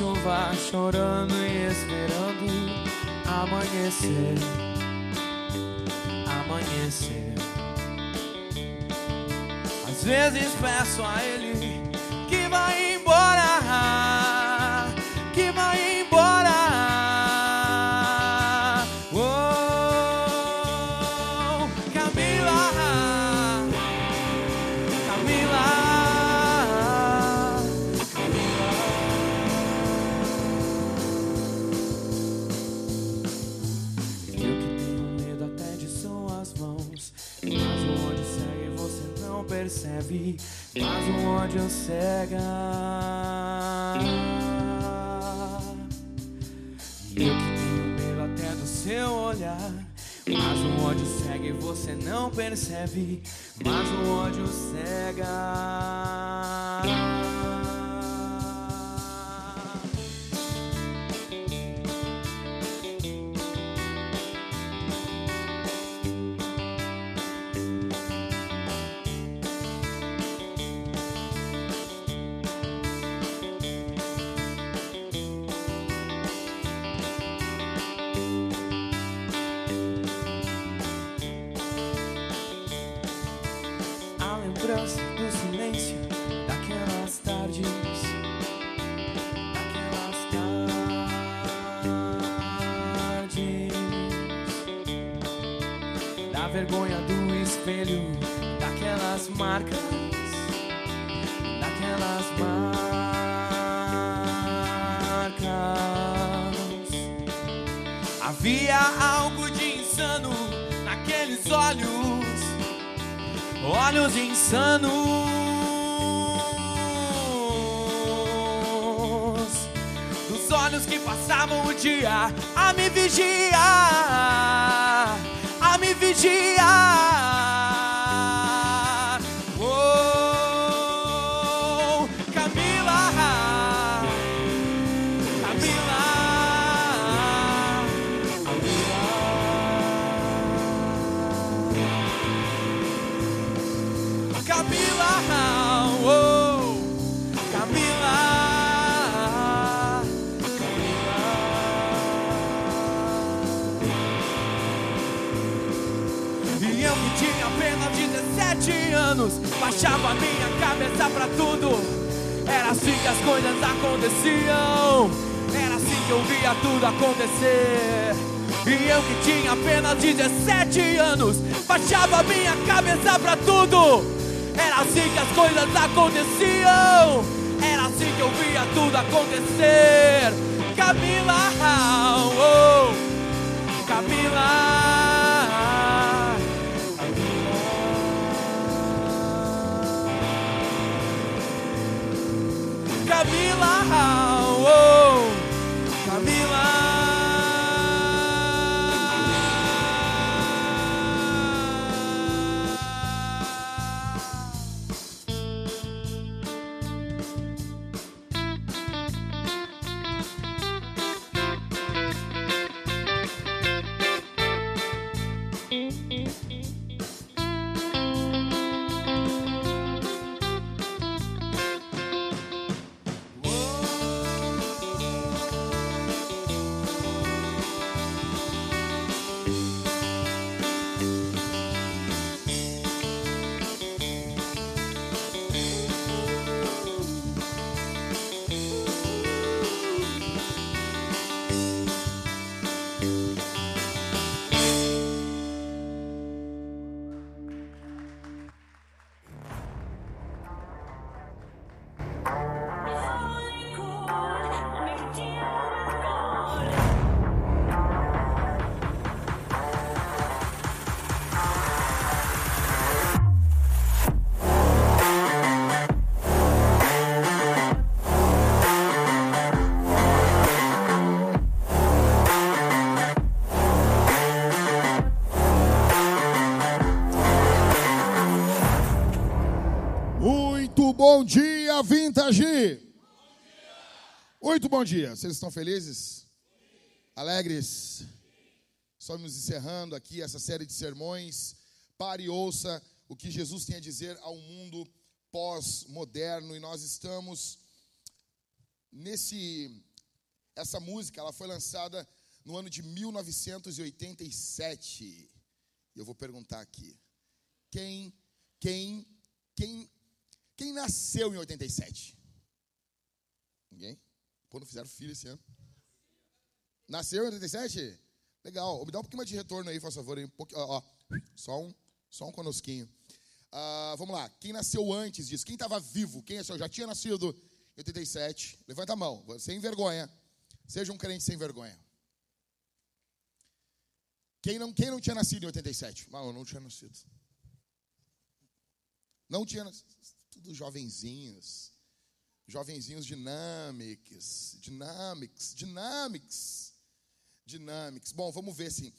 chuva, chorando e esperando amanhecer, amanhecer. Às vezes peço a ele E eu que tenho medo até do seu olhar. Mas o ódio cega e você não percebe. Insanos dos olhos que passavam o dia a me vigiar, baixava minha cabeça pra tudo. Era assim que as coisas aconteciam, era assim que eu via tudo acontecer. E eu que tinha apenas 17 anos, baixava minha cabeça pra tudo. Era assim que as coisas aconteciam. Era assim que eu via tudo acontecer. Camila, oh, Camila. Vintage! Muito bom dia. Vocês estão felizes? Alegres? Estamos encerrando aqui essa série de sermões. Pare e ouça o que Jesus tem a dizer ao mundo pós-moderno. E nós estamos nesse. Essa música ela foi lançada no ano de 1987. E eu vou perguntar aqui: quem, quem, quem, quem nasceu em 87? Não fizeram filho esse ano? Nasceu em 87? Legal. Me dá um pouquinho mais de retorno aí, por favor. Um ó, ó, só um, só um conosquinho. Uh, vamos lá. Quem nasceu antes disso? Quem estava vivo? Quem já tinha nascido em 87? Levanta a mão. Sem vergonha. Seja um crente sem vergonha. Quem não, quem não tinha nascido em 87? Não, eu não tinha nascido. Não tinha nascido. Tudo jovenzinhos. Jovenzinhos dinâmicos. Dinâmicos. Dinâmicos. Dinâmicos. Bom, vamos ver assim.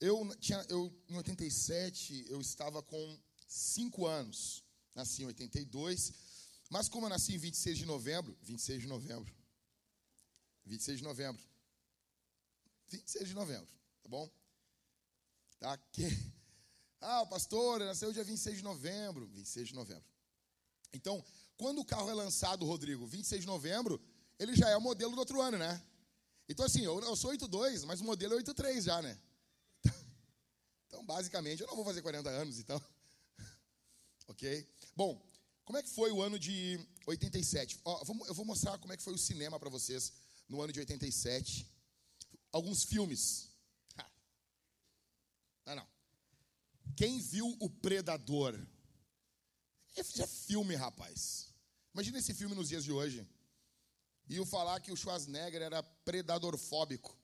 Eu tinha, eu, em 87, eu estava com 5 anos. Nasci em 82. Mas como eu nasci em 26 de novembro, 26 de novembro. 26 de novembro. 26 de novembro, tá bom? Tá? Que, ah, o pastor nasceu dia 26 de novembro. 26 de novembro. Então, quando o carro é lançado, Rodrigo, 26 de novembro, ele já é o modelo do outro ano, né? Então, assim, eu, eu sou 8.2, mas o modelo é 8.3 já, né? Então, basicamente, eu não vou fazer 40 anos, então. ok? Bom, como é que foi o ano de 87? Ó, eu vou mostrar como é que foi o cinema para vocês no ano de 87. Alguns filmes. Não, não. Quem viu O Predador? É filme, rapaz. Imagina esse filme nos dias de hoje. E eu falar que o Schwarzenegger era predadorfóbico.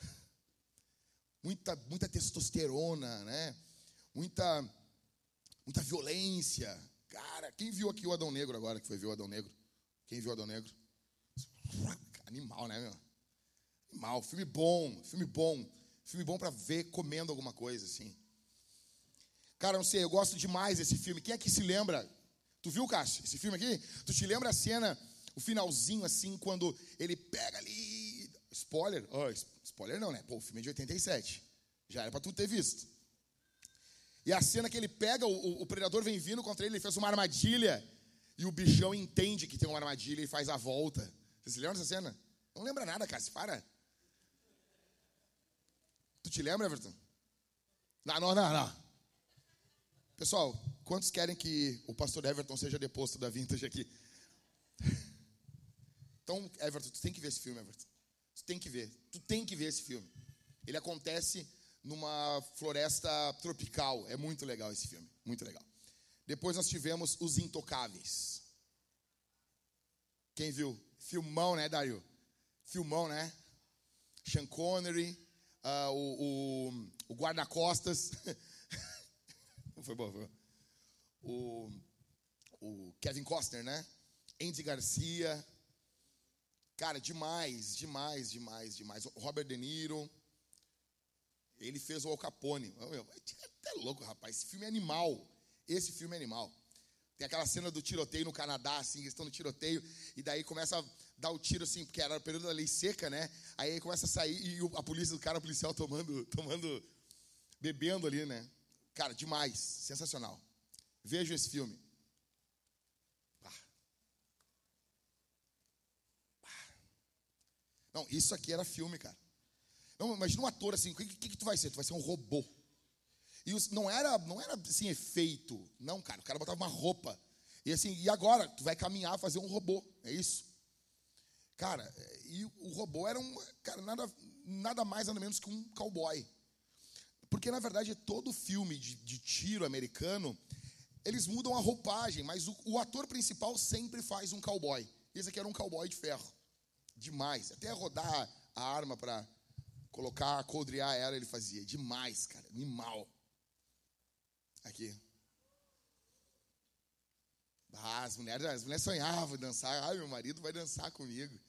Muita, muita testosterona, né? Muita, muita violência. Cara, quem viu aqui o Adão Negro agora, que foi ver o Adão Negro? Quem viu o Adão Negro? Animal, né, meu? Animal, filme bom, filme bom. Filme bom para ver comendo alguma coisa, assim. Cara, não sei, eu gosto demais desse filme. Quem é que se lembra? Tu viu, Cássio, esse filme aqui? Tu te lembra a cena, o finalzinho, assim, quando ele pega ali. Spoiler? Oh, spoiler não, né? Pô, o filme é de 87. Já era pra tu ter visto. E a cena que ele pega, o, o predador vem vindo contra ele, ele fez uma armadilha. E o bichão entende que tem uma armadilha e faz a volta. Você se lembra dessa cena? Não lembra nada, Cássio, para. Tu te lembra, Everton? Não, não, não, não. Pessoal, quantos querem que o pastor Everton seja deposto da Vintage aqui? Então, Everton, tu tem que ver esse filme, Everton. Tu tem que ver. Tu tem que ver esse filme. Ele acontece numa floresta tropical. É muito legal esse filme. Muito legal. Depois nós tivemos Os Intocáveis. Quem viu? Filmão, né, Dario? Filmão, né? Sean Connery, uh, o, o, o guarda-costas. foi bom, foi bom. O, o Kevin Costner, né? Andy Garcia. Cara, demais, demais, demais, demais. Robert De Niro. Ele fez o Al Capone. É até louco, rapaz. Esse filme é animal. Esse filme é animal. Tem aquela cena do tiroteio no Canadá, assim, eles estão no tiroteio, e daí começa a dar o tiro, assim, porque era o período da lei seca, né? Aí começa a sair e a polícia, o cara policial tomando, tomando, bebendo ali, né? Cara, demais, sensacional. Vejo esse filme. Não, isso aqui era filme, cara. Não, imagina um ator assim, o que, que, que, tu vai ser? Tu vai ser um robô. E os, não era, não era assim, efeito. Não, cara, o cara botava uma roupa. E assim, e agora? Tu vai caminhar, fazer um robô. É isso. Cara, e o robô era um, cara, nada, nada mais, nada menos que um cowboy. Porque, na verdade, todo filme de, de tiro americano, eles mudam a roupagem, mas o, o, ator principal sempre faz um cowboy. Esse aqui era um cowboy de ferro. Demais. Até rodar a arma para colocar, coldrear ela, ele fazia. Demais, cara. Animal. Aqui. Ah, as mulheres, as mulheres sonhavam dançar. Ai, meu marido vai dançar comigo.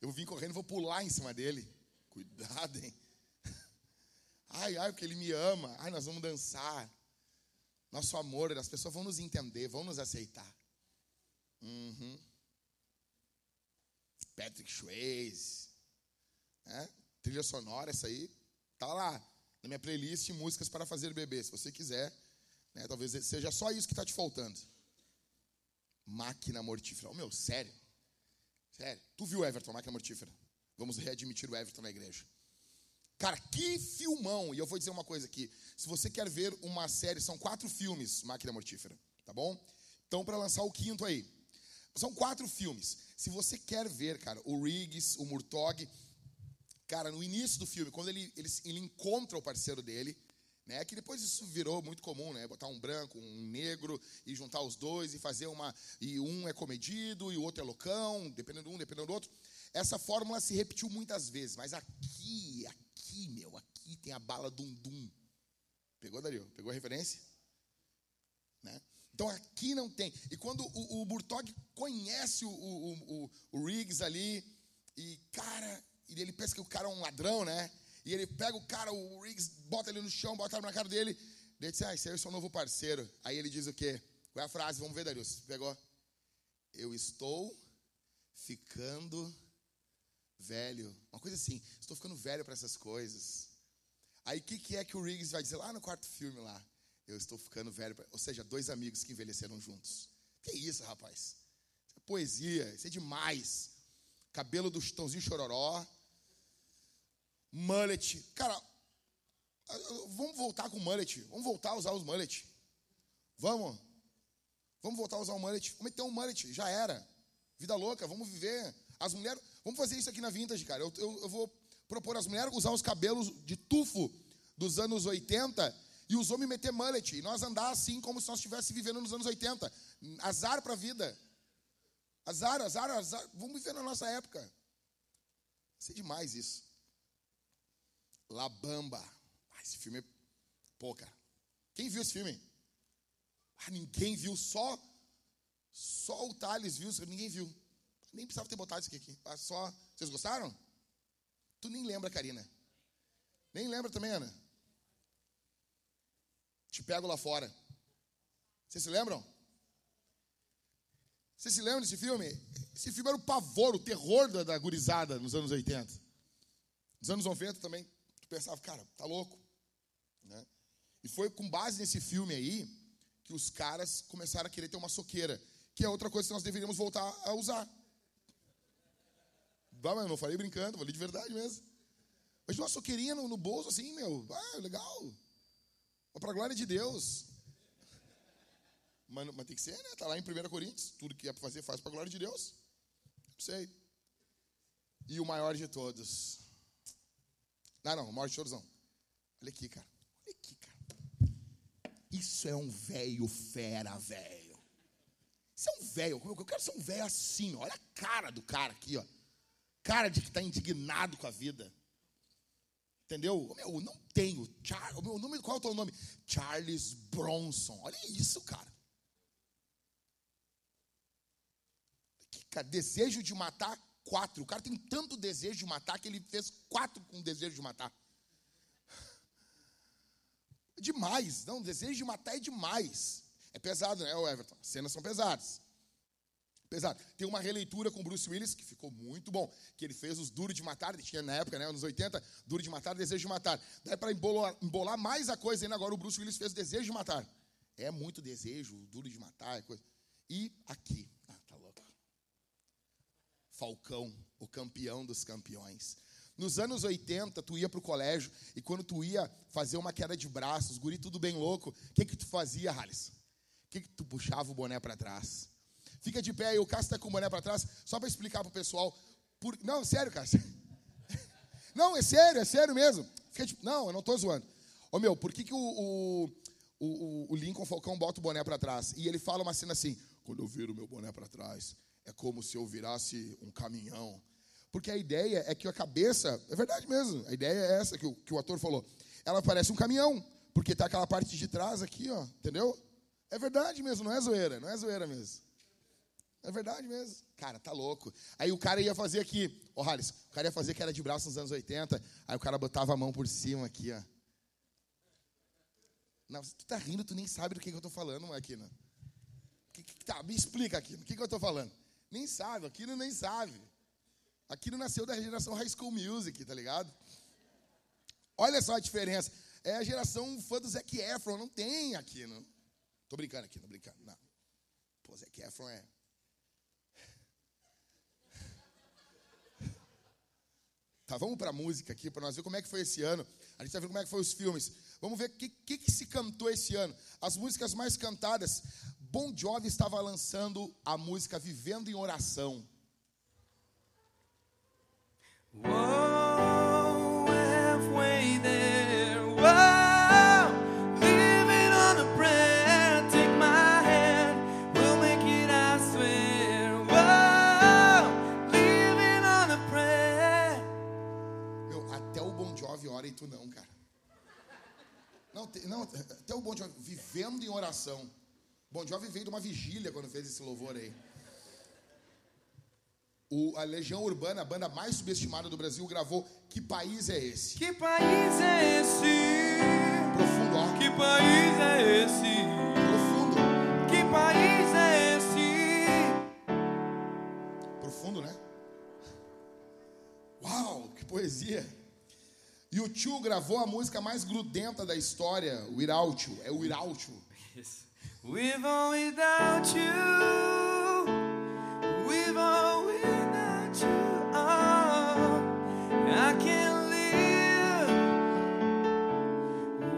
Eu vim correndo, vou pular em cima dele. Cuidado, hein? Ai, ai, porque ele me ama. Ai, nós vamos dançar. Nosso amor, as pessoas vão nos entender, vão nos aceitar. Uhum. Patrick Swayze. Né? Trilha sonora, essa aí. Tá lá na minha playlist Músicas para Fazer Bebê. Se você quiser, né, talvez seja só isso que está te faltando. Máquina mortífera. Oh, meu, sério. Sério. Tu viu Everton, Máquina Mortífera? Vamos readmitir o Everton na igreja. Cara, que filmão! E eu vou dizer uma coisa aqui. Se você quer ver uma série, são quatro filmes, Máquina Mortífera, tá bom? Então, para lançar o quinto aí. São quatro filmes. Se você quer ver, cara, o Riggs, o Murtog, cara, no início do filme, quando ele, ele, ele encontra o parceiro dele, né, que depois isso virou muito comum, né, botar um branco, um negro e juntar os dois e fazer uma e um é comedido e o outro é loucão, dependendo de um, dependendo do outro. Essa fórmula se repetiu muitas vezes, mas aqui, aqui, meu, aqui tem a bala dum dum. Pegou, Dario? Pegou a referência? Né? Então aqui não tem. E quando o, o Burtog conhece o, o, o, o Riggs ali, e cara, ele pensa que o cara é um ladrão, né? E ele pega o cara, o Riggs, bota ele no chão, bota ele na cara dele. Ele diz, ah, esse aí é o seu novo parceiro. Aí ele diz o quê? Qual é a frase? Vamos ver, Darius. Pegou? Eu estou ficando velho. Uma coisa assim, estou ficando velho para essas coisas. Aí o que, que é que o Riggs vai dizer lá no quarto filme lá? Eu estou ficando velho. Pra... Ou seja, dois amigos que envelheceram juntos. Que isso, rapaz? Isso é poesia, isso é demais. Cabelo do Chitãozinho Chororó. Mullet. Cara, vamos voltar com o mullet. Vamos voltar a usar os mullet. Vamos. Vamos voltar a usar o mullet. Vamos meter um mullet. Já era. Vida louca, vamos viver. As mulheres. Vamos fazer isso aqui na Vintage, cara. Eu, eu, eu vou propor às mulheres usar os cabelos de tufo dos anos 80 e os homens meter mullet. E nós andar assim como se nós estivéssemos vivendo nos anos 80. Azar para a vida. Azar, azar, azar. Vamos viver na nossa época. Vai ser demais isso. La Bamba. Ah, esse filme é. Pô, cara. Quem viu esse filme? Ah, ninguém viu. Só. Só o Thales viu. Ninguém viu. Nem precisava ter botado isso aqui. Ah, só. Vocês gostaram? Tu nem lembra, Karina. Nem lembra também, Ana? Te pego lá fora. Vocês se lembram? Vocês se lembram desse filme? Esse filme era o pavor, o terror da, da gurizada nos anos 80. Nos anos 90 também, tu pensava, cara, tá louco. Né? E foi com base nesse filme aí que os caras começaram a querer ter uma soqueira, que é outra coisa que nós deveríamos voltar a usar. Ah, mas eu não falei brincando, falei de verdade mesmo. Mas uma soqueirinha no, no bolso assim, meu, ah, legal. Para a glória de Deus. Mas, mas, tem que ser, né? Está lá em 1 Coríntios. Tudo que é para fazer, faz para a glória de Deus. Não sei. E o maior de todos. Não, não, o maior de todos não. Olha aqui, cara. Olha aqui, cara. Isso é um velho fera, velho. Isso é um velho. Eu quero ser um velho assim. Olha a cara do cara aqui, ó. Cara de que está indignado com a vida. Entendeu? Meu, não tenho. Char, o meu nome, qual é o teu nome? Charles Bronson. Olha isso, cara. Que, cara. Desejo de matar quatro. O cara tem tanto desejo de matar que ele fez quatro com desejo de matar. Demais. Não, desejo de matar é demais. É pesado, né, Everton? As cenas são pesadas pesado. Tem uma releitura com Bruce Willis, que ficou muito bom, que ele fez os Duro de Matar, ele tinha na época, né, anos 80, Duro de Matar, Desejo de Matar. Daí para embolar, embolar, mais a coisa ainda, agora o Bruce Willis fez Desejo de Matar. É muito desejo, Duro de Matar, é coisa. E aqui, ah, tá louco. Falcão, o campeão dos campeões. Nos anos 80, tu ia pro colégio e quando tu ia fazer uma queda de braços, guri tudo bem louco, o que que tu fazia, Harris? O que que tu puxava o boné para trás? Fica de pé aí, o Cássio está com o boné para trás, só para explicar para o pessoal. Por... Não, sério, Cássio. Não, é sério, é sério mesmo. Fica de... Não, eu não estou zoando. Ô meu, por que, que o, o, o, o Lincoln Falcão bota o boné para trás? E ele fala uma cena assim: quando eu viro meu boné para trás, é como se eu virasse um caminhão. Porque a ideia é que a cabeça, é verdade mesmo, a ideia é essa que o, que o ator falou. Ela parece um caminhão, porque tá aquela parte de trás aqui, ó, entendeu? É verdade mesmo, não é zoeira, não é zoeira mesmo. É verdade mesmo. Cara, tá louco. Aí o cara ia fazer aqui, ô oh, Harris, o cara ia fazer que era de braço nos anos 80, aí o cara botava a mão por cima aqui, ó. Não, tu tá rindo, tu nem sabe do que, que eu tô falando, Maquina. que, que tá, me explica aqui, o que, que eu estou falando? Nem sabe, Aquino nem sabe. Aquilo nasceu da geração High School Music, tá ligado? Olha só a diferença. É a geração fã do Zac Efron, não tem Aquino. Tô brincando aqui, não brincando. Não. Pô, Zac Efron é. Tá, vamos para a música aqui, para nós ver como é que foi esse ano. A gente vai ver como é que foi os filmes. Vamos ver o que, que, que, se cantou esse ano. As músicas mais cantadas. Bon Jovi estava lançando a música Vivendo em Oração. E tu não, cara. Não, te- não, até o Bon Jovi vivendo em oração. Bon Jovi veio de uma vigília quando fez esse louvor aí. O, a Legião Urbana, a banda mais subestimada do Brasil, gravou Que País é Esse? Que país é esse? Profundo, ó. Que país é esse? Profundo. Que país é esse? Profundo, né? Uau, que poesia. E o Tio gravou a música mais grudenta da história, o Without You. É o Without You. With or without you, with or without you, oh, I can't live.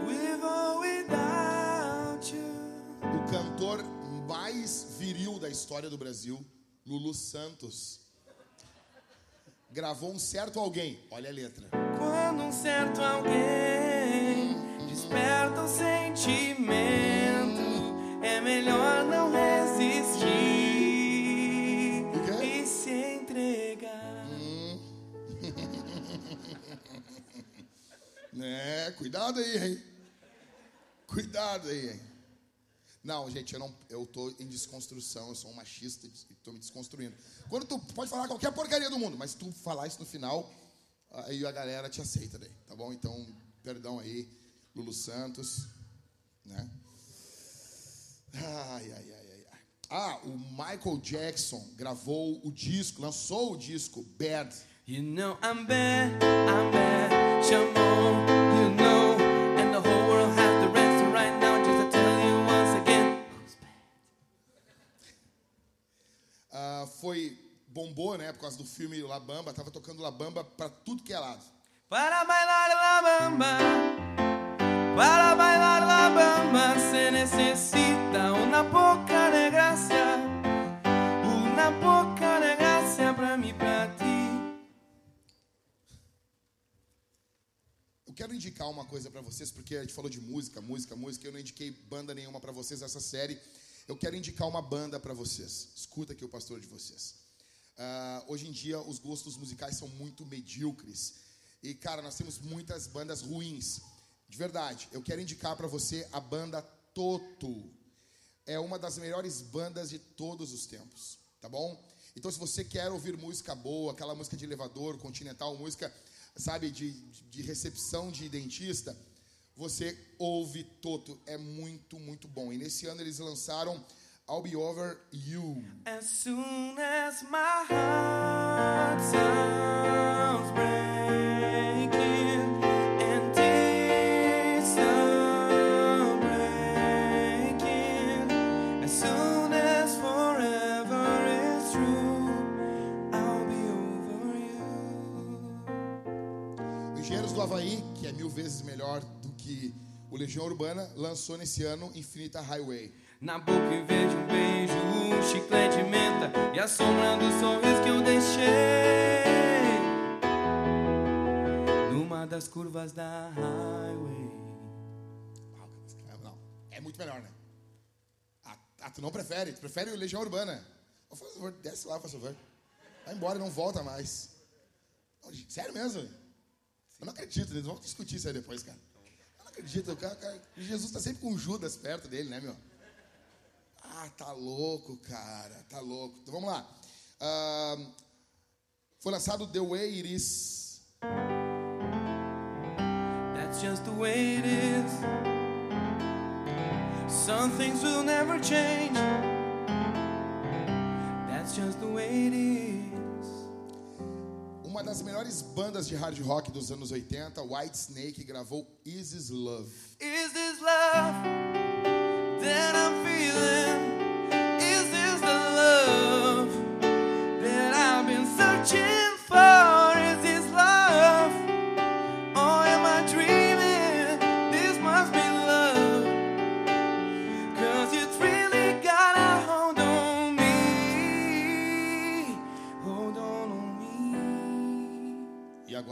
With or without you. O cantor mais viril da história do Brasil, Lulu Santos, gravou um certo alguém. Olha a letra. Quando um certo alguém desperta o sentimento, é melhor não resistir e se entregar. É, cuidado aí, hein? Cuidado aí, hein? Não, gente, eu não, eu tô em desconstrução, eu sou um machista e tô me desconstruindo. Quando tu pode falar qualquer porcaria do mundo, mas tu falar isso no final, aí a galera te aceita daí, tá bom? Então, perdão aí, Lulu Santos, né? Ai, ai, ai, ai. Ah, o Michael Jackson gravou o disco, lançou o disco Bad. You know I'm bad, I'm bad, Shamon, bombou, né, por causa do filme La Bamba, tava tocando La Bamba pra tudo que é lado. Para bailar la bamba, para bailar la bamba se necesita una poca de gracia, una poca de gracia para mí, para ti. Eu quero indicar uma coisa pra vocês, porque a gente falou de música, música, música, eu não indiquei banda nenhuma pra vocês nessa série. Eu quero indicar uma banda pra vocês. Escuta aqui o pastor de vocês. Ah, hoje em dia os gostos musicais são muito medíocres. E cara, nós temos muitas bandas ruins. De verdade, eu quero indicar pra você a banda Toto. É uma das melhores bandas de todos os tempos, tá bom? Então, se você quer ouvir música boa, aquela música de elevador, continental, música, sabe, de, de recepção de dentista, você ouve Toto. É muito, muito bom. E nesse ano eles lançaram I'll Be Over You. As soon as my heart sounds breaking and days are breaking, as soon as forever is true, I'll be over you. O Engenheiros do Havaí, que é mil vezes melhor do que o Legião Urbana, lançou nesse ano Infinita Highway. Na boca eu vejo um beijo, um chiclete de menta e a sombra do sorriso que eu deixei numa das curvas da highway. Ah, Não, é muito melhor, né? Ah, ah, tu não prefere? Tu prefere o Legião Urbana? Por favor, desce lá, por favor. Vai embora, não volta mais. Não, gente, Sério mesmo? Eu não acredito, eles vão discutir isso aí depois, cara. Eu não acredito, cara, cara- Jesus tá sempre com Judas perto dele, né, meu? Ah, tá louco, cara, tá louco. Então vamos lá. Ah, foi lançado The Way It Is. That's just the way it is. Some things will never change. the way it is. Uma das melhores bandas de hard rock dos anos 80, White Snake, gravou Is This Love. Is this love that I'm feeling?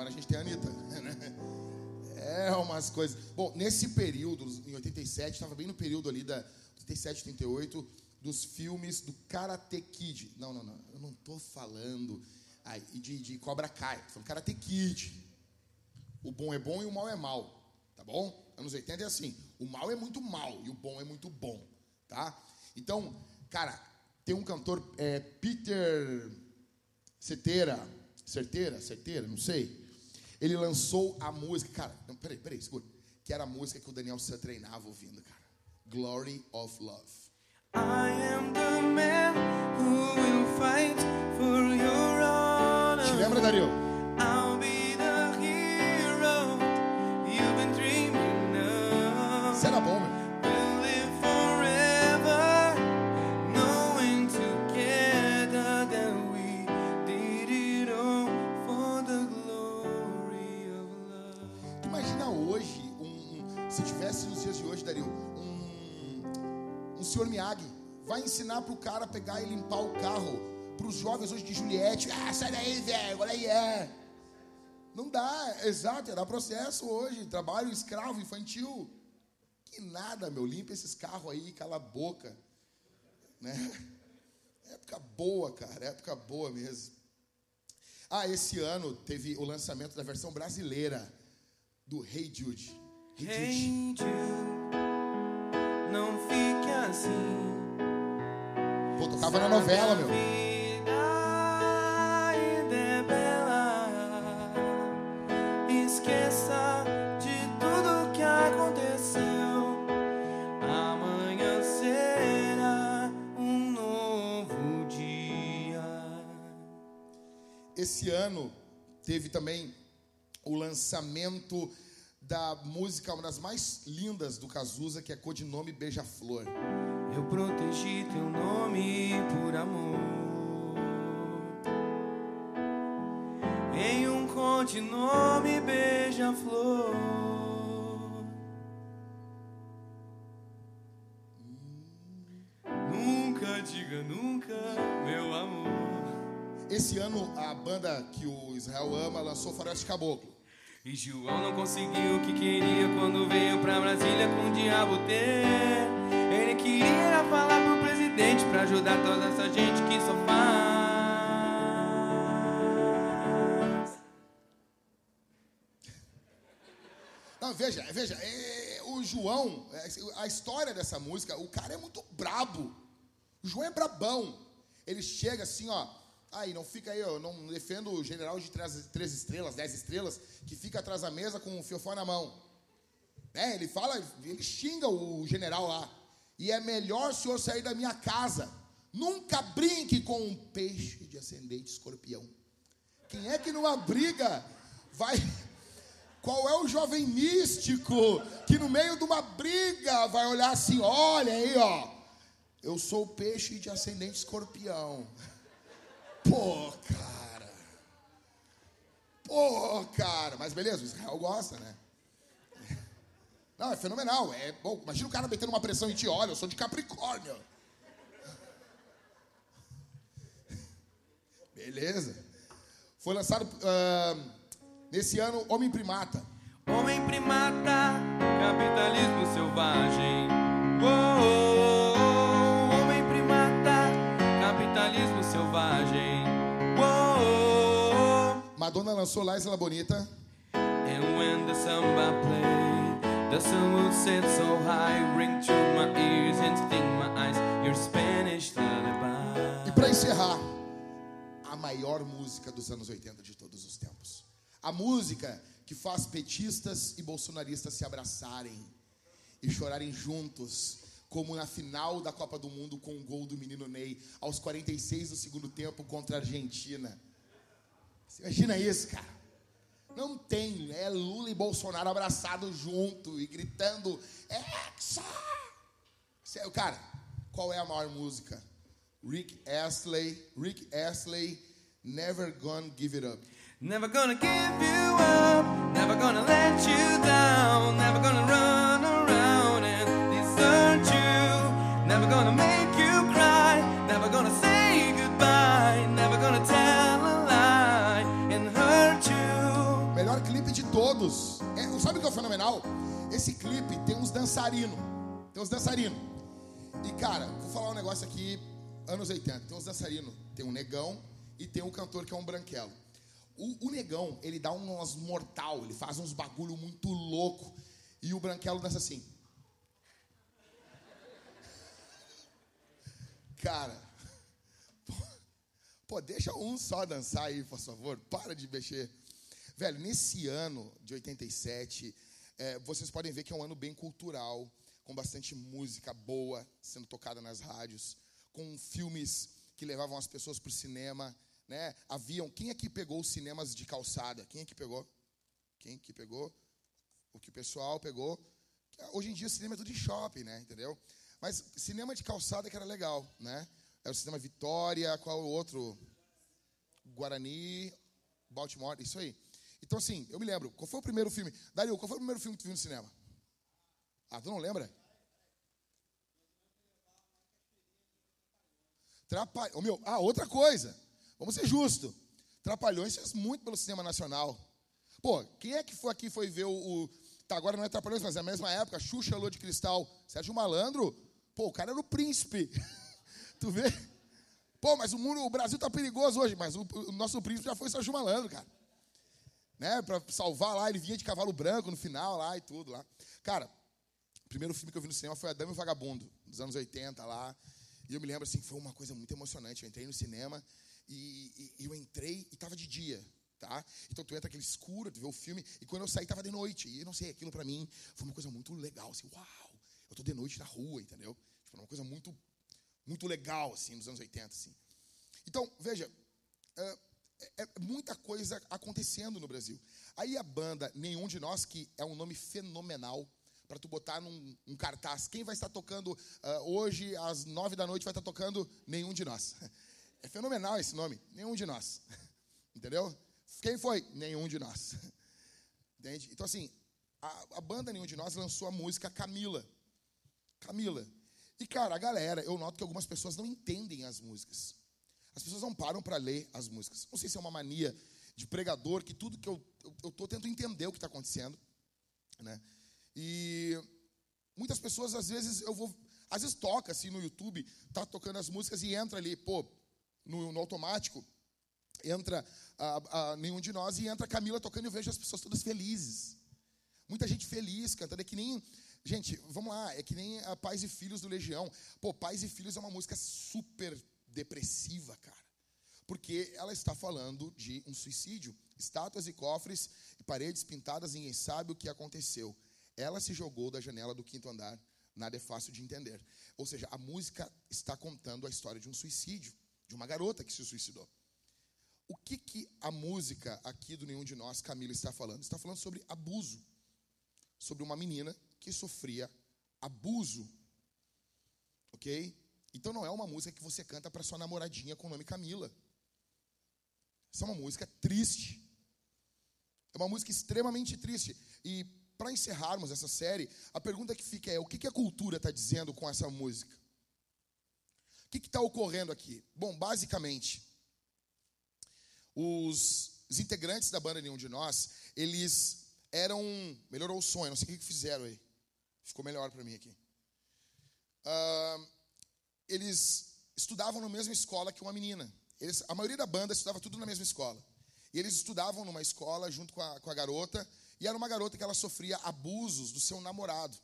Agora a gente tem a Anitta. né? É umas coisas. Bom, nesse período, em 87, estava bem no período ali da 87, 88, dos filmes do Karate Kid. Não, não, não. Eu não tô falando ai, de, de Cobra Kai. Tô falando Karate Kid. O bom é bom e o mal é mal. Tá bom? Anos 80 é assim. O mal é muito mal e o bom é muito bom. Tá? Então, cara, tem um cantor, é, Peter Certeira, certeira, certeira, não sei. Ele lançou a música, cara, não, peraí, peraí, segura. Que era a música que o Daniel San treinava ouvindo, cara. Glory of Love. I am the man who will fight for your honor. Te lembra, Dario? I'll be the hero you've been dreaming of. Era bom, meu. Um, um senhor Miyagi vai ensinar pro cara pegar e limpar o carro pros jovens hoje de Juliette. Ah, sai daí, velho, olha aí, é. Não dá, exato, era processo hoje, trabalho escravo infantil. Que nada, meu, limpa esses carros aí, cala a boca. Né? Época boa, cara, época boa mesmo. Ah, esse ano teve o lançamento da versão brasileira do Hey Jude. Hey Jude. Hey Jude, não fique assim. Pô, tocava na novela, meu. É. Esqueça de tudo que aconteceu. Amanhã será um novo dia. Esse ano teve também o lançamento da música, uma das mais lindas do Cazuza, que é Codinome Beija-Flor. Eu protegi teu nome por amor. Em um codinome beija-flor. Nunca diga nunca, meu amor. Esse ano, a banda que o Israel ama lançou Faroeste Caboclo. E João não conseguiu o que queria quando veio pra Brasília com o diabo ter. Ele queria falar pro presidente pra ajudar toda essa gente que só faz. Não, veja, veja, é, o João, é, a história dessa música, o cara é muito brabo. O João é brabão. Ele chega assim, ó. Aí, não fica aí, eu não defendo o general de três, três estrelas, dez estrelas, que fica atrás da mesa com o fiofó na mão. Né? Ele fala, ele xinga o general lá. E é melhor o senhor sair da minha casa. Nunca brinque com um peixe de ascendente escorpião. Quem é que numa briga vai. Qual é o jovem místico que no meio de uma briga vai olhar assim: olha aí, ó. Eu sou peixe de ascendente escorpião. Pô, cara. Pô, cara. Mas beleza, Israel gosta, né? Não, é fenomenal. É bom. Imagina o cara metendo uma pressão em ti. Olha, eu sou de Capricórnio. Beleza. Foi lançado ah, nesse ano Homem Primata. Homem primata, capitalismo selvagem. Oh, oh, oh, homem primata, capitalismo selvagem. Madonna lançou La Isla Bonita. And when the samba the sun set so high, ring through my ears and sting my eyes. Your Spanish lullaby. E para encerrar, a maior música dos anos 80 de todos os tempos. A música que faz petistas e bolsonaristas se abraçarem e chorarem juntos como na final da Copa do Mundo com o gol do menino Ney, aos 46 do segundo tempo contra a Argentina. Você imagina isso, cara? Não tem, é Lula e Bolsonaro abraçados junto e gritando, Hexa! Cara, qual é a maior música? Rick Astley, Rick Astley, Never Gonna Give It Up. Never gonna give you up, never gonna let you down, never gonna run todos. É, sabe o que é fenomenal? Esse clipe tem uns dançarinos. Tem uns dançarinos. E cara, vou falar um negócio aqui, anos 80. Tem uns dançarinos. Tem um negão e tem um cantor que é um branquelo. O, o negão, ele dá umas mortal, ele faz uns bagulho muito louco. E o branquelo dança assim. Cara, pô, deixa um só dançar aí, por favor. Para de mexer. Velho, nesse ano de 87, é, vocês podem ver que é um ano bem cultural, com bastante música boa sendo tocada nas rádios, com filmes que levavam as pessoas para o cinema né? Haviam, quem aqui pegou os cinemas de calçada? Quem aqui pegou? Quem que pegou? O que o pessoal pegou? Hoje em dia o cinema é tudo de shopping, né? Entendeu? Mas cinema de calçada que era legal, né? Era o cinema Vitória, qual o outro? Guarani, Baltimore, isso aí. Então, assim, eu me lembro, qual foi o primeiro filme? Dario, qual foi o primeiro filme que tu viu no cinema? Ah, tu não lembra? Trapalhões. Oh, meu, ah, outra coisa. Vamos ser justos. Trapalhões fez muito pelo cinema nacional. Pô, quem é que foi aqui foi ver o, o. Tá, agora não é Trapalhões, mas é a mesma época, Xuxa Lua de Cristal. Sérgio Malandro, pô, o cara era o príncipe. tu vê? Pô, mas o mundo, o Brasil tá perigoso hoje, mas o, o nosso príncipe já foi Sérgio Malandro, cara. Né? Pra salvar lá, ele vinha de cavalo branco no final lá e tudo lá. Cara, o primeiro filme que eu vi no cinema foi A Dama e o Vagabundo, dos anos 80 lá. E eu me lembro assim, foi uma coisa muito emocionante. Eu entrei no cinema e, e eu entrei e estava de dia, tá? Então tu entra aquele escuro, tu vê o filme, e quando eu saí estava de noite. E não sei, aquilo para mim foi uma coisa muito legal, assim, uau, eu tô de noite na rua, entendeu? Tipo, uma coisa muito, muito legal, assim, nos anos 80, assim. Então, veja, é, é, é muita coisa acontecendo no Brasil. Aí a banda Nenhum de Nós, que é um nome fenomenal, para tu botar num um cartaz. Quem vai estar tocando uh, hoje, às nove da noite, vai estar tocando Nenhum de Nós. É fenomenal esse nome. Nenhum de nós. Entendeu? Quem foi? Nenhum de nós. Entende? Então, assim, a, a, banda Nenhum de Nós lançou a música Camila. Camila. E, cara, a galera, eu noto que algumas pessoas não entendem as músicas. As pessoas não param para ler as músicas. Não sei se é uma mania de pregador, que tudo que eu estou eu, tentando entender o que está acontecendo. Né? E muitas pessoas, às vezes, eu vou. Às vezes toca assim no YouTube, tá tocando as músicas e entra ali, pô, no, no automático, entra a, a, nenhum de nós e entra a Camila tocando e eu vejo as pessoas todas felizes. Muita gente feliz, cantando. É que nem. Gente, vamos lá, é que nem a Pais e Filhos do Legião. Pô, Pais e Filhos é uma música super depressiva, cara. Porque ela está falando de um suicídio. Estátuas e cofres e paredes pintadas, ninguém sabe o que aconteceu. Ela se jogou da janela do quinto andar. Nada é fácil de entender. Ou seja, a música está contando a história de um suicídio de uma garota que se suicidou. O que, que a música aqui do Nenhum de Nós, Camila, está falando? Está falando sobre abuso. Sobre uma menina que sofria abuso. Ok? Então não é uma música que você canta para sua namoradinha com o nome Camila. Essa é uma música triste. É uma música extremamente triste. E para encerrarmos essa série, a pergunta que fica é: o que, que a cultura está dizendo com essa música? que está ocorrendo aqui? Bom, basicamente, os, os, integrantes da banda Nenhum de Nós, eles eram. Melhorou o sonho, não sei o que, que fizeram aí. Ficou melhor para mim aqui. Uh, eles estudavam na mesma escola que uma menina. Eles, a maioria da banda estudava tudo na mesma escola. E eles estudavam numa escola junto com a, com a garota, e era uma garota que ela sofria abusos do seu namorado.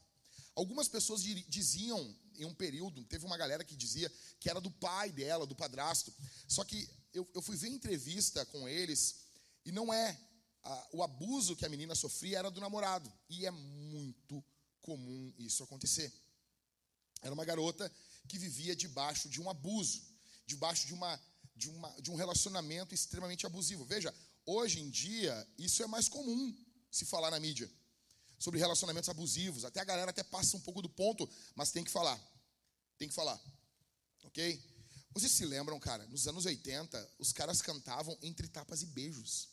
Algumas pessoas diziam em um período, teve uma galera que dizia que era do pai dela, do padrasto. Só que eu, eu fui ver entrevista com eles e não é. A, o abuso que a menina sofria era do namorado. E é muito comum isso acontecer. Era uma garota que vivia debaixo de um abuso, debaixo de, uma, de, uma, de um relacionamento extremamente abusivo. Veja, hoje em dia, isso é mais comum se falar na mídia sobre relacionamentos abusivos. Até a galera até passa um pouco do ponto, mas tem que falar. Tem que falar. Ok? Vocês se lembram, cara, nos anos 80, os caras cantavam entre tapas e beijos.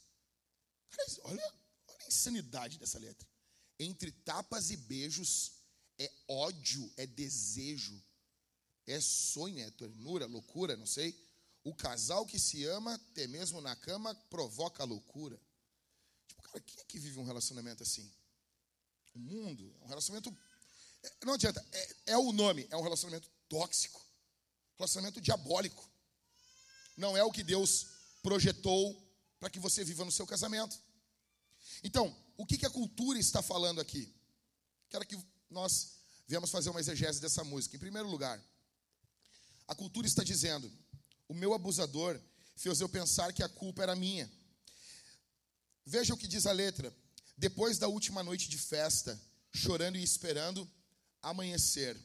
Cara, olha, olha a insanidade dessa letra. Entre tapas e beijos é ódio, é desejo, é sonho, é ternura, loucura, não sei. O casal que se ama, até mesmo na cama, provoca loucura. Tipo, cara, quem é que vive um relacionamento assim? O mundo é um relacionamento. É, não adianta, é, é o nome, é um relacionamento tóxico, relacionamento diabólico. Não é o que Deus projetou para que você viva no seu casamento. Então, o que, que a cultura está falando aqui? Quero que nós viemos fazer uma exegese dessa música. Em primeiro lugar, a cultura está dizendo: o meu abusador fez eu pensar que a culpa era minha. Veja o que diz a letra. Depois da última noite de festa, chorando e esperando amanhecer,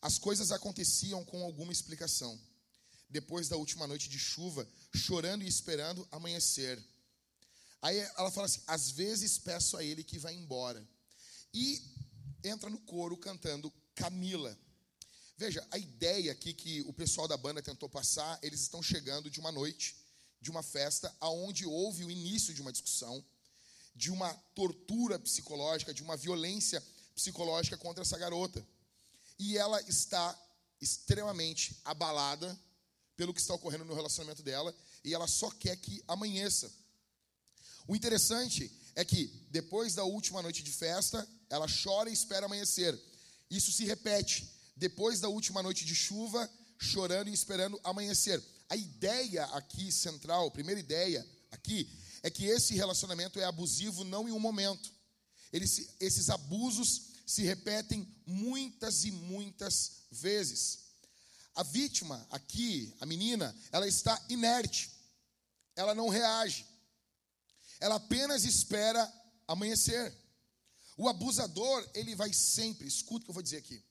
as coisas aconteciam com alguma explicação. Depois da última noite de chuva, chorando e esperando amanhecer. Aí ela fala assim: às vezes peço a ele que vá embora. E entra no coro cantando Camila. Veja, a ideia aqui que o pessoal da banda tentou passar, eles estão chegando de uma noite, de uma festa, aonde houve o início de uma discussão, de uma tortura psicológica, de uma violência psicológica contra essa garota. E ela está extremamente abalada pelo que está ocorrendo no relacionamento dela, e ela só quer que amanheça. O interessante é que depois da última noite de festa, ela chora e espera amanhecer. Isso se repete. Depois da última noite de chuva, chorando e esperando amanhecer. A ideia aqui central, a primeira ideia aqui, é que esse relacionamento é abusivo não em um momento. Eles, esses abusos se repetem muitas e muitas vezes. A vítima aqui, a menina, ela está inerte. Ela não reage. Ela apenas espera amanhecer. O abusador, ele vai sempre, escuta o que eu vou dizer aqui,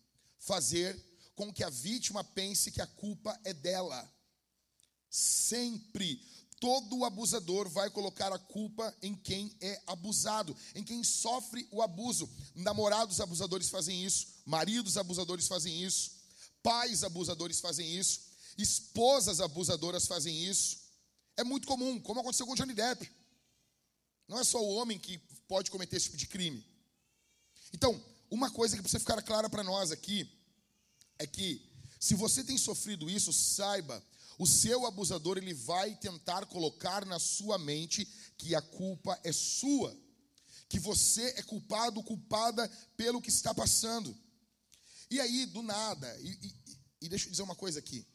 fazer com que a vítima pense que a culpa é dela. Sempre. Todo abusador vai colocar a culpa em quem é abusado, em quem sofre o abuso. Namorados abusadores fazem isso, maridos abusadores fazem isso, pais abusadores fazem isso, esposas abusadoras fazem isso. É muito comum, como aconteceu com Johnny Depp. Não é só o homem que pode cometer esse tipo de crime. Então, uma coisa que precisa ficar clara para nós aqui é que se você tem sofrido isso, saiba, o seu abusador ele vai tentar colocar na sua mente que a culpa é sua, que você é culpado, culpada pelo que está passando. E aí, do nada, e, e, e deixa eu dizer uma coisa aqui.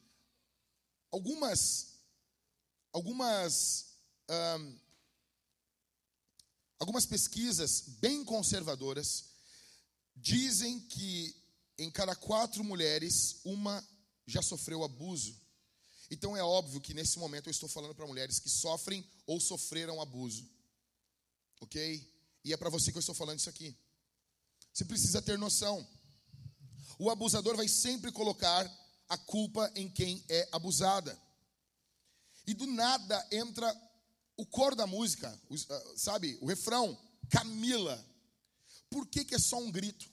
Algumas, algumas um, Algumas pesquisas bem conservadoras dizem que em cada quatro mulheres, uma já sofreu abuso. Então é óbvio que nesse momento eu estou falando para mulheres que sofrem ou sofreram abuso. Ok? E é para você que eu estou falando isso aqui. Você precisa ter noção. O abusador vai sempre colocar a culpa em quem é abusada. E do nada entra o coro da música, ah, sabe, o refrão, Camila. Por que, que é só um grito?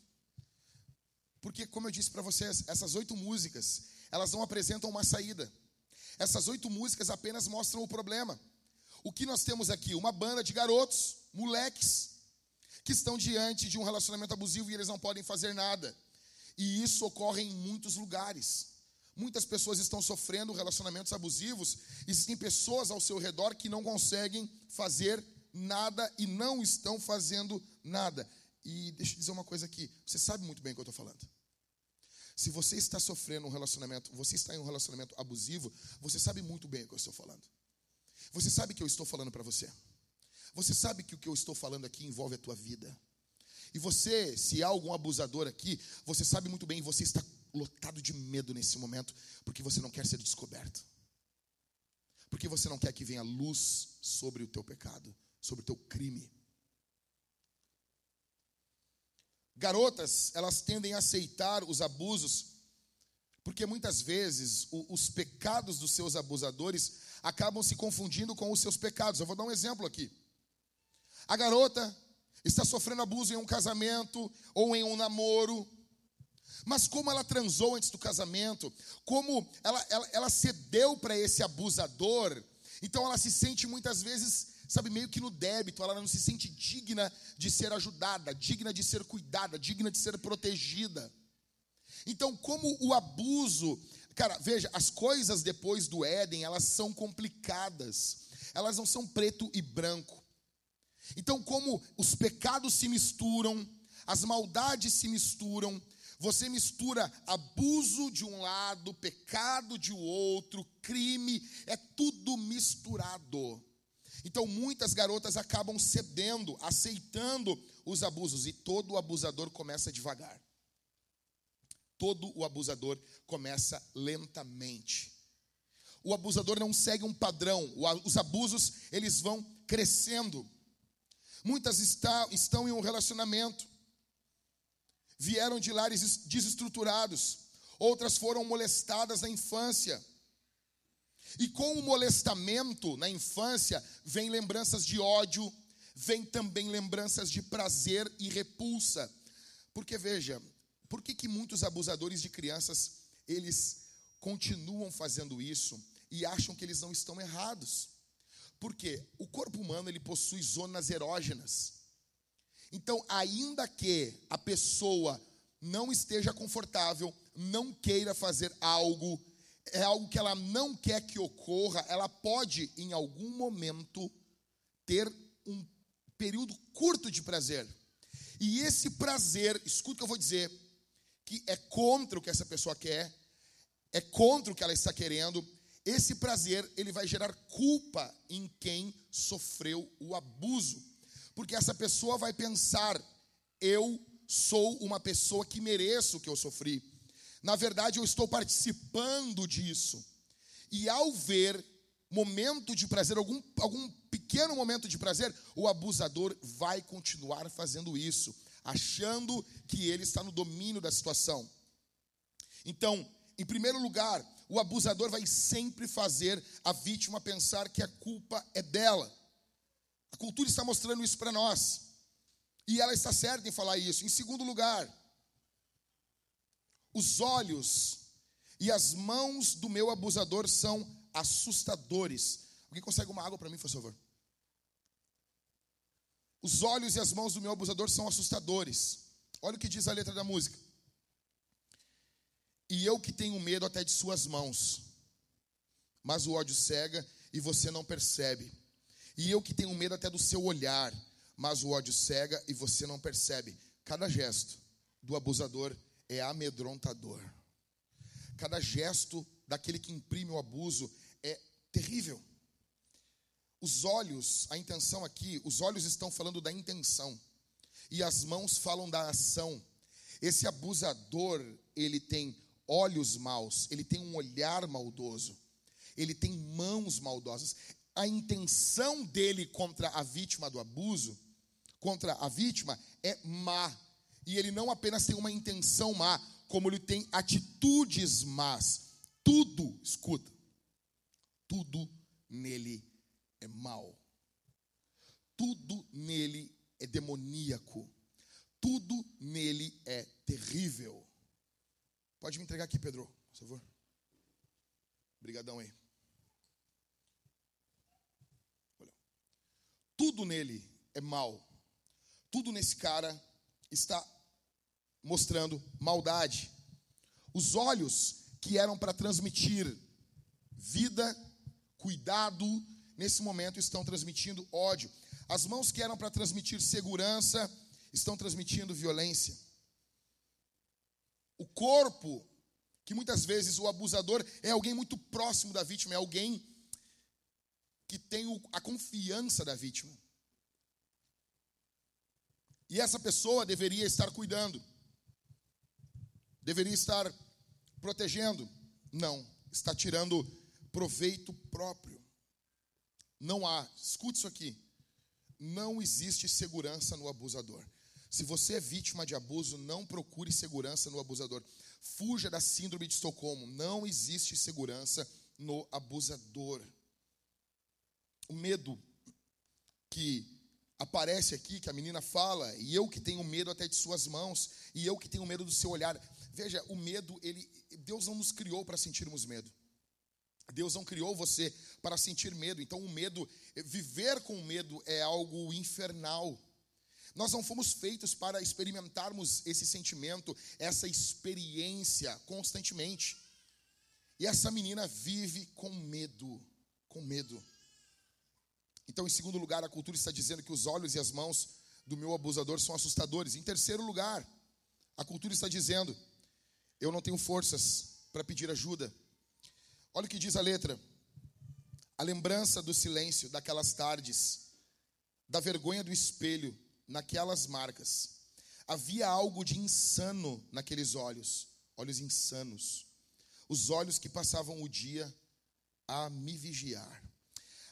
Porque, como eu disse para vocês, essas oito músicas, elas não apresentam uma saída. Essas oito músicas apenas mostram o problema. O que nós temos aqui? Uma banda de garotos, moleques, que estão diante de um relacionamento abusivo e eles não podem fazer nada. E isso ocorre em muitos lugares. Muitas pessoas estão sofrendo relacionamentos abusivos. Existem pessoas ao seu redor que não conseguem fazer nada e não estão fazendo nada. E deixa eu dizer uma coisa aqui. Você sabe muito bem o que eu estou falando. Se você está sofrendo um relacionamento, você está em um relacionamento abusivo, você sabe muito bem o que eu estou falando. Você sabe que eu estou falando para você. Você sabe que o que eu estou falando aqui envolve a tua vida. E você, se há algum abusador aqui, você sabe muito bem, você está lotado de medo nesse momento, porque você não quer ser descoberto. Porque você não quer que venha luz sobre o teu pecado, sobre o teu crime. Garotas, elas tendem a aceitar os abusos Porque muitas vezes o, os pecados dos seus abusadores acabam se confundindo com os seus pecados. Eu vou dar um exemplo aqui. A garota está sofrendo abuso em um casamento ou em um namoro. Mas como ela transou antes do casamento, como ela, ela, ela cedeu para esse abusador, então ela se sente muitas vezes, sabe, meio que no débito, ela não se sente digna de ser ajudada, digna de ser cuidada, digna de ser protegida. Então, como o abuso, cara, veja, as coisas depois do Éden, elas são complicadas. Elas não são preto e branco. Então, como os pecados se misturam, as maldades se misturam, você mistura abuso de um lado, pecado de outro, crime, é tudo misturado. Então muitas garotas acabam cedendo, aceitando os abusos e todo abusador começa devagar. Todo o abusador começa lentamente. O abusador não segue um padrão. Os abusos, eles vão crescendo. Muitas está, estão em um relacionamento. Vieram de lares desestruturados. Outras foram molestadas na infância. E com o molestamento na infância, vem lembranças de ódio, vem também lembranças de prazer e repulsa. Porque veja, por que, que muitos abusadores de crianças, eles continuam fazendo isso e acham que eles não estão errados? Porque o corpo humano ele possui zonas erógenas. Então, ainda que a pessoa não esteja confortável, não queira fazer algo, é algo que ela não quer que ocorra, ela pode em algum momento ter um período curto de prazer. E esse prazer, escuta o que eu vou dizer, que é contra o que essa pessoa quer, é contra o que ela está querendo, esse prazer ele vai gerar culpa em quem sofreu o abuso. Porque essa pessoa vai pensar: eu sou uma pessoa que mereço o que eu sofri. Na verdade, eu estou participando disso. E ao ver momento de prazer, algum, algum pequeno momento de prazer, o abusador vai continuar fazendo isso achando que ele está no domínio da situação. Então, em primeiro lugar, o abusador vai sempre fazer a vítima pensar que a culpa é dela. A cultura está mostrando isso para nós. E ela está certa em falar isso. Em segundo lugar, os olhos e as mãos do meu abusador são assustadores. Alguém consegue uma água para mim, por favor? Os olhos e as mãos do meu abusador são assustadores. Olha o que diz a letra da música. E eu que tenho medo até de suas mãos, mas o ódio cega e você não percebe. E eu que tenho medo até do seu olhar, mas o ódio cega e você não percebe. Cada gesto do abusador é amedrontador. Cada gesto daquele que imprime o abuso é terrível. Os olhos, a intenção aqui, os olhos estão falando da intenção e as mãos falam da ação. Esse abusador, ele tem olhos maus, ele tem um olhar maldoso, ele tem mãos maldosas. A intenção dele contra a vítima do abuso, contra a vítima, é má. E ele não apenas tem uma intenção má, como ele tem atitudes más. Tudo, escuta, tudo nele é mau. Tudo nele é demoníaco. Tudo nele é terrível. Pode me entregar aqui, Pedro, por favor. Obrigadão aí. Olha. Tudo nele é mal. Tudo nesse cara está mostrando maldade. Os olhos que eram para transmitir vida, cuidado, nesse momento estão transmitindo ódio. As mãos que eram para transmitir segurança estão transmitindo violência. O corpo, que muitas vezes o abusador é alguém muito próximo da vítima, é alguém que tem a confiança da vítima. E essa pessoa deveria estar cuidando, deveria estar protegendo. Não, está tirando proveito próprio. Não há, escute isso aqui, não existe segurança no abusador. Se você é vítima de abuso, não procure segurança no abusador. Fuja da síndrome de Estocolmo. Não existe segurança no abusador. O medo que aparece aqui, que a menina fala, e eu que tenho medo até de suas mãos, e eu que tenho medo do seu olhar. Veja, o medo, ele, Deus não nos criou para sentirmos medo. Deus não criou você para sentir medo. Então, o medo, viver com medo é algo infernal. Nós não fomos feitos para experimentarmos esse sentimento, essa experiência constantemente. E essa menina vive com medo, com medo. Então, em segundo lugar, a cultura está dizendo que os olhos e as mãos do meu abusador são assustadores. Em terceiro lugar, a cultura está dizendo: eu não tenho forças para pedir ajuda. Olha o que diz a letra. A lembrança do silêncio daquelas tardes, da vergonha do espelho naquelas marcas. Havia algo de insano naqueles olhos, olhos insanos. Os olhos que passavam o dia a me vigiar.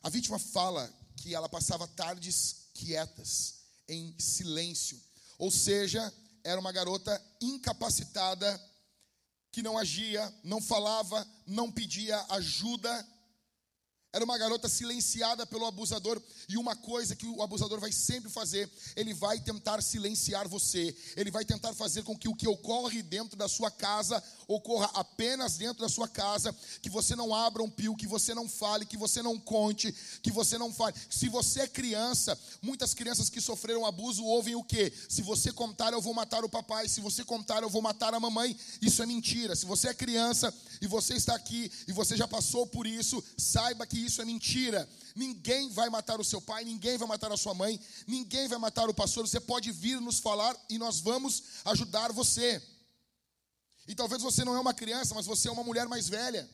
A vítima fala que ela passava tardes quietas, em silêncio. Ou seja, era uma garota incapacitada que não agia, não falava, não pedia ajuda. Era uma garota silenciada pelo abusador e uma coisa que o abusador vai sempre fazer, ele vai tentar silenciar você. Ele vai tentar fazer com que o que ocorre dentro da sua casa ocorra apenas dentro da sua casa, que você não abra um pio, que você não fale, que você não conte, que você não fale. Se você é criança, muitas crianças que sofreram abuso ouvem o quê? Se você contar, eu vou matar o papai, se você contar, eu vou matar a mamãe. Isso é mentira. Se você é criança e você está aqui e você já passou por isso, saiba que isso é mentira. Ninguém vai matar o seu pai, ninguém vai matar a sua mãe, ninguém vai matar o pastor. Você pode vir nos falar e nós vamos ajudar você. E talvez você não é uma criança, mas você é uma mulher mais velha.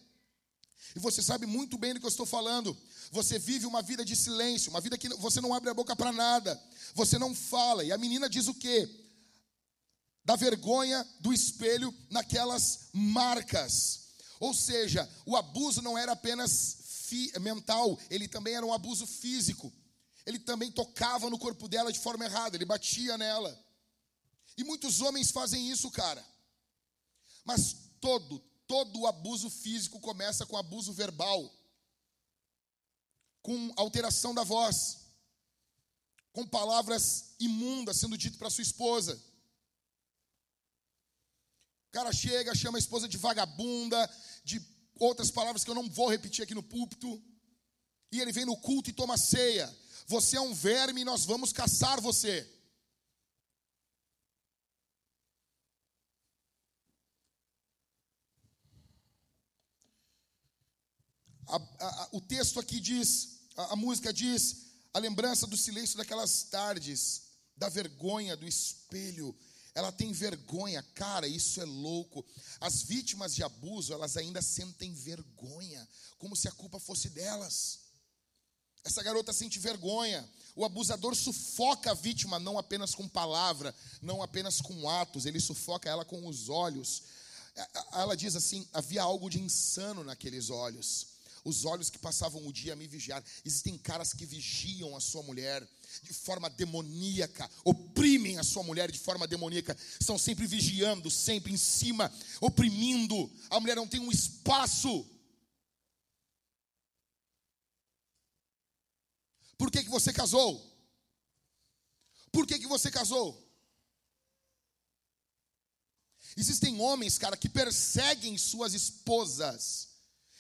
E você sabe muito bem do que eu estou falando. Você vive uma vida de silêncio, uma vida que você não abre a boca para nada. Você não fala. E a menina diz o quê? Da vergonha do espelho naquelas marcas. Ou seja, o abuso não era apenas mental, ele também era um abuso físico. Ele também tocava no corpo dela de forma errada, ele batia nela. E muitos homens fazem isso, cara. Mas todo, todo abuso físico começa com abuso verbal, com alteração da voz, com palavras imundas sendo dito para sua esposa. O cara chega, chama a esposa de vagabunda, de outras palavras que eu não vou repetir aqui no púlpito. E ele vem no culto e toma ceia. Você é um verme e nós vamos caçar você. A, a, o texto aqui diz, a, a música diz, a lembrança do silêncio daquelas tardes, da vergonha do espelho ela tem vergonha, cara, isso é louco. As vítimas de abuso, elas ainda sentem vergonha, como se a culpa fosse delas. Essa garota sente vergonha. O abusador sufoca a vítima não apenas com palavra, não apenas com atos, ele sufoca ela com os olhos. Ela diz assim: havia algo de insano naqueles olhos os olhos que passavam o dia a me vigiar. Existem caras que vigiam a sua mulher de forma demoníaca, oprimem a sua mulher de forma demoníaca, estão sempre vigiando, sempre em cima, oprimindo. A mulher não tem um espaço. Por que, que você casou? Por que, que você casou? Existem homens, cara, que perseguem suas esposas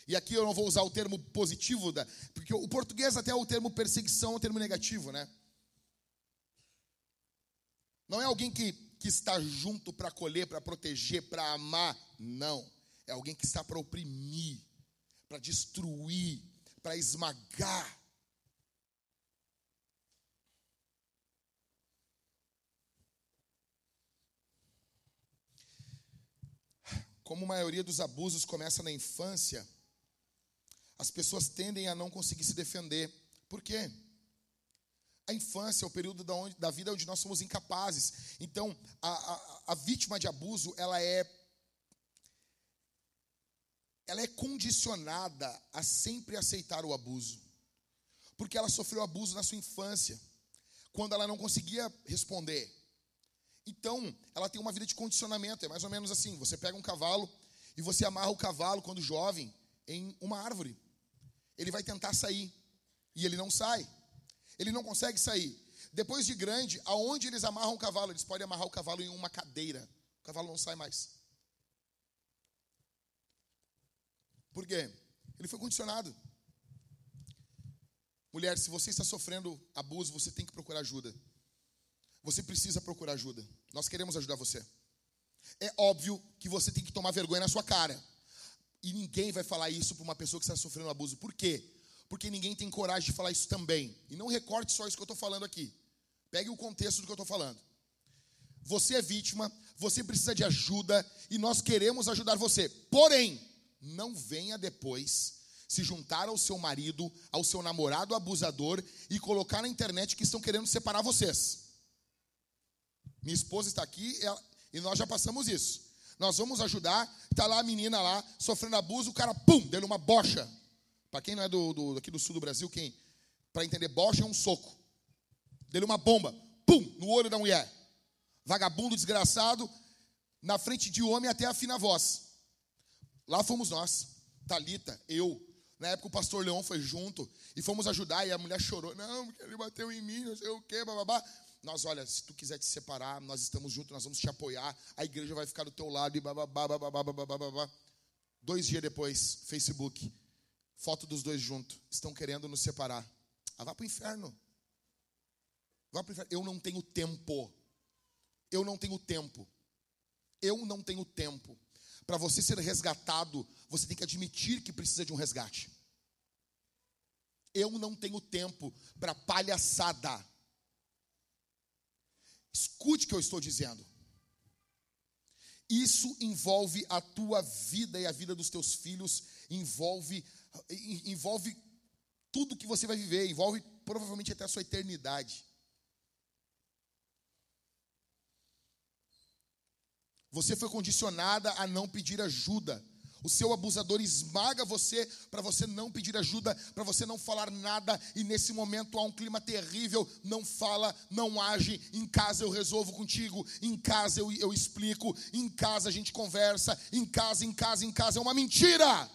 e aqui eu não vou usar o termo positivo, da, porque o português até o termo perseguição é um termo negativo, né? Não é alguém que, que está junto para acolher, para proteger, para amar. Não. É alguém que está para oprimir, para destruir, para esmagar. Como a maioria dos abusos começa na infância, as pessoas tendem a não conseguir se defender. Por quê? A infância é o período da, onde, da vida onde nós somos incapazes. Então, a, a, a vítima de abuso, ela é ela é condicionada a sempre aceitar o abuso. Porque ela sofreu abuso na sua infância, quando ela não conseguia responder. Então, ela tem uma vida de condicionamento. É mais ou menos assim: você pega um cavalo e você amarra o cavalo, quando jovem, em uma árvore. Ele vai tentar sair e ele não sai. Ele não consegue sair. Depois de grande, aonde eles amarram o cavalo? Eles podem amarrar o cavalo em uma cadeira. O cavalo não sai mais. Por quê? Ele foi condicionado. Mulher, se você está sofrendo abuso, você tem que procurar ajuda. Você precisa procurar ajuda. Nós queremos ajudar você. É óbvio que você tem que tomar vergonha na sua cara. E ninguém vai falar isso para uma pessoa que está sofrendo abuso. Por quê? Porque ninguém tem coragem de falar isso também. E não recorte só isso que eu estou falando aqui. Pegue o contexto do que eu estou falando. Você é vítima, você precisa de ajuda e nós queremos ajudar você. Porém, não venha depois se juntar ao seu marido, ao seu namorado abusador e colocar na internet que estão querendo separar vocês. Minha esposa está aqui e nós já passamos isso. Nós vamos ajudar, está lá a menina lá sofrendo abuso, o cara, pum, deu uma bocha. Para quem não é do, do, aqui do sul do Brasil, quem? Para entender, bocha é um soco. Deu uma bomba, pum, no olho da mulher. Vagabundo desgraçado, na frente de homem até afina a voz. Lá fomos nós, Talita, eu, na época o pastor Leão foi junto e fomos ajudar e a mulher chorou. Não, porque ele bateu em mim, não sei o quê, bababá. Nós, olha, se tu quiser te separar, nós estamos juntos, nós vamos te apoiar. A igreja vai ficar do teu lado e bababá, bababá, bababá, babá. Dois dias depois, Facebook, foto dos dois juntos. Estão querendo nos separar. Ah, vá para o inferno. Vá para o inferno. Eu não tenho tempo. Eu não tenho tempo. Eu não tenho tempo. Para você ser resgatado, você tem que admitir que precisa de um resgate. Eu não tenho tempo para palhaçada. Escute o que eu estou dizendo. Isso envolve a tua vida e a vida dos teus filhos, envolve envolve tudo que você vai viver, envolve provavelmente até a sua eternidade. Você foi condicionada a não pedir ajuda. O seu abusador esmaga você para você não pedir ajuda, para você não falar nada, e nesse momento há um clima terrível. Não fala, não age. Em casa eu resolvo contigo, em casa eu, eu explico, em casa a gente conversa, em casa, em casa, em casa. É uma mentira.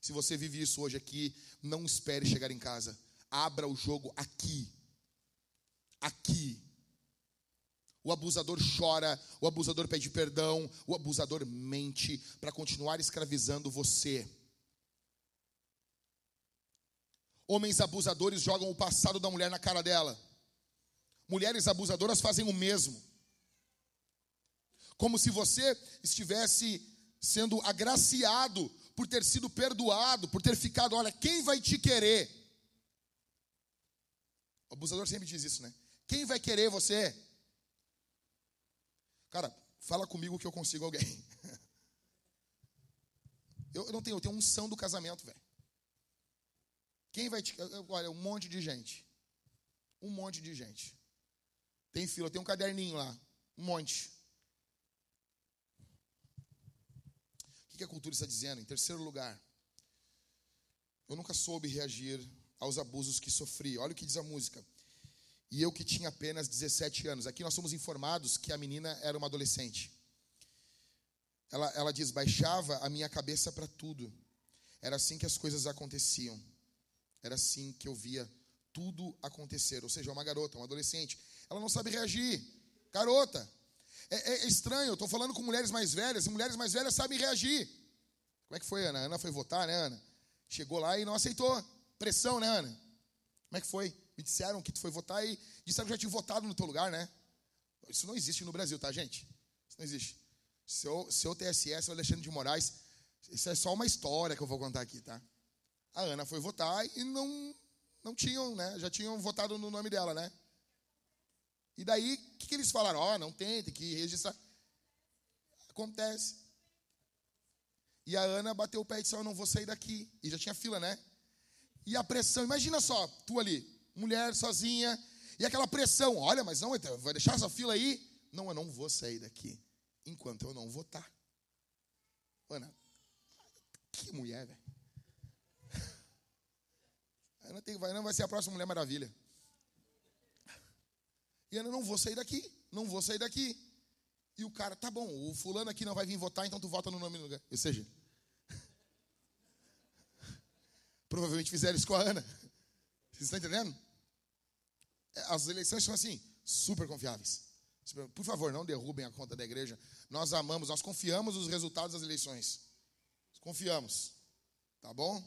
Se você vive isso hoje aqui, não espere chegar em casa. Abra o jogo aqui. Aqui. O abusador chora, o abusador pede perdão, o abusador mente para continuar escravizando você. Homens abusadores jogam o passado da mulher na cara dela. Mulheres abusadoras fazem o mesmo. Como se você estivesse sendo agraciado por ter sido perdoado, por ter ficado, olha, quem vai te querer? O abusador sempre diz isso, né? Quem vai querer você? Cara, fala comigo que eu consigo alguém. Eu não tenho, eu tenho unção do casamento, velho. Quem vai te. Olha, um monte de gente. Um monte de gente. Tem fila, tem um caderninho lá. Um monte. Que a cultura está dizendo? Em terceiro lugar, eu nunca soube reagir aos abusos que sofri. Olha o que diz a música e eu que tinha apenas 17 anos. Aqui nós somos informados que a menina era uma adolescente. Ela, ela diz: baixava a minha cabeça para tudo. Era assim que as coisas aconteciam. Era assim que eu via tudo acontecer. Ou seja, uma garota, uma adolescente. Ela não sabe reagir. Garota. É, é estranho, eu estou falando com mulheres mais velhas, e mulheres mais velhas sabem reagir. Como é que foi, Ana? Ana foi votar, né, Ana? Chegou lá e não aceitou. Pressão, né, Ana? Como é que foi? Me disseram que tu foi votar e disseram que já tinha votado no teu lugar, né? Isso não existe no Brasil, tá, gente? Isso não existe. Seu, seu TSS, o Alexandre de Moraes, isso é só uma história que eu vou contar aqui, tá? A Ana foi votar e não, não tinham, né? Já tinham votado no nome dela, né? E daí, o que, que eles falaram? Ó, oh, não tem, tem que registrar. Acontece. E a Ana bateu o pé e disse: Eu não vou sair daqui. E já tinha fila, né? E a pressão, imagina só, tu ali, mulher sozinha, e aquela pressão, olha, mas não, então, vai deixar essa fila aí? Não, eu não vou sair daqui, enquanto eu não votar. Ana, que mulher, velho. Ana tem, não vai ser a próxima Mulher Maravilha. E Ana, não vou sair daqui, não vou sair daqui. E o cara, tá bom, o fulano aqui não vai vir votar, então tu vota no nome do lugar. Ou seja, provavelmente fizeram isso com a Ana. Vocês estão entendendo? É, as eleições são assim, super confiáveis. Por favor, não derrubem a conta da igreja. Nós amamos, nós confiamos nos resultados das eleições. Confiamos. Tá bom?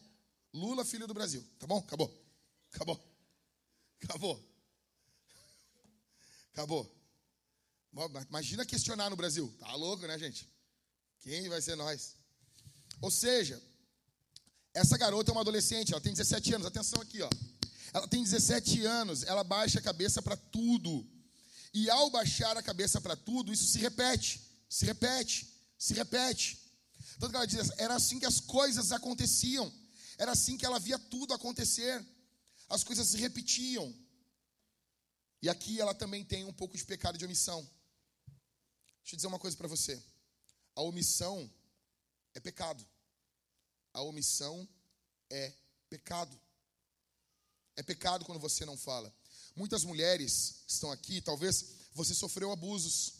Lula, filho do Brasil. Tá bom? Acabou. Acabou. Acabou. Acabou. Imagina questionar no Brasil. Tá louco, né, gente? Quem vai ser nós? Ou seja, essa garota é uma adolescente, ela tem 17 anos. Atenção aqui, ó. Ela tem 17 anos, ela baixa a cabeça para tudo. E ao baixar a cabeça para tudo, isso se repete, se repete, se repete. Tanto que ela diz, era assim que as coisas aconteciam. Era assim que ela via tudo acontecer. As coisas se repetiam. E aqui ela também tem um pouco de pecado de omissão. Deixa eu dizer uma coisa para você. A omissão é pecado. A omissão é pecado. É pecado quando você não fala. Muitas mulheres estão aqui, talvez você sofreu abusos.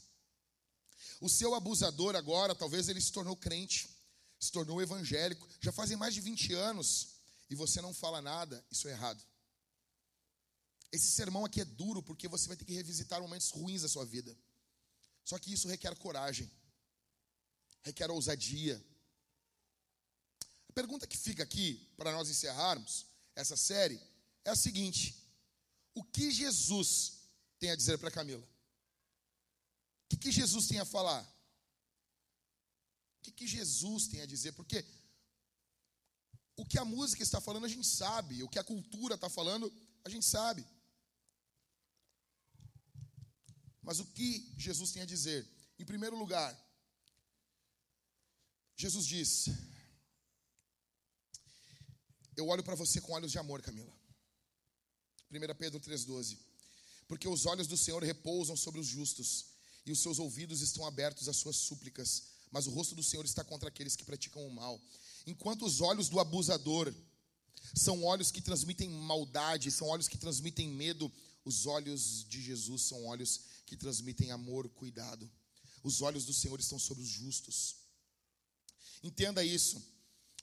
O seu abusador agora, talvez ele se tornou crente, se tornou evangélico, já fazem mais de 20 anos e você não fala nada, isso é errado. Esse sermão aqui é duro porque você vai ter que revisitar momentos ruins da sua vida. Só que isso requer coragem, requer ousadia. A pergunta que fica aqui, para nós encerrarmos essa série, é a seguinte: O que Jesus tem a dizer para Camila? O que, que Jesus tem a falar? O que, que Jesus tem a dizer? Porque o que a música está falando a gente sabe, o que a cultura está falando a gente sabe. Mas o que Jesus tem a dizer? Em primeiro lugar, Jesus diz: Eu olho para você com olhos de amor, Camila. 1 Pedro 3,12. Porque os olhos do Senhor repousam sobre os justos, e os seus ouvidos estão abertos às suas súplicas, mas o rosto do Senhor está contra aqueles que praticam o mal. Enquanto os olhos do abusador são olhos que transmitem maldade, são olhos que transmitem medo, os olhos de Jesus são olhos que transmitem amor, cuidado. Os olhos do Senhor estão sobre os justos. Entenda isso.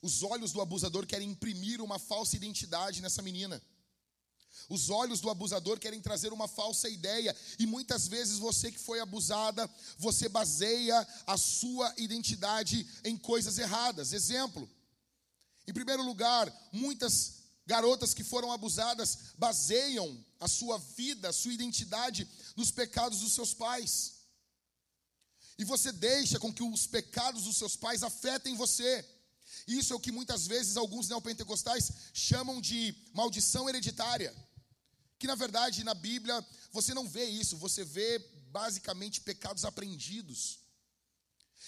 Os olhos do abusador querem imprimir uma falsa identidade nessa menina. Os olhos do abusador querem trazer uma falsa ideia, e muitas vezes você que foi abusada, você baseia a sua identidade em coisas erradas. Exemplo: em primeiro lugar, muitas garotas que foram abusadas baseiam a sua vida, a sua identidade nos pecados dos seus pais. E você deixa com que os pecados dos seus pais afetem você. Isso é o que muitas vezes alguns neopentecostais chamam de maldição hereditária. Que na verdade na Bíblia você não vê isso, você vê basicamente pecados aprendidos.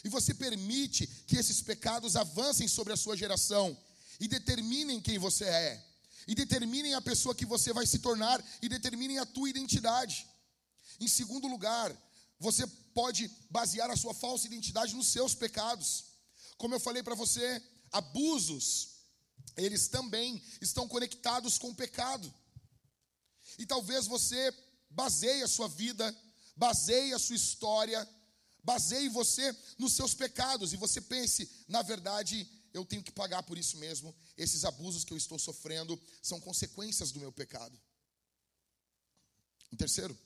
E você permite que esses pecados avancem sobre a sua geração e determinem quem você é, e determinem a pessoa que você vai se tornar, e determinem a tua identidade. Em segundo lugar, você pode basear a sua falsa identidade nos seus pecados. Como eu falei para você, abusos, eles também estão conectados com o pecado. E talvez você baseie a sua vida, baseie a sua história, baseie você nos seus pecados e você pense, na verdade, eu tenho que pagar por isso mesmo. Esses abusos que eu estou sofrendo são consequências do meu pecado. Em terceiro,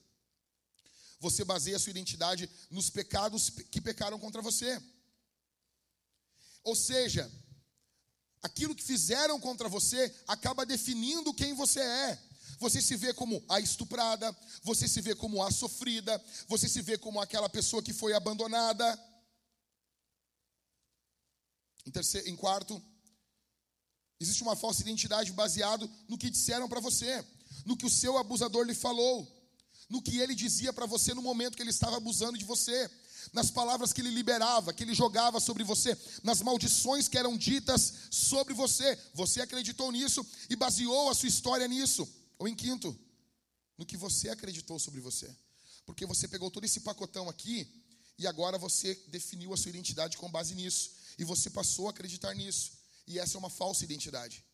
você baseia sua identidade nos pecados que pecaram contra você. Ou seja, aquilo que fizeram contra você acaba definindo quem você é. Você se vê como a estuprada, você se vê como a sofrida, você se vê como aquela pessoa que foi abandonada. Em, terceiro, em quarto, existe uma falsa identidade baseado no que disseram para você, no que o seu abusador lhe falou no que ele dizia para você no momento que ele estava abusando de você, nas palavras que ele liberava, que ele jogava sobre você, nas maldições que eram ditas sobre você. Você acreditou nisso e baseou a sua história nisso. Ou em quinto, no que você acreditou sobre você. Porque você pegou todo esse pacotão aqui e agora você definiu a sua identidade com base nisso. E você passou a acreditar nisso. E essa é uma falsa identidade.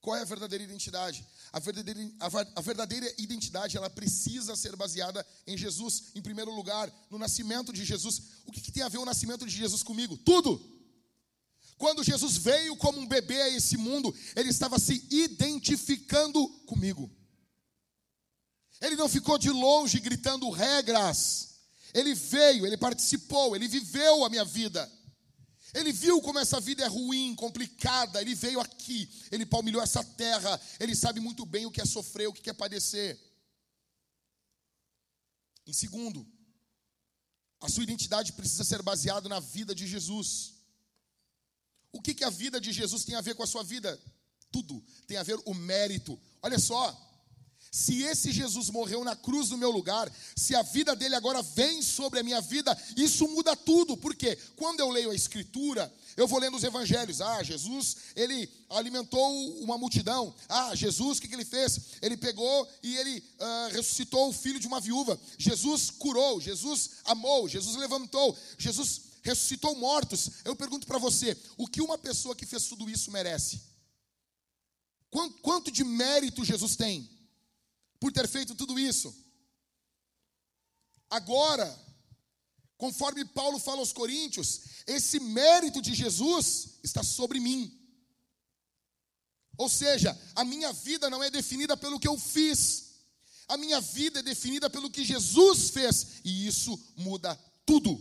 Qual é a verdadeira identidade? A verdadeira, a verdadeira identidade ela precisa ser baseada em Jesus, em primeiro lugar, no nascimento de Jesus. O que, que tem a ver o nascimento de Jesus comigo? Tudo! Quando Jesus veio como um bebê a esse mundo, ele estava se identificando comigo. Ele não ficou de longe gritando regras. Ele veio, ele participou, ele viveu a minha vida. Ele viu como essa vida é ruim, complicada. Ele veio aqui, ele palmilhou essa terra. Ele sabe muito bem o que é sofrer, o que é padecer. Em segundo, a sua identidade precisa ser baseada na vida de Jesus. O que, que a vida de Jesus tem a ver com a sua vida? Tudo tem a ver o mérito. Olha só, se esse Jesus morreu na cruz no meu lugar, se a vida dele agora vem sobre a minha vida, isso muda tudo. Porque quando eu leio a Escritura, eu vou lendo os Evangelhos. Ah, Jesus, ele alimentou uma multidão. Ah, Jesus, o que, que ele fez? Ele pegou e ele uh, ressuscitou o filho de uma viúva. Jesus curou, Jesus amou, Jesus levantou, Jesus ressuscitou mortos. Eu pergunto para você: o que uma pessoa que fez tudo isso merece? Quanto, quanto de mérito Jesus tem? Por ter feito tudo isso. Agora, conforme Paulo fala aos Coríntios, esse mérito de Jesus está sobre mim. Ou seja, a minha vida não é definida pelo que eu fiz, a minha vida é definida pelo que Jesus fez, e isso muda tudo.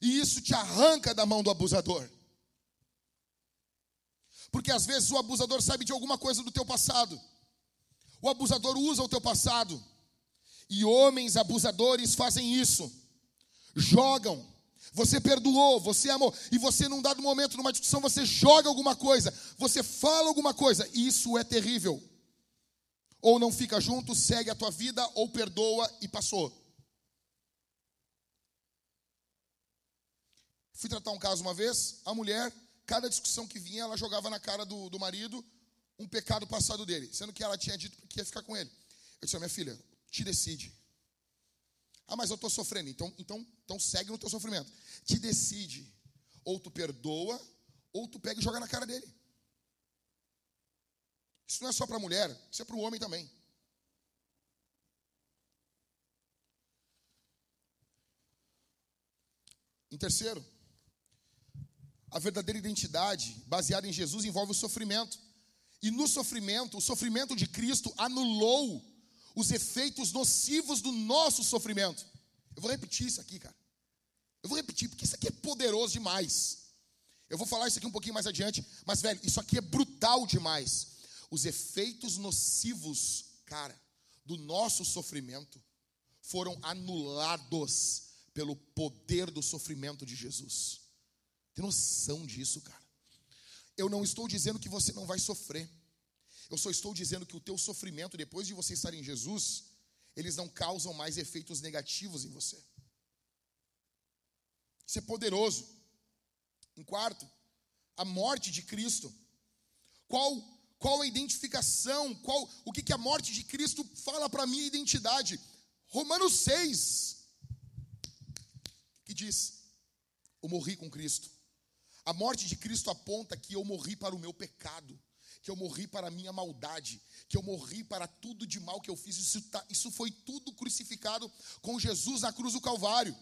E isso te arranca da mão do abusador. Porque às vezes o abusador sabe de alguma coisa do teu passado. O abusador usa o teu passado. E homens abusadores fazem isso. Jogam. Você perdoou, você amou. E você, num dado momento, numa discussão, você joga alguma coisa. Você fala alguma coisa. Isso é terrível. Ou não fica junto, segue a tua vida, ou perdoa e passou. Fui tratar um caso uma vez. A mulher, cada discussão que vinha, ela jogava na cara do, do marido um pecado passado dele, sendo que ela tinha dito que ia ficar com ele. Eu disse, minha filha, te decide. Ah, mas eu estou sofrendo, então, então, então segue no teu sofrimento. Te decide. Ou tu perdoa, ou tu pega e joga na cara dele. Isso não é só para a mulher, isso é para o homem também. Em terceiro, a verdadeira identidade baseada em Jesus envolve o sofrimento. E no sofrimento, o sofrimento de Cristo anulou os efeitos nocivos do nosso sofrimento. Eu vou repetir isso aqui, cara. Eu vou repetir, porque isso aqui é poderoso demais. Eu vou falar isso aqui um pouquinho mais adiante, mas, velho, isso aqui é brutal demais. Os efeitos nocivos, cara, do nosso sofrimento foram anulados pelo poder do sofrimento de Jesus. Tem noção disso, cara? Eu não estou dizendo que você não vai sofrer. Eu só estou dizendo que o teu sofrimento, depois de você estar em Jesus, eles não causam mais efeitos negativos em você. Isso é poderoso. Em quarto, a morte de Cristo. Qual qual a identificação? Qual o que que a morte de Cristo fala para minha identidade? Romanos 6 que diz: Eu morri com Cristo. A morte de Cristo aponta que eu morri para o meu pecado, que eu morri para a minha maldade, que eu morri para tudo de mal que eu fiz. Isso, tá, isso foi tudo crucificado com Jesus na cruz do Calvário.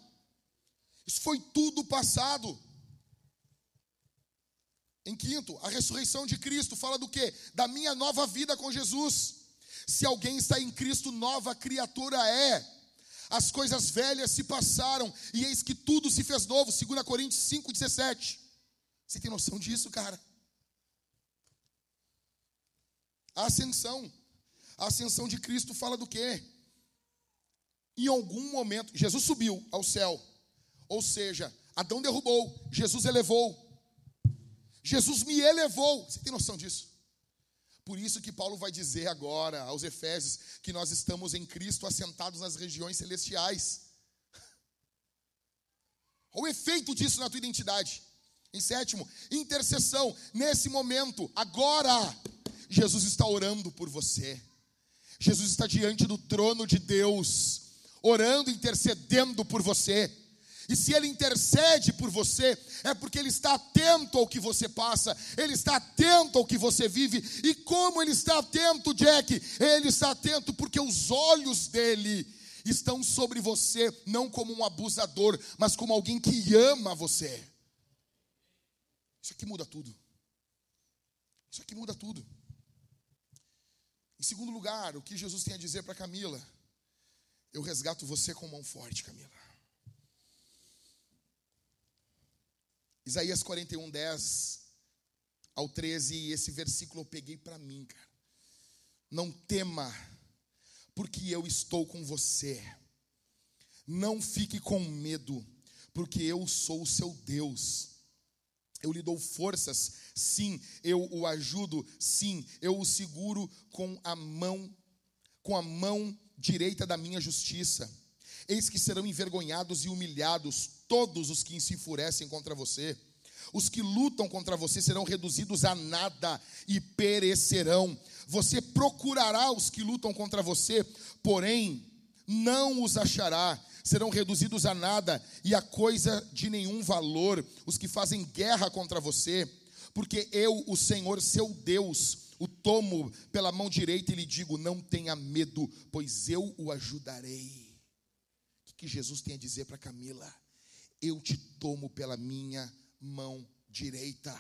Isso foi tudo passado. Em quinto, a ressurreição de Cristo fala do que? Da minha nova vida com Jesus. Se alguém está em Cristo, nova criatura é. As coisas velhas se passaram e eis que tudo se fez novo. 2 Coríntios 5,17. Você tem noção disso, cara? A ascensão. A ascensão de Cristo fala do quê? Em algum momento, Jesus subiu ao céu. Ou seja, Adão derrubou, Jesus elevou. Jesus me elevou. Você tem noção disso? Por isso que Paulo vai dizer agora aos Efésios que nós estamos em Cristo assentados nas regiões celestiais. O efeito disso na tua identidade. Em sétimo, intercessão. Nesse momento, agora, Jesus está orando por você. Jesus está diante do trono de Deus, orando, intercedendo por você. E se ele intercede por você, é porque ele está atento ao que você passa, ele está atento ao que você vive. E como ele está atento, Jack? Ele está atento porque os olhos dele estão sobre você, não como um abusador, mas como alguém que ama você. Isso aqui muda tudo. Isso aqui muda tudo. Em segundo lugar, o que Jesus tem a dizer para Camila? Eu resgato você com mão forte, Camila. Isaías 41, 10 ao 13, esse versículo eu peguei para mim, cara. Não tema, porque eu estou com você. Não fique com medo, porque eu sou o seu Deus. Eu lhe dou forças, sim, eu o ajudo, sim, eu o seguro com a mão, com a mão direita da minha justiça. Eis que serão envergonhados e humilhados todos os que se enfurecem contra você. Os que lutam contra você serão reduzidos a nada e perecerão. Você procurará os que lutam contra você, porém não os achará. Serão reduzidos a nada e a coisa de nenhum valor. Os que fazem guerra contra você, porque eu, o Senhor, seu Deus, o tomo pela mão direita e lhe digo: não tenha medo, pois eu o ajudarei que Jesus tem a dizer para Camila: Eu te tomo pela minha mão direita.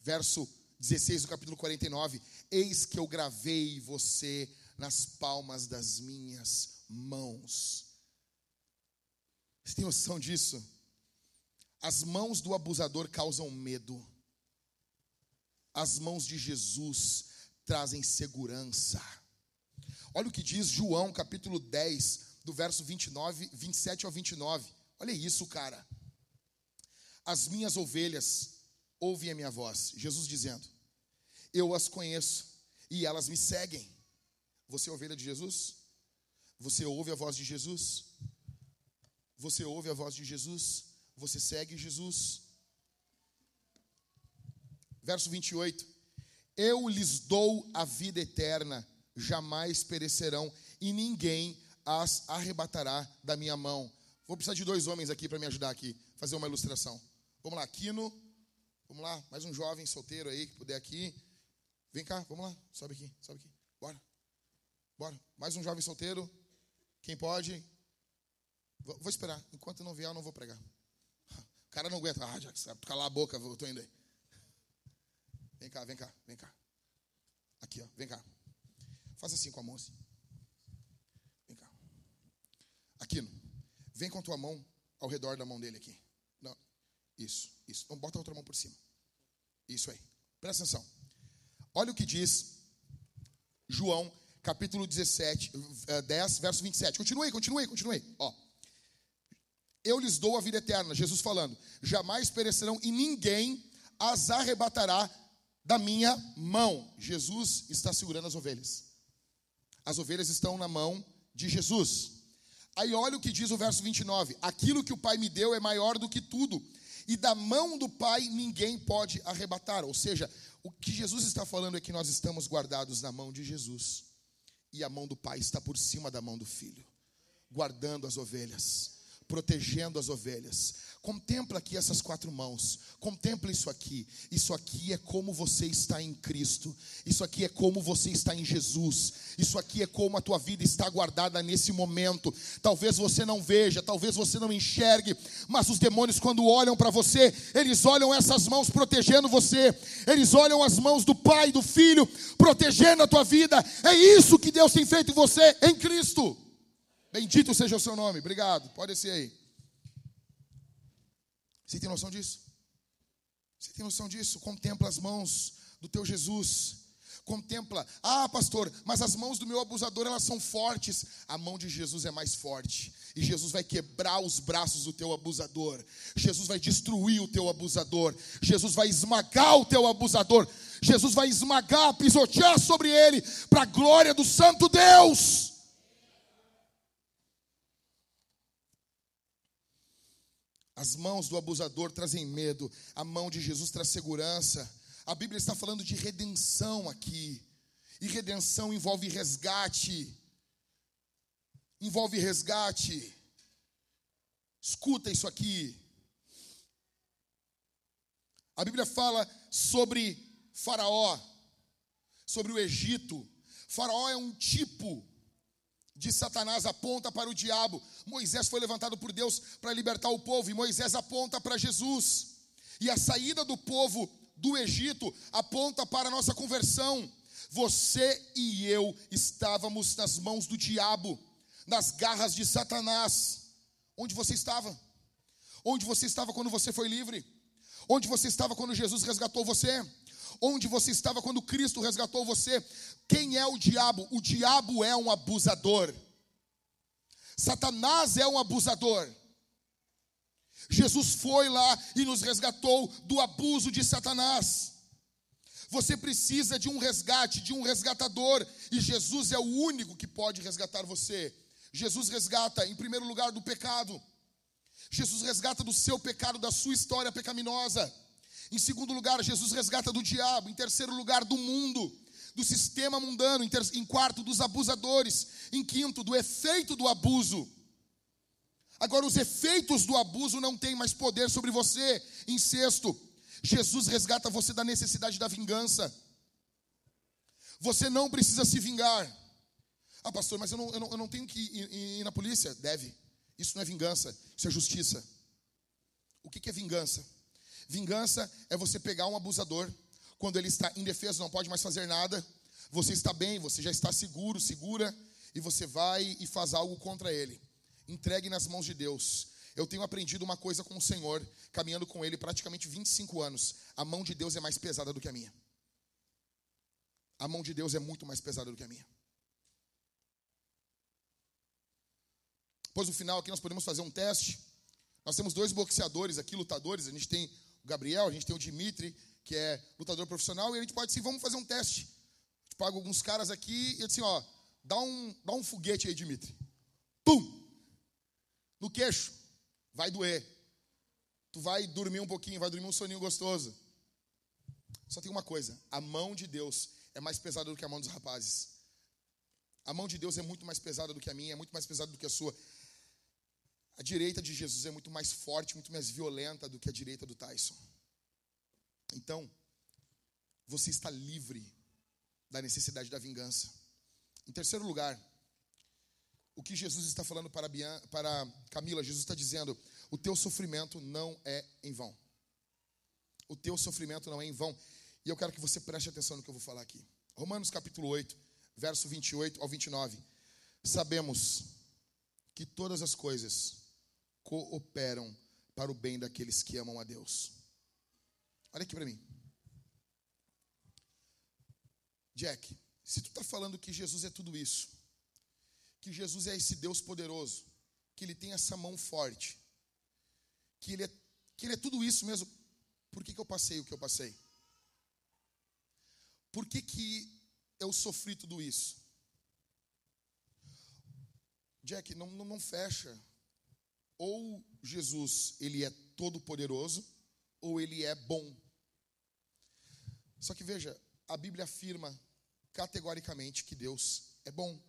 Verso 16 do capítulo 49: Eis que eu gravei você nas palmas das minhas mãos. Você tem noção disso? As mãos do abusador causam medo, as mãos de Jesus trazem segurança. Olha o que diz João capítulo 10, do verso 29, 27 ao 29. Olha isso, cara. As minhas ovelhas ouvem a minha voz. Jesus dizendo: Eu as conheço e elas me seguem. Você é ovelha de Jesus? Você ouve a voz de Jesus? Você ouve a voz de Jesus? Você segue Jesus? Verso 28. Eu lhes dou a vida eterna, jamais perecerão, e ninguém as arrebatará da minha mão. Vou precisar de dois homens aqui para me ajudar aqui, fazer uma ilustração. Vamos lá, Quino. Vamos lá, mais um jovem solteiro aí que puder aqui. Vem cá, vamos lá, sobe aqui, sobe aqui. Bora. Bora. Mais um jovem solteiro. Quem pode? Vou esperar. Enquanto não vier, eu não vou pregar. O cara não aguenta. Ah, já calar a boca, eu tô indo aí. Vem cá, vem cá, vem cá. Aqui, ó, vem cá. Faz assim com a mão assim. Aquino, vem com a tua mão ao redor da mão dele aqui. Não, isso, isso. Então bota a outra mão por cima. Isso aí. Presta atenção. Olha o que diz João, capítulo 17, 10, eh, verso 27. Continue, continue, continue. Ó. Eu lhes dou a vida eterna, Jesus falando. Jamais perecerão e ninguém as arrebatará da minha mão. Jesus está segurando as ovelhas. As ovelhas estão na mão de Jesus. Aí olha o que diz o verso 29: Aquilo que o Pai me deu é maior do que tudo, e da mão do Pai ninguém pode arrebatar. Ou seja, o que Jesus está falando é que nós estamos guardados na mão de Jesus, e a mão do Pai está por cima da mão do Filho, guardando as ovelhas, protegendo as ovelhas. Contempla aqui essas quatro mãos. Contempla isso aqui. Isso aqui é como você está em Cristo. Isso aqui é como você está em Jesus. Isso aqui é como a tua vida está guardada nesse momento. Talvez você não veja, talvez você não enxergue, mas os demônios quando olham para você, eles olham essas mãos protegendo você. Eles olham as mãos do Pai, do Filho, protegendo a tua vida. É isso que Deus tem feito em você em Cristo. Bendito seja o seu nome. Obrigado. Pode ser aí. Você tem noção disso? Você tem noção disso? Contempla as mãos do teu Jesus. Contempla, ah, pastor, mas as mãos do meu abusador elas são fortes. A mão de Jesus é mais forte. E Jesus vai quebrar os braços do teu abusador. Jesus vai destruir o teu abusador. Jesus vai esmagar o teu abusador. Jesus vai esmagar, pisotear sobre ele, para a glória do Santo Deus. As mãos do abusador trazem medo, a mão de Jesus traz segurança. A Bíblia está falando de redenção aqui. E redenção envolve resgate. Envolve resgate. Escuta isso aqui. A Bíblia fala sobre Faraó, sobre o Egito. Faraó é um tipo de Satanás, aponta para o diabo. Moisés foi levantado por Deus para libertar o povo, e Moisés aponta para Jesus. E a saída do povo do Egito aponta para a nossa conversão. Você e eu estávamos nas mãos do diabo, nas garras de Satanás. Onde você estava? Onde você estava quando você foi livre? Onde você estava quando Jesus resgatou você? Onde você estava quando Cristo resgatou você? Quem é o diabo? O diabo é um abusador. Satanás é um abusador. Jesus foi lá e nos resgatou do abuso de Satanás. Você precisa de um resgate, de um resgatador, e Jesus é o único que pode resgatar você. Jesus resgata, em primeiro lugar, do pecado. Jesus resgata do seu pecado, da sua história pecaminosa. Em segundo lugar, Jesus resgata do diabo. Em terceiro lugar, do mundo, do sistema mundano. Em, ter... em quarto, dos abusadores. Em quinto, do efeito do abuso. Agora, os efeitos do abuso não têm mais poder sobre você. Em sexto, Jesus resgata você da necessidade da vingança. Você não precisa se vingar. Ah, pastor, mas eu não, eu não, eu não tenho que ir, ir, na polícia? Deve. Isso não é vingança, isso é justiça. O que é vingança? Vingança é você pegar um abusador, quando ele está indefeso, não pode mais fazer nada, você está bem, você já está seguro, segura, e você vai e faz algo contra ele. Entregue nas mãos de Deus. Eu tenho aprendido uma coisa com o Senhor, caminhando com Ele praticamente 25 anos. A mão de Deus é mais pesada do que a minha. A mão de Deus é muito mais pesada do que a minha. Depois no final aqui nós podemos fazer um teste. Nós temos dois boxeadores aqui, lutadores. A gente tem o Gabriel, a gente tem o Dimitri, que é lutador profissional, e a gente pode sim, vamos fazer um teste. A gente paga alguns caras aqui e assim, ó, dá um, dá um foguete aí, Dimitri. Pum! No queixo. Vai doer. Tu vai dormir um pouquinho, vai dormir um soninho gostoso. Só tem uma coisa: a mão de Deus é mais pesada do que a mão dos rapazes. A mão de Deus é muito mais pesada do que a minha, é muito mais pesada do que a sua. A direita de Jesus é muito mais forte, muito mais violenta do que a direita do Tyson. Então, você está livre da necessidade da vingança. Em terceiro lugar, o que Jesus está falando para, Bian, para Camila, Jesus está dizendo: o teu sofrimento não é em vão. O teu sofrimento não é em vão. E eu quero que você preste atenção no que eu vou falar aqui. Romanos capítulo 8, verso 28 ao 29. Sabemos que todas as coisas cooperam para o bem daqueles que amam a Deus. Olha aqui para mim. Jack, se tu está falando que Jesus é tudo isso, que Jesus é esse Deus poderoso, que Ele tem essa mão forte, que Ele é, que ele é tudo isso mesmo, por que, que eu passei o que eu passei? Por que, que eu sofri tudo isso? Jack, não, não, não fecha ou Jesus ele é todo poderoso ou ele é bom. Só que veja, a Bíblia afirma categoricamente que Deus é bom.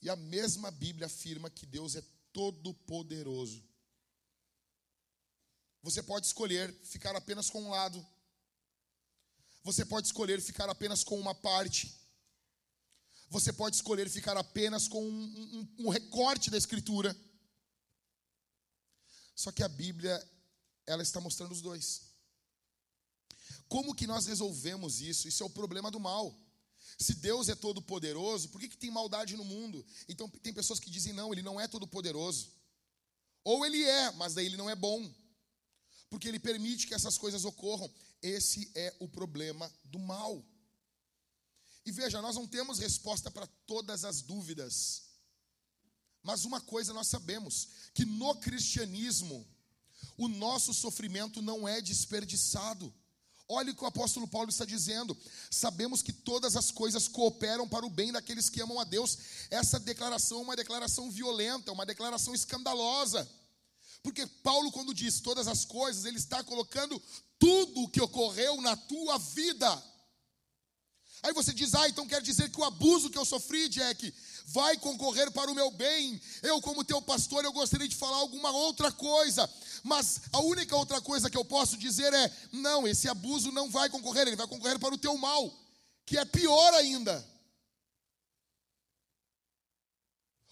E a mesma Bíblia afirma que Deus é todo poderoso. Você pode escolher ficar apenas com um lado. Você pode escolher ficar apenas com uma parte. Você pode escolher ficar apenas com um, um, um recorte da Escritura. Só que a Bíblia, ela está mostrando os dois. Como que nós resolvemos isso? Isso é o problema do mal. Se Deus é todo poderoso, por que, que tem maldade no mundo? Então tem pessoas que dizem, não, ele não é todo poderoso. Ou ele é, mas daí ele não é bom. Porque ele permite que essas coisas ocorram. Esse é o problema do mal. E veja, nós não temos resposta para todas as dúvidas. Mas uma coisa nós sabemos: que no cristianismo, o nosso sofrimento não é desperdiçado. Olha o que o apóstolo Paulo está dizendo. Sabemos que todas as coisas cooperam para o bem daqueles que amam a Deus. Essa declaração é uma declaração violenta, uma declaração escandalosa. Porque Paulo, quando diz todas as coisas, ele está colocando tudo o que ocorreu na tua vida. Aí você diz, ah, então quer dizer que o abuso que eu sofri, Jack, vai concorrer para o meu bem. Eu, como teu pastor, eu gostaria de falar alguma outra coisa, mas a única outra coisa que eu posso dizer é: não, esse abuso não vai concorrer, ele vai concorrer para o teu mal, que é pior ainda.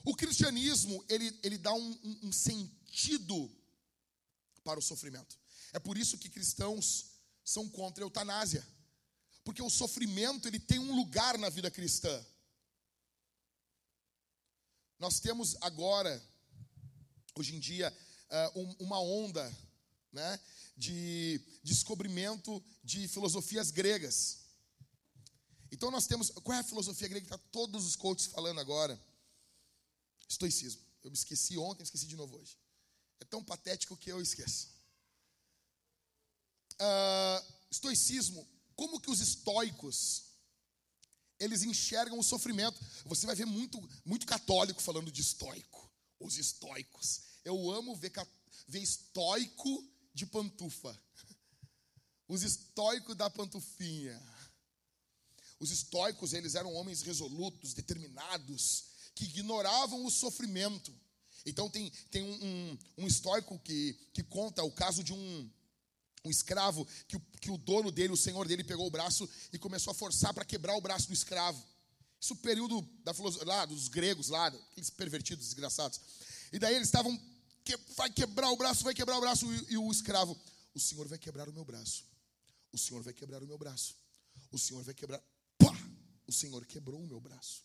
O cristianismo, ele, ele dá um, um, um sentido para o sofrimento. É por isso que cristãos são contra a eutanásia. Porque o sofrimento, ele tem um lugar na vida cristã. Nós temos agora, hoje em dia, eh, uma onda né, de descobrimento de filosofias gregas. Então nós temos. Qual é a filosofia grega que está todos os coaches falando agora? Estoicismo. Eu me esqueci ontem, esqueci de novo hoje. É tão patético que eu esqueço. Uh, estoicismo, como que os estoicos eles enxergam o sofrimento. Você vai ver muito, muito católico falando de estoico. Os estoicos. Eu amo ver, ver estoico de pantufa. Os estoicos da pantufinha. Os estoicos, eles eram homens resolutos, determinados, que ignoravam o sofrimento. Então tem, tem um, um, um estoico que, que conta o caso de um, um escravo que o, que o dono dele, o senhor dele, pegou o braço e começou a forçar para quebrar o braço do escravo. Isso período da lá dos gregos lá, aqueles pervertidos, desgraçados. E daí eles estavam que, vai quebrar o braço, vai quebrar o braço e, e o escravo, o senhor vai quebrar o meu braço. O senhor vai quebrar o meu braço. O senhor vai quebrar. Pá! O senhor quebrou o meu braço.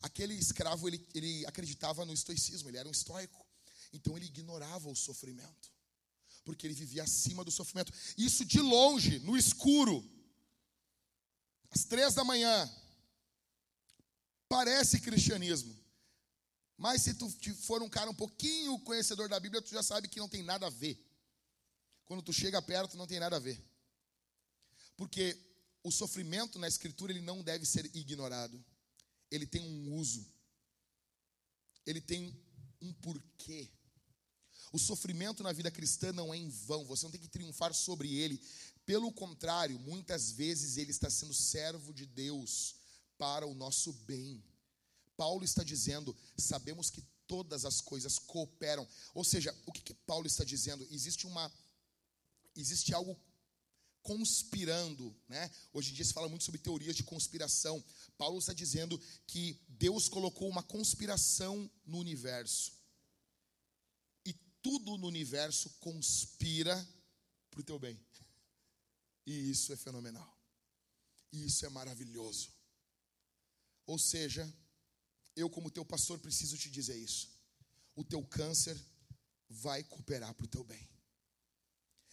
Aquele escravo, ele, ele acreditava no estoicismo, ele era um estoico. Então ele ignorava o sofrimento porque ele vivia acima do sofrimento. Isso de longe, no escuro, às três da manhã, parece cristianismo. Mas se tu for um cara um pouquinho conhecedor da Bíblia, tu já sabe que não tem nada a ver. Quando tu chega perto, não tem nada a ver. Porque o sofrimento na escritura ele não deve ser ignorado. Ele tem um uso. Ele tem um porquê. O sofrimento na vida cristã não é em vão, você não tem que triunfar sobre ele. Pelo contrário, muitas vezes ele está sendo servo de Deus para o nosso bem. Paulo está dizendo: sabemos que todas as coisas cooperam. Ou seja, o que, que Paulo está dizendo? Existe uma. Existe algo conspirando, né? Hoje em dia se fala muito sobre teorias de conspiração. Paulo está dizendo que Deus colocou uma conspiração no universo tudo no universo conspira para o teu bem. E isso é fenomenal. E isso é maravilhoso. Ou seja, eu, como teu pastor, preciso te dizer isso. O teu câncer vai cooperar para o teu bem.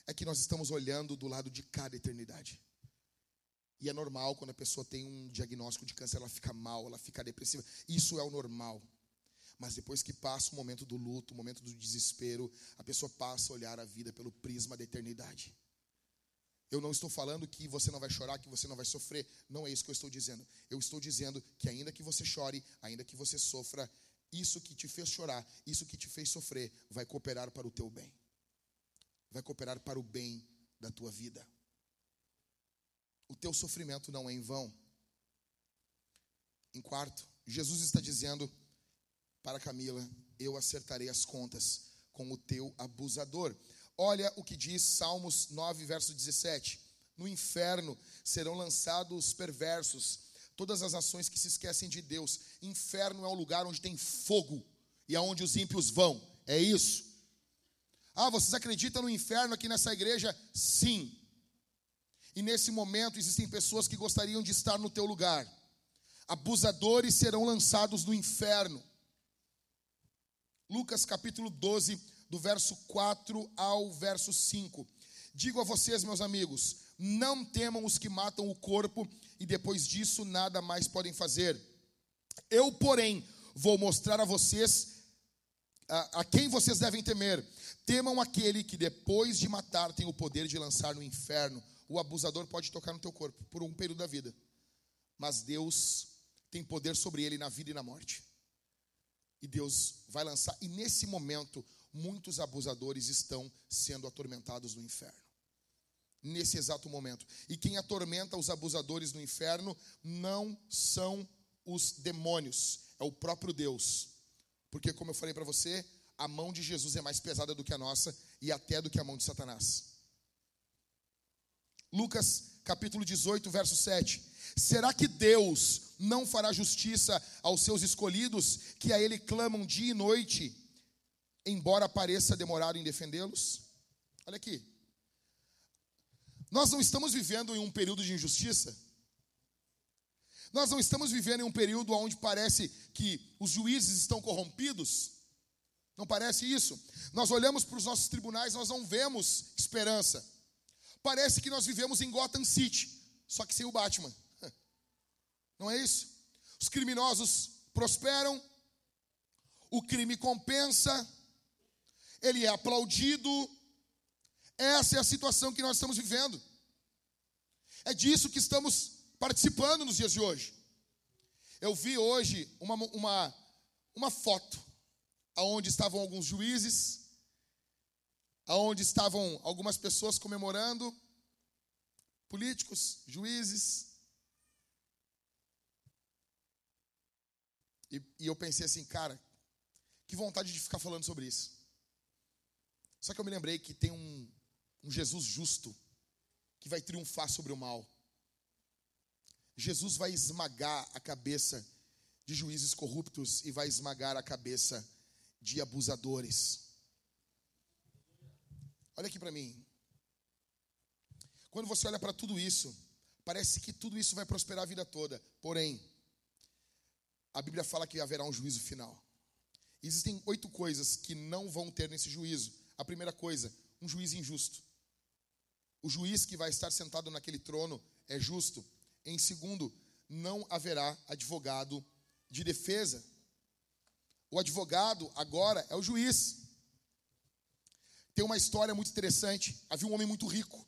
É que nós estamos olhando do lado de cada eternidade. E é normal quando a pessoa tem um diagnóstico de câncer, ela fica mal, ela fica depressiva. Isso é o normal. Mas depois que passa o momento do luto, o momento do desespero, a pessoa passa a olhar a vida pelo prisma da eternidade. Eu não estou falando que você não vai chorar, que você não vai sofrer. Não é isso que eu estou dizendo. Eu estou dizendo que ainda que você chore, ainda que você sofra, isso que te fez chorar, isso que te fez sofrer, vai cooperar para o teu bem. Vai cooperar para o bem da tua vida. O teu sofrimento não é em vão. Em quarto, Jesus está dizendo para Camila: Eu acertarei as contas com o teu abusador. Olha o que diz Salmos 9, verso 17: No inferno serão lançados os perversos, todas as nações que se esquecem de Deus. Inferno é o lugar onde tem fogo e aonde os ímpios vão. É isso. Ah, vocês acreditam no inferno aqui nessa igreja? Sim. E nesse momento existem pessoas que gostariam de estar no teu lugar. Abusadores serão lançados no inferno. Lucas capítulo 12, do verso 4 ao verso 5. Digo a vocês, meus amigos, não temam os que matam o corpo e depois disso nada mais podem fazer. Eu, porém, vou mostrar a vocês a, a quem vocês devem temer. Temam aquele que depois de matar tem o poder de lançar no inferno. O abusador pode tocar no teu corpo por um período da vida, mas Deus tem poder sobre ele na vida e na morte. E Deus vai lançar. E nesse momento, muitos abusadores estão sendo atormentados no inferno. Nesse exato momento. E quem atormenta os abusadores no inferno não são os demônios, é o próprio Deus. Porque, como eu falei para você, a mão de Jesus é mais pesada do que a nossa e até do que a mão de Satanás. Lucas capítulo 18, verso 7. Será que Deus não fará justiça aos seus escolhidos que a Ele clamam dia e noite, embora pareça demorado em defendê-los? Olha aqui. Nós não estamos vivendo em um período de injustiça. Nós não estamos vivendo em um período onde parece que os juízes estão corrompidos. Não parece isso? Nós olhamos para os nossos tribunais, nós não vemos esperança. Parece que nós vivemos em Gotham City, só que sem o Batman. Não é isso? Os criminosos prosperam, o crime compensa, ele é aplaudido. Essa é a situação que nós estamos vivendo. É disso que estamos participando nos dias de hoje. Eu vi hoje uma, uma, uma foto aonde estavam alguns juízes, aonde estavam algumas pessoas comemorando, políticos, juízes. E, e, eu pensei assim, cara, que vontade de ficar falando sobre isso. Só que eu me lembrei que tem um, um Jesus justo que vai triunfar sobre o mal. Jesus vai esmagar a cabeça de juízes corruptos e vai esmagar a cabeça de abusadores. Olha aqui para mim. Quando você olha para tudo isso, parece que tudo isso vai prosperar a vida toda. Porém, a Bíblia fala que haverá um juízo final. Existem oito coisas que não vão ter nesse juízo. A primeira coisa, um juiz injusto. O juiz que vai estar sentado naquele trono é justo. Em segundo, não haverá advogado de defesa. O advogado agora é o juiz. Tem uma história muito interessante. Havia um homem muito rico,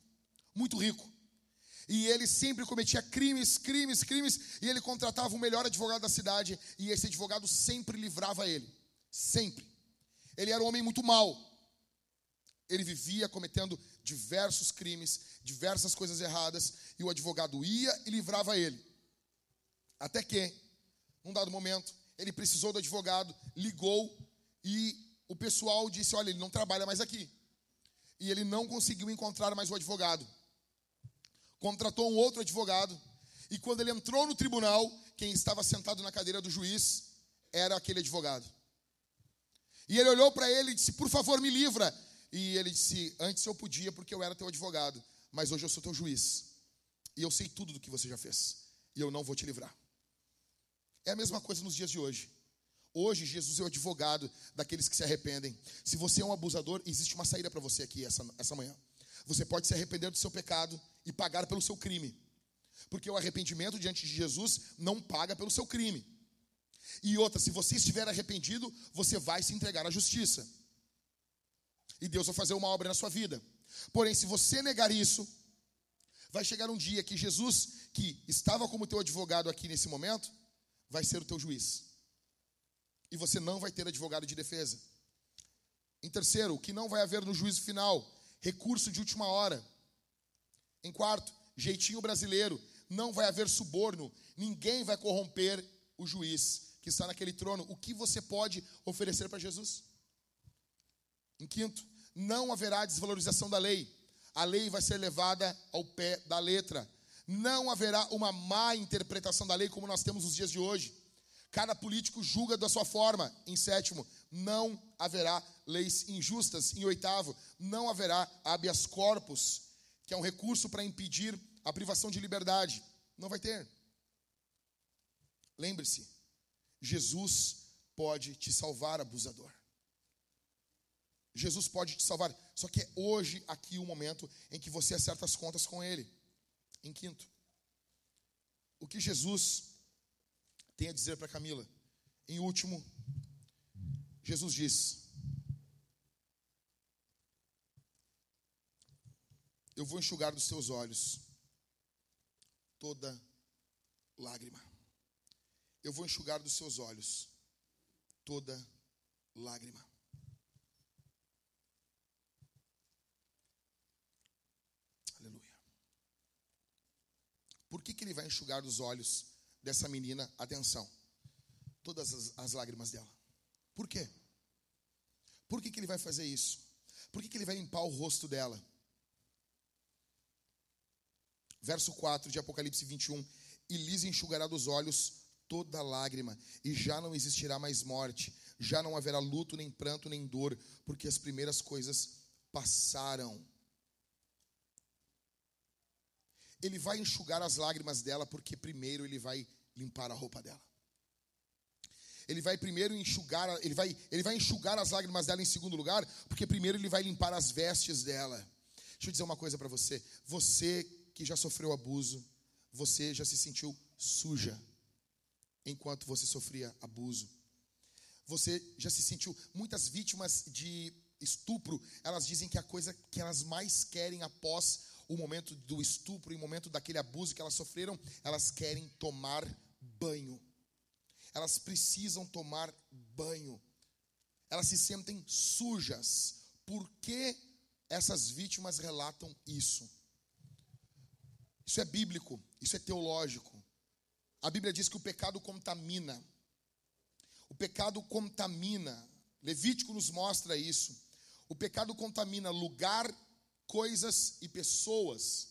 muito rico. E ele sempre cometia crimes, crimes, crimes, e ele contratava o melhor advogado da cidade, e esse advogado sempre livrava ele. Sempre. Ele era um homem muito mau. Ele vivia cometendo diversos crimes, diversas coisas erradas, e o advogado ia e livrava ele. Até que, num dado momento, ele precisou do advogado, ligou e o pessoal disse: Olha, ele não trabalha mais aqui. E ele não conseguiu encontrar mais o advogado. Contratou um outro advogado. E quando ele entrou no tribunal, quem estava sentado na cadeira do juiz era aquele advogado. E ele olhou para ele e disse: Por favor, me livra. E ele disse: Antes eu podia porque eu era teu advogado, mas hoje eu sou teu juiz. E eu sei tudo do que você já fez. E eu não vou te livrar. É a mesma coisa nos dias de hoje. Hoje, Jesus é o advogado daqueles que se arrependem. Se você é um abusador, existe uma saída para você aqui essa, essa manhã. Você pode se arrepender do seu pecado e pagar pelo seu crime. Porque o arrependimento diante de Jesus não paga pelo seu crime. E outra, se você estiver arrependido, você vai se entregar à justiça. E Deus vai fazer uma obra na sua vida. Porém, se você negar isso, vai chegar um dia que Jesus, que estava como teu advogado aqui nesse momento, vai ser o teu juiz. E você não vai ter advogado de defesa. Em terceiro, que não vai haver no juízo final? Recurso de última hora. Em quarto, jeitinho brasileiro. Não vai haver suborno. Ninguém vai corromper o juiz que está naquele trono. O que você pode oferecer para Jesus? Em quinto, não haverá desvalorização da lei. A lei vai ser levada ao pé da letra não haverá uma má interpretação da lei como nós temos nos dias de hoje. Cada político julga da sua forma. Em sétimo, não haverá leis injustas. Em oitavo, não haverá habeas corpus, que é um recurso para impedir a privação de liberdade. Não vai ter. Lembre-se, Jesus pode te salvar, abusador. Jesus pode te salvar. Só que é hoje aqui o momento em que você acerta as contas com Ele. Em quinto, o que Jesus tem a dizer para Camila? Em último, Jesus diz: Eu vou enxugar dos seus olhos toda lágrima. Eu vou enxugar dos seus olhos toda lágrima. Por que, que ele vai enxugar dos olhos dessa menina, atenção, todas as, as lágrimas dela. Por quê? Por que, que ele vai fazer isso? Por que, que ele vai limpar o rosto dela? Verso 4 de Apocalipse 21. E lhes enxugará dos olhos toda lágrima, e já não existirá mais morte, já não haverá luto, nem pranto, nem dor, porque as primeiras coisas passaram. Ele vai enxugar as lágrimas dela, porque primeiro ele vai limpar a roupa dela. Ele vai primeiro enxugar, ele vai, ele vai enxugar as lágrimas dela em segundo lugar, porque primeiro ele vai limpar as vestes dela. Deixa eu dizer uma coisa para você. Você que já sofreu abuso, você já se sentiu suja enquanto você sofria abuso. Você já se sentiu. Muitas vítimas de estupro, elas dizem que a coisa que elas mais querem após o momento do estupro e o momento daquele abuso que elas sofreram, elas querem tomar banho. Elas precisam tomar banho. Elas se sentem sujas. Por que essas vítimas relatam isso? Isso é bíblico, isso é teológico. A Bíblia diz que o pecado contamina. O pecado contamina. Levítico nos mostra isso. O pecado contamina lugar, coisas e pessoas.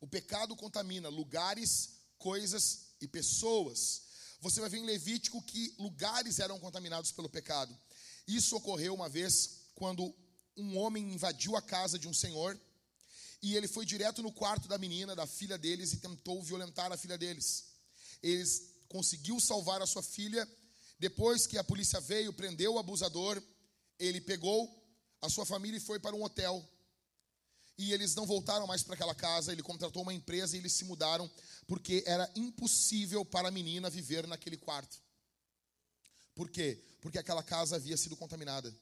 O pecado contamina lugares, coisas e pessoas. Você vai ver em Levítico que lugares eram contaminados pelo pecado. Isso ocorreu uma vez quando um homem invadiu a casa de um senhor e ele foi direto no quarto da menina, da filha deles, e tentou violentar a filha deles. Eles conseguiu salvar a sua filha. Depois que a polícia veio, prendeu o abusador, ele pegou a sua família e foi para um hotel. E eles não voltaram mais para aquela casa, ele contratou uma empresa e eles se mudaram, porque era impossível para a menina viver naquele quarto. Por quê? Porque aquela casa havia sido contaminada.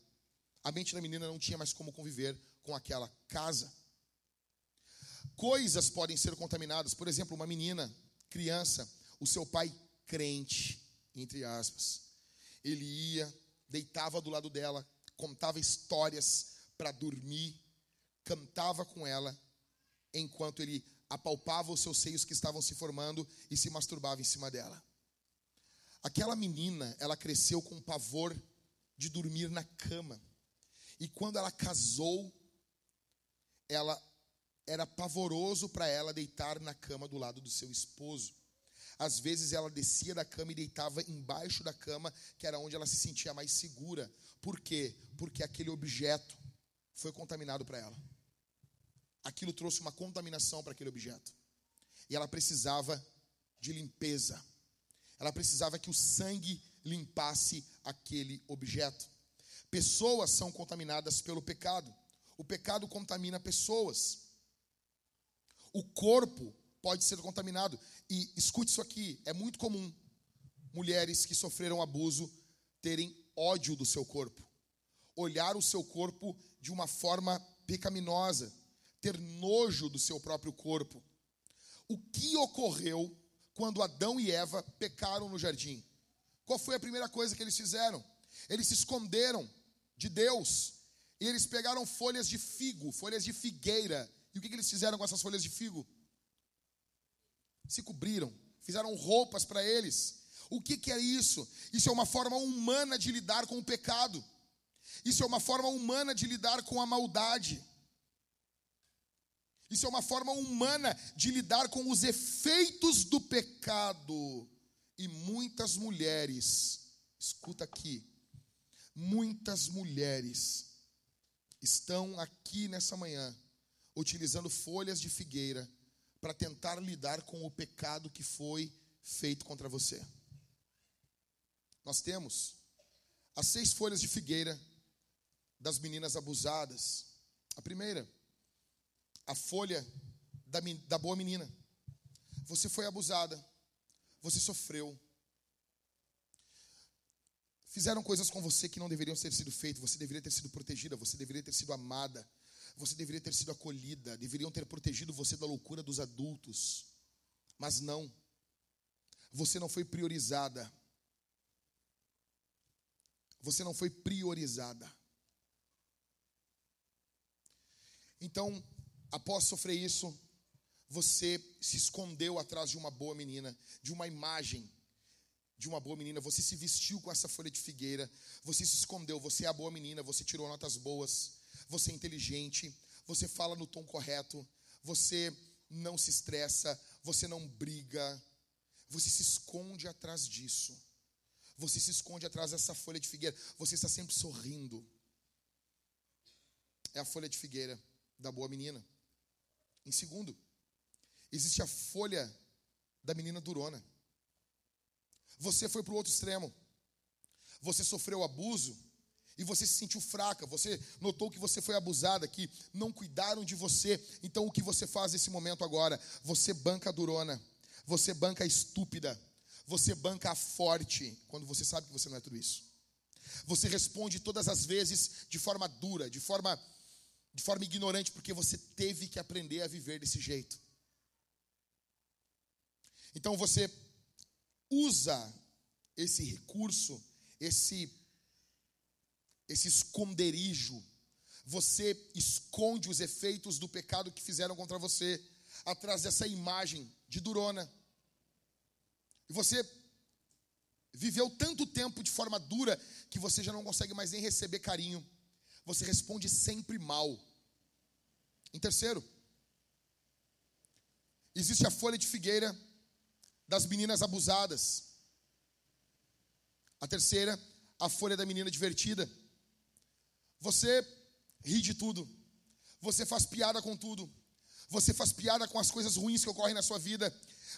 A mente da menina não tinha mais como conviver com aquela casa. Coisas podem ser contaminadas, por exemplo, uma menina, criança, o seu pai crente, entre aspas. Ele ia, deitava do lado dela, contava histórias para dormir, cantava com ela, enquanto ele apalpava os seus seios que estavam se formando e se masturbava em cima dela. Aquela menina, ela cresceu com pavor de dormir na cama. E quando ela casou, ela era pavoroso para ela deitar na cama do lado do seu esposo. Às vezes ela descia da cama e deitava embaixo da cama, que era onde ela se sentia mais segura. Por quê? Porque aquele objeto foi contaminado para ela. Aquilo trouxe uma contaminação para aquele objeto. E ela precisava de limpeza. Ela precisava que o sangue limpasse aquele objeto. Pessoas são contaminadas pelo pecado. O pecado contamina pessoas. O corpo pode ser contaminado. E escute isso aqui: é muito comum mulheres que sofreram abuso terem ódio do seu corpo, olhar o seu corpo de uma forma pecaminosa, ter nojo do seu próprio corpo. O que ocorreu quando Adão e Eva pecaram no jardim? Qual foi a primeira coisa que eles fizeram? Eles se esconderam de Deus e eles pegaram folhas de figo, folhas de figueira. E o que, que eles fizeram com essas folhas de figo? se cobriram, fizeram roupas para eles. O que, que é isso? Isso é uma forma humana de lidar com o pecado. Isso é uma forma humana de lidar com a maldade. Isso é uma forma humana de lidar com os efeitos do pecado. E muitas mulheres, escuta aqui, muitas mulheres estão aqui nessa manhã utilizando folhas de figueira para tentar lidar com o pecado que foi feito contra você. Nós temos as seis folhas de figueira das meninas abusadas. A primeira, a folha da, da boa menina. Você foi abusada, você sofreu. Fizeram coisas com você que não deveriam ter sido feitas, você deveria ter sido protegida, você deveria ter sido amada, você deveria ter sido acolhida, deveriam ter protegido você da loucura dos adultos. Mas não. Você não foi priorizada. Você não foi priorizada. Então, após sofrer isso, você se escondeu atrás de uma boa menina, de uma imagem de uma boa menina, você se vestiu com essa folha de figueira, você se escondeu, você é a boa menina, você tirou notas boas, você é inteligente, você fala no tom correto, você não se estressa, você não briga, você se esconde atrás disso. Você se esconde atrás dessa folha de figueira, você está sempre sorrindo. É a folha de figueira da boa menina. Em segundo, existe a folha da menina durona. Você foi para o outro extremo. Você sofreu abuso e você se sentiu fraca. Você notou que você foi abusada, que não cuidaram de você. Então o que você faz nesse momento agora? Você banca a durona. Você banca a estúpida. Você banca a forte, quando você sabe que você não é tudo isso. Você responde todas as vezes de forma dura, de forma de forma ignorante, porque você teve que aprender a viver desse jeito. Então você usa esse recurso, esse esse esconderijo. Você esconde os efeitos do pecado que fizeram contra você atrás dessa imagem de durona. E você viveu tanto tempo de forma dura que você já não consegue mais nem receber carinho. Você responde sempre mal. Em terceiro, existe a folha de figueira das meninas abusadas. A terceira, a folha da menina divertida. Você ri de tudo. Você faz piada com tudo. Você faz piada com as coisas ruins que ocorrem na sua vida.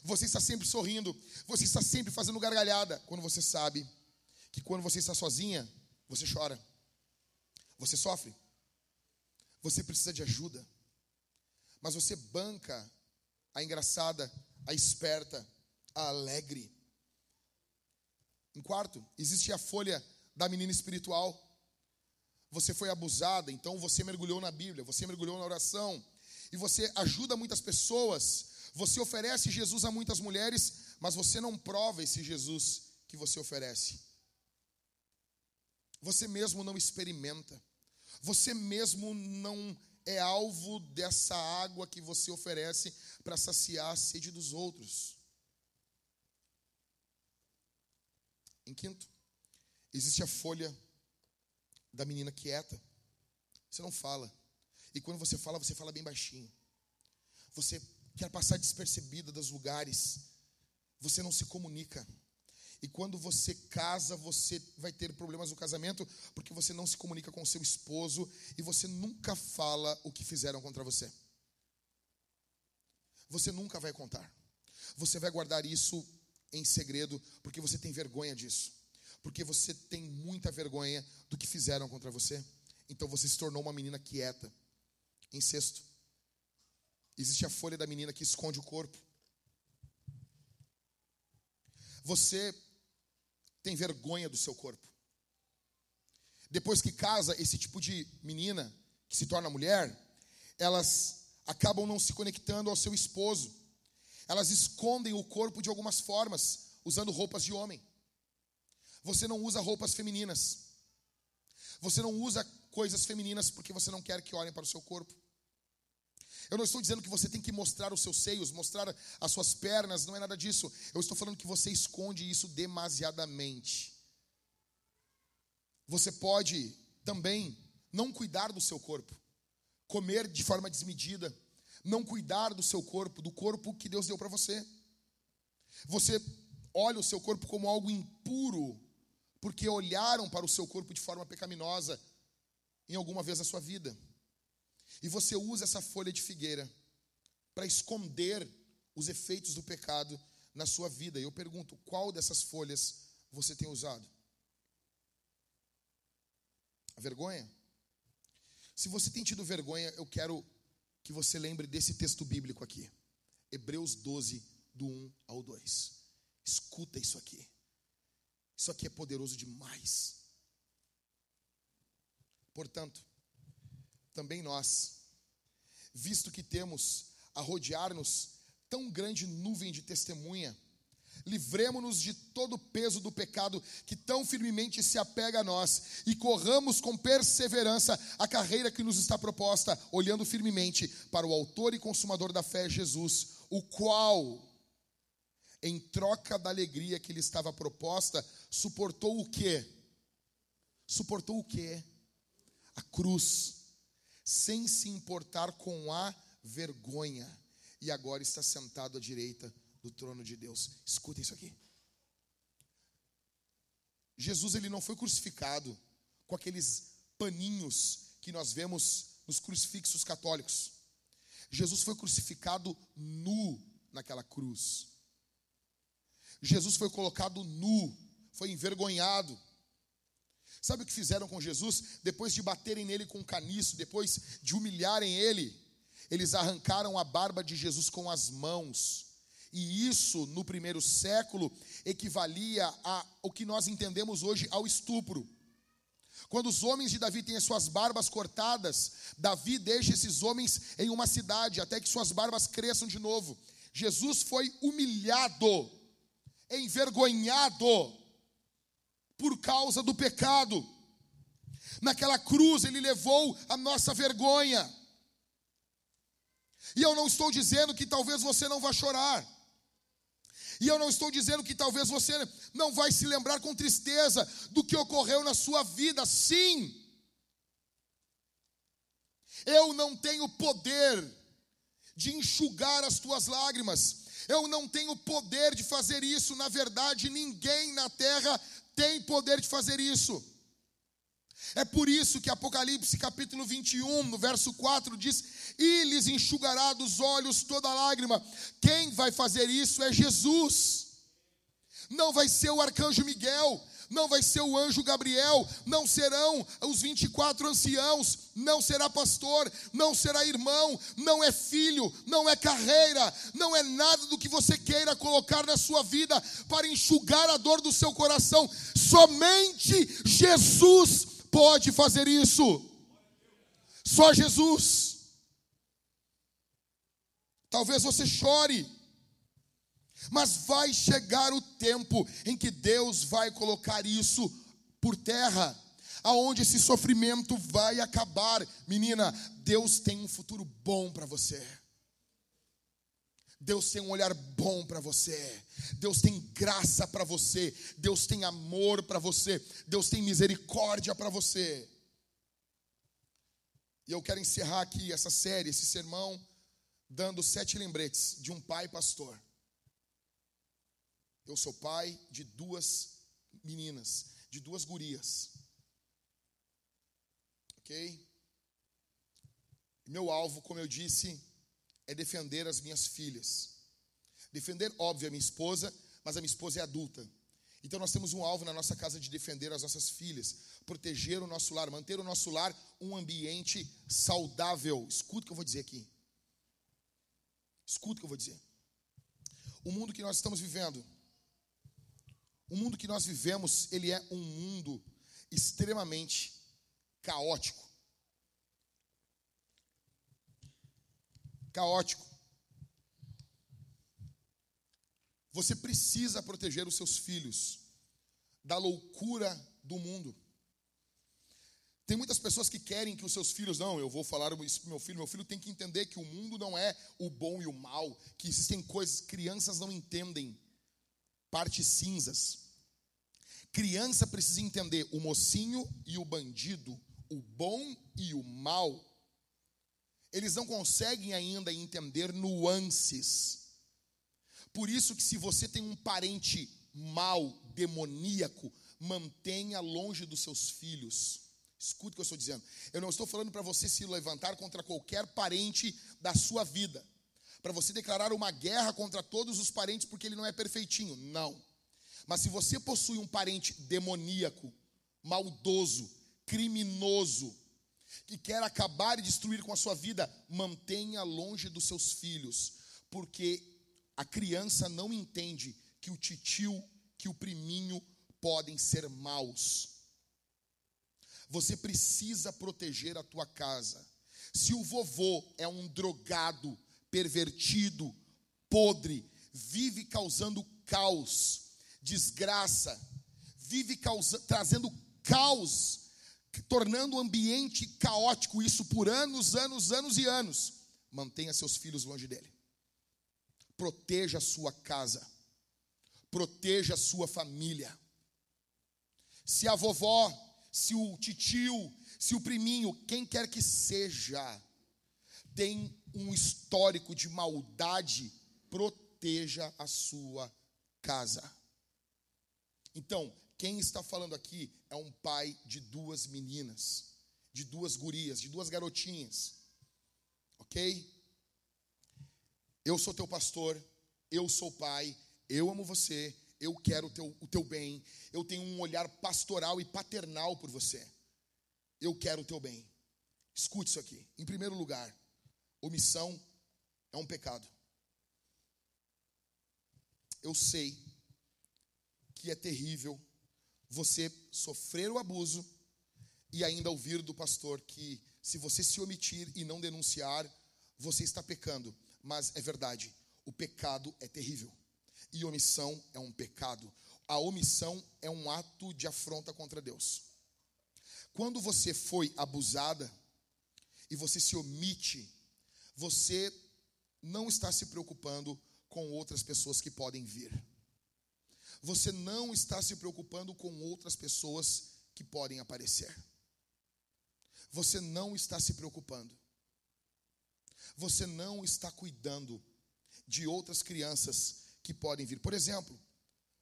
Você está sempre sorrindo. Você está sempre fazendo gargalhada. Quando você sabe que quando você está sozinha, você chora. Você sofre. Você precisa de ajuda. Mas você banca a engraçada, a esperta, a alegre. Em quarto, existe a folha da menina espiritual. Você foi abusada, então você mergulhou na Bíblia, você mergulhou na oração, e você ajuda muitas pessoas, você oferece Jesus a muitas mulheres, mas você não prova esse Jesus que você oferece. Você mesmo não experimenta, você mesmo não é alvo dessa água que você oferece para saciar a sede dos outros. Em quinto, existe a folha da menina quieta. Você não fala. E quando você fala, você fala bem baixinho. Você quer passar despercebida dos lugares. Você não se comunica. E quando você casa, você vai ter problemas no casamento, porque você não se comunica com o seu esposo e você nunca fala o que fizeram contra você. Você nunca vai contar. Você vai guardar isso em segredo, porque você tem vergonha disso. Porque você tem muita vergonha do que fizeram contra você. Então você se tornou uma menina quieta. Em sexto, existe a folha da menina que esconde o corpo. Você tem vergonha do seu corpo. Depois que casa, esse tipo de menina que se torna mulher, elas acabam não se conectando ao seu esposo. Elas escondem o corpo de algumas formas, usando roupas de homem. Você não usa roupas femininas. Você não usa coisas femininas porque você não quer que olhem para o seu corpo. Eu não estou dizendo que você tem que mostrar os seus seios, mostrar as suas pernas, não é nada disso. Eu estou falando que você esconde isso demasiadamente. Você pode também não cuidar do seu corpo, comer de forma desmedida, não cuidar do seu corpo, do corpo que Deus deu para você. Você olha o seu corpo como algo impuro, porque olharam para o seu corpo de forma pecaminosa em alguma vez na sua vida. E você usa essa folha de figueira para esconder os efeitos do pecado na sua vida. E eu pergunto, qual dessas folhas você tem usado? A vergonha? Se você tem tido vergonha, eu quero que você lembre desse texto bíblico aqui. Hebreus 12, do 1 ao 2. Escuta isso aqui. Isso aqui é poderoso demais. Portanto, também nós, visto que temos a rodear-nos tão grande nuvem de testemunha, Livremos-nos de todo o peso do pecado que tão firmemente se apega a nós e corramos com perseverança a carreira que nos está proposta, olhando firmemente para o Autor e Consumador da fé, Jesus, o qual, em troca da alegria que lhe estava proposta, suportou o quê? Suportou o quê? A cruz, sem se importar com a vergonha, e agora está sentado à direita do trono de Deus. Escuta isso aqui. Jesus ele não foi crucificado com aqueles paninhos que nós vemos nos crucifixos católicos. Jesus foi crucificado nu naquela cruz. Jesus foi colocado nu, foi envergonhado. Sabe o que fizeram com Jesus? Depois de baterem nele com caniço, depois de humilharem ele, eles arrancaram a barba de Jesus com as mãos e isso, no primeiro século, equivalia a o que nós entendemos hoje ao estupro. Quando os homens de Davi têm as suas barbas cortadas, Davi deixa esses homens em uma cidade até que suas barbas cresçam de novo. Jesus foi humilhado, envergonhado por causa do pecado. Naquela cruz ele levou a nossa vergonha. E eu não estou dizendo que talvez você não vá chorar. E eu não estou dizendo que talvez você não vai se lembrar com tristeza do que ocorreu na sua vida, sim. Eu não tenho poder de enxugar as tuas lágrimas. Eu não tenho poder de fazer isso. Na verdade, ninguém na terra tem poder de fazer isso. É por isso que Apocalipse capítulo 21, no verso 4 diz: "E lhes enxugará dos olhos toda lágrima". Quem vai fazer isso é Jesus. Não vai ser o arcanjo Miguel, não vai ser o anjo Gabriel, não serão os 24 anciãos, não será pastor, não será irmão, não é filho, não é carreira, não é nada do que você queira colocar na sua vida para enxugar a dor do seu coração. Somente Jesus pode fazer isso. Só Jesus. Talvez você chore, mas vai chegar o tempo em que Deus vai colocar isso por terra, aonde esse sofrimento vai acabar. Menina, Deus tem um futuro bom para você. Deus tem um olhar bom para você. Deus tem graça para você. Deus tem amor para você. Deus tem misericórdia para você. E eu quero encerrar aqui essa série, esse sermão, dando sete lembretes de um pai pastor. Eu sou pai de duas meninas, de duas gurias. Ok? Meu alvo, como eu disse, é defender as minhas filhas. Defender, óbvio, a minha esposa, mas a minha esposa é adulta. Então nós temos um alvo na nossa casa de defender as nossas filhas, proteger o nosso lar, manter o nosso lar um ambiente saudável. Escuta o que eu vou dizer aqui. Escuta o que eu vou dizer. O mundo que nós estamos vivendo, o mundo que nós vivemos, ele é um mundo extremamente caótico. caótico. Você precisa proteger os seus filhos da loucura do mundo. Tem muitas pessoas que querem que os seus filhos, não, eu vou falar isso para meu filho, meu filho tem que entender que o mundo não é o bom e o mal, que existem coisas, crianças não entendem partes cinzas. Criança precisa entender o mocinho e o bandido, o bom e o mal eles não conseguem ainda entender nuances. Por isso que se você tem um parente mau, demoníaco, mantenha longe dos seus filhos. Escute o que eu estou dizendo. Eu não estou falando para você se levantar contra qualquer parente da sua vida, para você declarar uma guerra contra todos os parentes porque ele não é perfeitinho. Não. Mas se você possui um parente demoníaco, maldoso, criminoso, que quer acabar e destruir com a sua vida, mantenha longe dos seus filhos, porque a criança não entende que o titio, que o priminho podem ser maus. Você precisa proteger a tua casa. Se o vovô é um drogado, pervertido, podre, vive causando caos, desgraça, vive causa, trazendo caos, tornando o ambiente caótico, isso por anos, anos, anos e anos. Mantenha seus filhos longe dele. Proteja a sua casa. Proteja a sua família. Se a vovó, se o titio, se o priminho, quem quer que seja, tem um histórico de maldade, proteja a sua casa. Então, quem está falando aqui é um pai de duas meninas, de duas gurias, de duas garotinhas. Ok? Eu sou teu pastor, eu sou pai, eu amo você, eu quero o teu, o teu bem, eu tenho um olhar pastoral e paternal por você. Eu quero o teu bem. Escute isso aqui. Em primeiro lugar, omissão é um pecado. Eu sei que é terrível você sofrer o abuso e ainda ouvir do pastor que se você se omitir e não denunciar, você está pecando. Mas é verdade, o pecado é terrível. E omissão é um pecado. A omissão é um ato de afronta contra Deus. Quando você foi abusada e você se omite, você não está se preocupando com outras pessoas que podem vir. Você não está se preocupando com outras pessoas que podem aparecer. Você não está se preocupando. Você não está cuidando de outras crianças que podem vir. Por exemplo,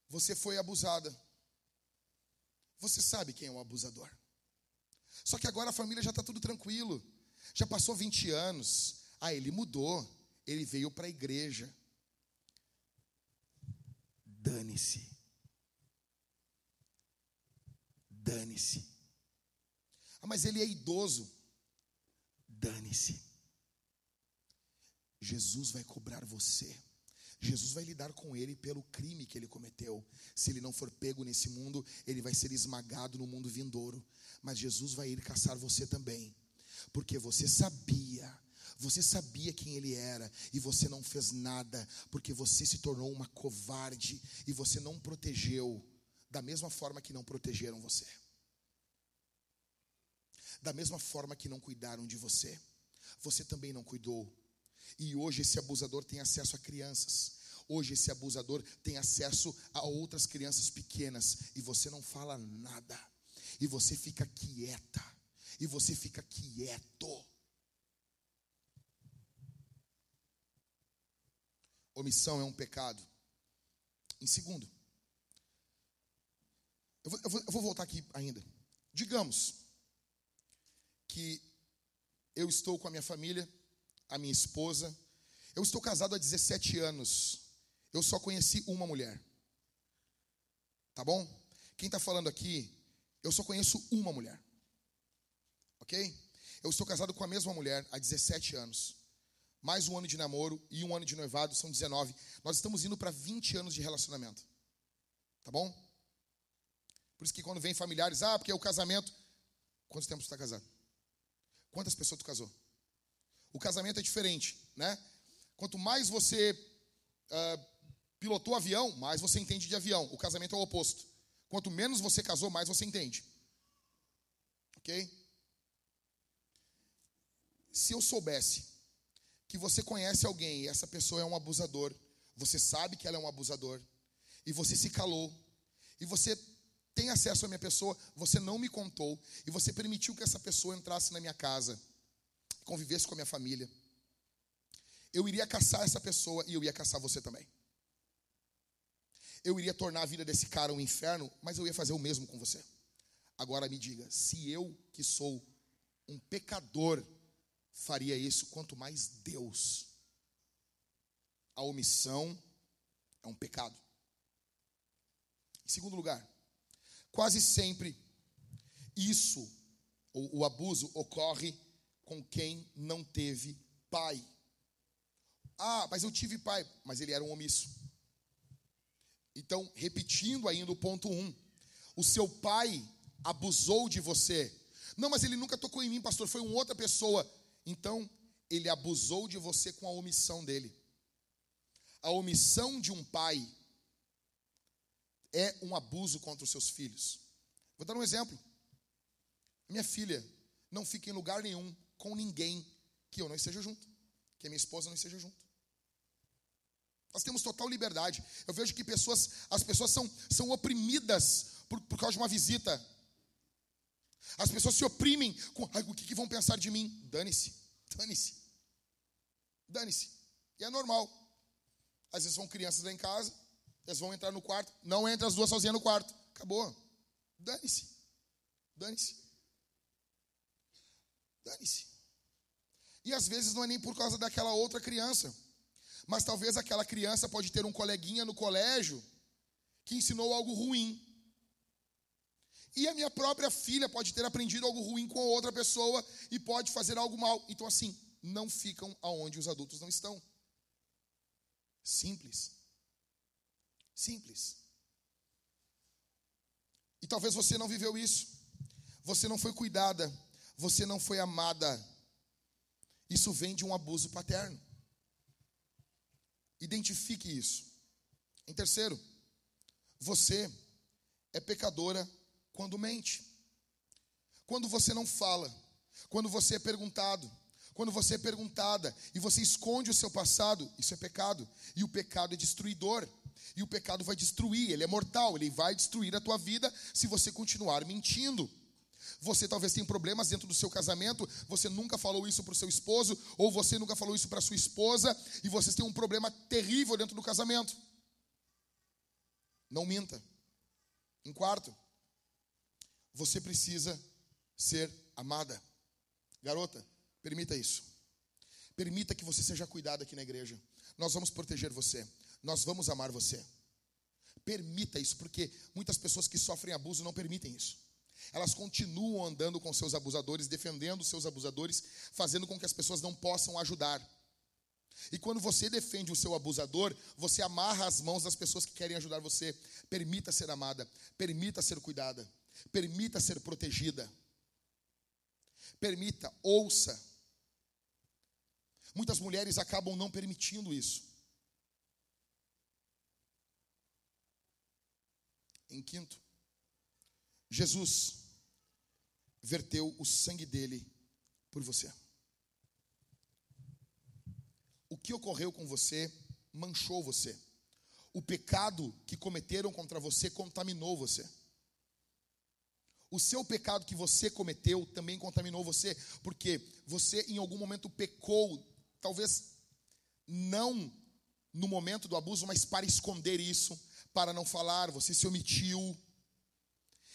você foi abusada. Você sabe quem é o abusador. Só que agora a família já está tudo tranquilo. Já passou 20 anos. Ah, ele mudou. Ele veio para a igreja. Dane-se. Dane-se. Ah, mas ele é idoso. Dane-se. Jesus vai cobrar você. Jesus vai lidar com ele pelo crime que ele cometeu. Se ele não for pego nesse mundo, ele vai ser esmagado no mundo vindouro. Mas Jesus vai ir caçar você também, porque você sabia, você sabia quem ele era e você não fez nada, porque você se tornou uma covarde e você não protegeu da mesma forma que não protegeram você. Da mesma forma que não cuidaram de você, você também não cuidou e hoje esse abusador tem acesso a crianças. Hoje esse abusador tem acesso a outras crianças pequenas e você não fala nada. E você fica quieta. E você fica quieto. Omissão é um pecado. Em segundo, eu vou, eu vou, eu vou voltar aqui ainda. Digamos que eu estou com a minha família a minha esposa. Eu estou casado há 17 anos. Eu só conheci uma mulher. Tá bom? Quem está falando aqui, eu só conheço uma mulher. Ok? Eu estou casado com a mesma mulher há 17 anos. Mais um ano de namoro e um ano de noivado, são 19. Nós estamos indo para 20 anos de relacionamento. Tá bom? Por isso que quando vem familiares, ah, porque é o casamento. Quanto tempo você está casado? Quantas pessoas tu casou? O casamento é diferente, né? Quanto mais você uh, pilotou avião, mais você entende de avião. O casamento é o oposto. Quanto menos você casou, mais você entende. Ok? Se eu soubesse que você conhece alguém e essa pessoa é um abusador, você sabe que ela é um abusador, e você se calou, e você tem acesso à minha pessoa, você não me contou, e você permitiu que essa pessoa entrasse na minha casa convivesse com a minha família, eu iria caçar essa pessoa e eu ia caçar você também. Eu iria tornar a vida desse cara um inferno, mas eu ia fazer o mesmo com você. Agora me diga, se eu que sou um pecador faria isso, quanto mais Deus. A omissão é um pecado. Em segundo lugar, quase sempre isso, o, abuso, ocorre com quem não teve pai. Ah, mas eu tive pai, mas ele era um omisso. Então, repetindo ainda o ponto um, o seu pai abusou de você. Não, mas ele nunca tocou em mim, pastor, foi uma outra pessoa. Então, ele abusou de você com a omissão dele. A omissão de um pai é um abuso contra os seus filhos. Vou dar um exemplo. Minha filha não fica em lugar nenhum com ninguém que eu não esteja junto, que a minha esposa não esteja junto. Nós temos total liberdade. Eu vejo que pessoas, as pessoas são, são oprimidas por, por causa de uma visita. As pessoas se oprimem com Ai, o que, que vão pensar de mim? Dane-se, dane-se, dane-se. E é normal. Às vezes são crianças lá em casa, elas vão entrar no quarto, não entra as duas sozinhas no quarto. Acabou. Dane-se. Dane-se. Dane-se. E às vezes não é nem por causa daquela outra criança. Mas talvez aquela criança pode ter um coleguinha no colégio que ensinou algo ruim. E a minha própria filha pode ter aprendido algo ruim com outra pessoa e pode fazer algo mal. Então, assim, não ficam aonde os adultos não estão. Simples. Simples. E talvez você não viveu isso. Você não foi cuidada. Você não foi amada. Isso vem de um abuso paterno. Identifique isso. Em terceiro, você é pecadora quando mente. Quando você não fala, quando você é perguntado, quando você é perguntada e você esconde o seu passado, isso é pecado. E o pecado é destruidor. E o pecado vai destruir, ele é mortal, ele vai destruir a tua vida se você continuar mentindo. Você talvez tenha problemas dentro do seu casamento, você nunca falou isso para o seu esposo, ou você nunca falou isso para sua esposa, e vocês têm um problema terrível dentro do casamento. Não minta. Em quarto, você precisa ser amada. Garota, permita isso. Permita que você seja cuidada aqui na igreja. Nós vamos proteger você. Nós vamos amar você. Permita isso, porque muitas pessoas que sofrem abuso não permitem isso. Elas continuam andando com seus abusadores, defendendo seus abusadores, fazendo com que as pessoas não possam ajudar. E quando você defende o seu abusador, você amarra as mãos das pessoas que querem ajudar você. Permita ser amada, permita ser cuidada, permita ser protegida. Permita, ouça. Muitas mulheres acabam não permitindo isso. Em quinto, Jesus verteu o sangue dele por você. O que ocorreu com você manchou você. O pecado que cometeram contra você contaminou você. O seu pecado que você cometeu também contaminou você, porque você em algum momento pecou, talvez não no momento do abuso, mas para esconder isso, para não falar, você se omitiu,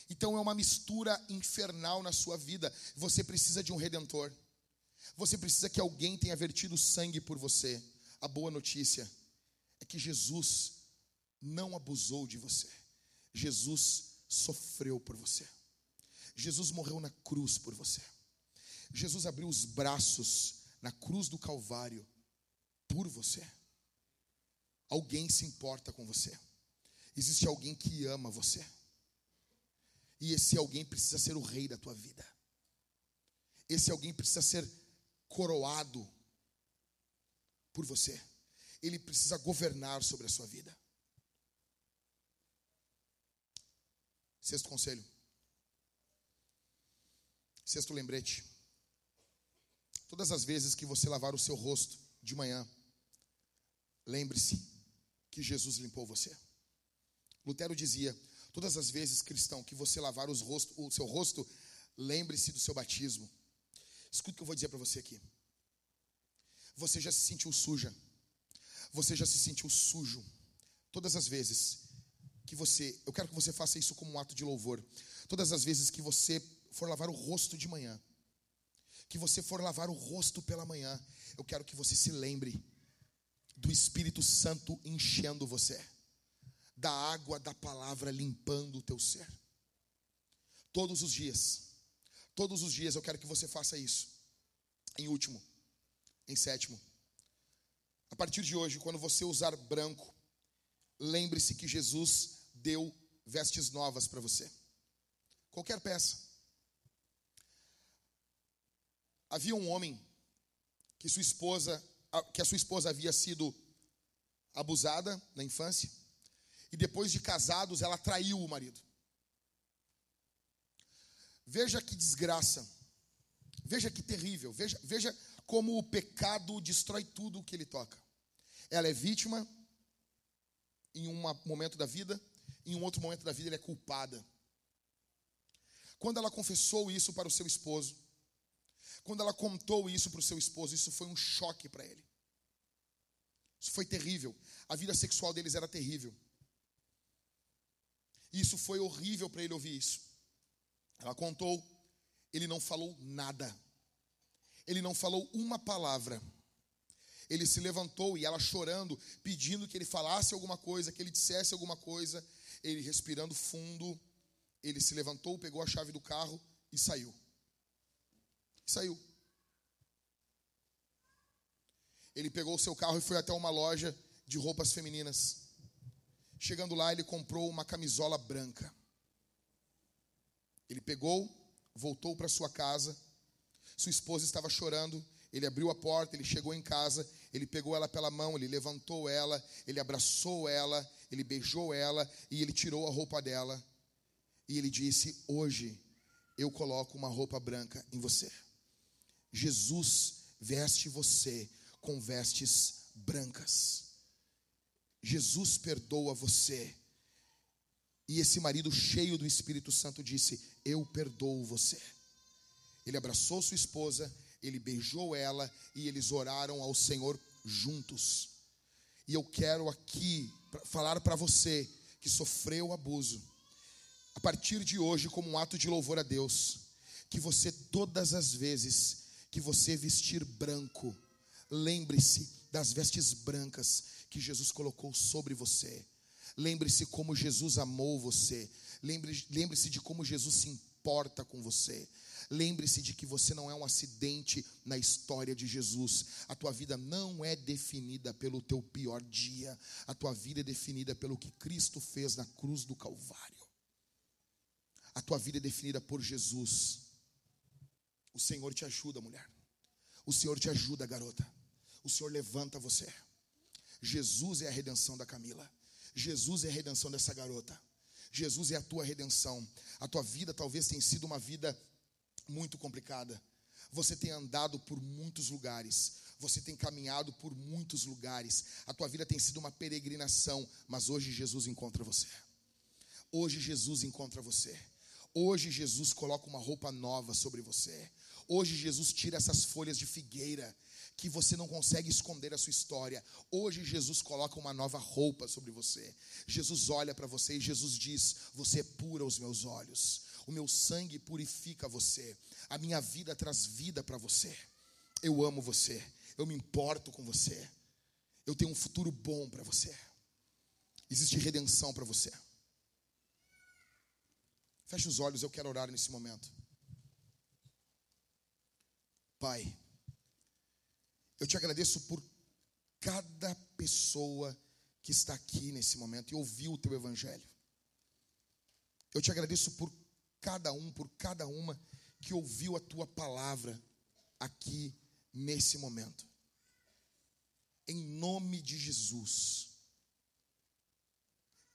então é uma mistura infernal na sua vida. Você precisa de um redentor. Você precisa que alguém tenha vertido sangue por você. A boa notícia é que Jesus não abusou de você. Jesus sofreu por você. Jesus morreu na cruz por você. Jesus abriu os braços na cruz do Calvário por você. Alguém se importa com você. Existe alguém que ama você. E esse alguém precisa ser o rei da tua vida. Esse alguém precisa ser coroado por você. Ele precisa governar sobre a sua vida. Sexto conselho. Sexto lembrete. Todas as vezes que você lavar o seu rosto de manhã, lembre-se que Jesus limpou você. Lutero dizia: Todas as vezes, cristão, que você lavar rosto, o seu rosto, lembre-se do seu batismo. Escuta o que eu vou dizer para você aqui. Você já se sentiu suja. Você já se sentiu sujo. Todas as vezes que você, eu quero que você faça isso como um ato de louvor. Todas as vezes que você for lavar o rosto de manhã, que você for lavar o rosto pela manhã, eu quero que você se lembre do Espírito Santo enchendo você da água da palavra limpando o teu ser. Todos os dias, todos os dias eu quero que você faça isso. Em último, em sétimo, a partir de hoje, quando você usar branco, lembre-se que Jesus deu vestes novas para você. Qualquer peça. Havia um homem que sua esposa, que a sua esposa havia sido abusada na infância E depois de casados, ela traiu o marido. Veja que desgraça. Veja que terrível. Veja, veja como o pecado destrói tudo o que ele toca. Ela é vítima em um momento da vida, em um outro momento da vida ela é culpada. Quando ela confessou isso para o seu esposo, quando ela contou isso para o seu esposo, isso foi um choque para ele. Isso foi terrível. A vida sexual deles era terrível. Isso foi horrível para ele ouvir isso. Ela contou, ele não falou nada. Ele não falou uma palavra. Ele se levantou e ela chorando, pedindo que ele falasse alguma coisa, que ele dissesse alguma coisa. Ele respirando fundo, ele se levantou, pegou a chave do carro e saiu. Saiu. Ele pegou o seu carro e foi até uma loja de roupas femininas. Chegando lá, ele comprou uma camisola branca. Ele pegou, voltou para sua casa. Sua esposa estava chorando. Ele abriu a porta, ele chegou em casa, ele pegou ela pela mão, ele levantou ela, ele abraçou ela, ele beijou ela e ele tirou a roupa dela. E ele disse: Hoje eu coloco uma roupa branca em você. Jesus veste você com vestes brancas. Jesus perdoa você. E esse marido cheio do Espírito Santo disse: Eu perdoo você. Ele abraçou sua esposa, ele beijou ela e eles oraram ao Senhor juntos. E eu quero aqui falar para você que sofreu abuso, a partir de hoje, como um ato de louvor a Deus, que você, todas as vezes que você vestir branco, lembre-se das vestes brancas que Jesus colocou sobre você. Lembre-se como Jesus amou você. Lembre-se lembre de como Jesus se importa com você. Lembre-se de que você não é um acidente na história de Jesus. A tua vida não é definida pelo teu pior dia. A tua vida é definida pelo que Cristo fez na cruz do Calvário. A tua vida é definida por Jesus. O Senhor te ajuda, mulher. O Senhor te ajuda, garota. O Senhor levanta você. Jesus é a redenção da Camila. Jesus é a redenção dessa garota. Jesus é a tua redenção. A tua vida talvez tenha sido uma vida muito complicada. Você tem andado por muitos lugares. Você tem caminhado por muitos lugares. A tua vida tem sido uma peregrinação, mas hoje Jesus encontra você. Hoje Jesus encontra você. Hoje Jesus coloca uma roupa nova sobre você. Hoje Jesus tira essas folhas de figueira que você não consegue esconder a sua história. Hoje Jesus coloca uma nova roupa sobre você. Jesus olha para você e Jesus diz: Você é pura aos meus olhos. O meu sangue purifica você. A minha vida traz vida para você. Eu amo você. Eu me importo com você. Eu tenho um futuro bom para você. Existe redenção para você. Feche os olhos, eu quero orar nesse momento. Pai, eu te agradeço por cada pessoa que está aqui nesse momento e ouviu o teu evangelho. Eu te agradeço por cada um, por cada uma que ouviu a tua palavra aqui nesse momento. Em nome de Jesus,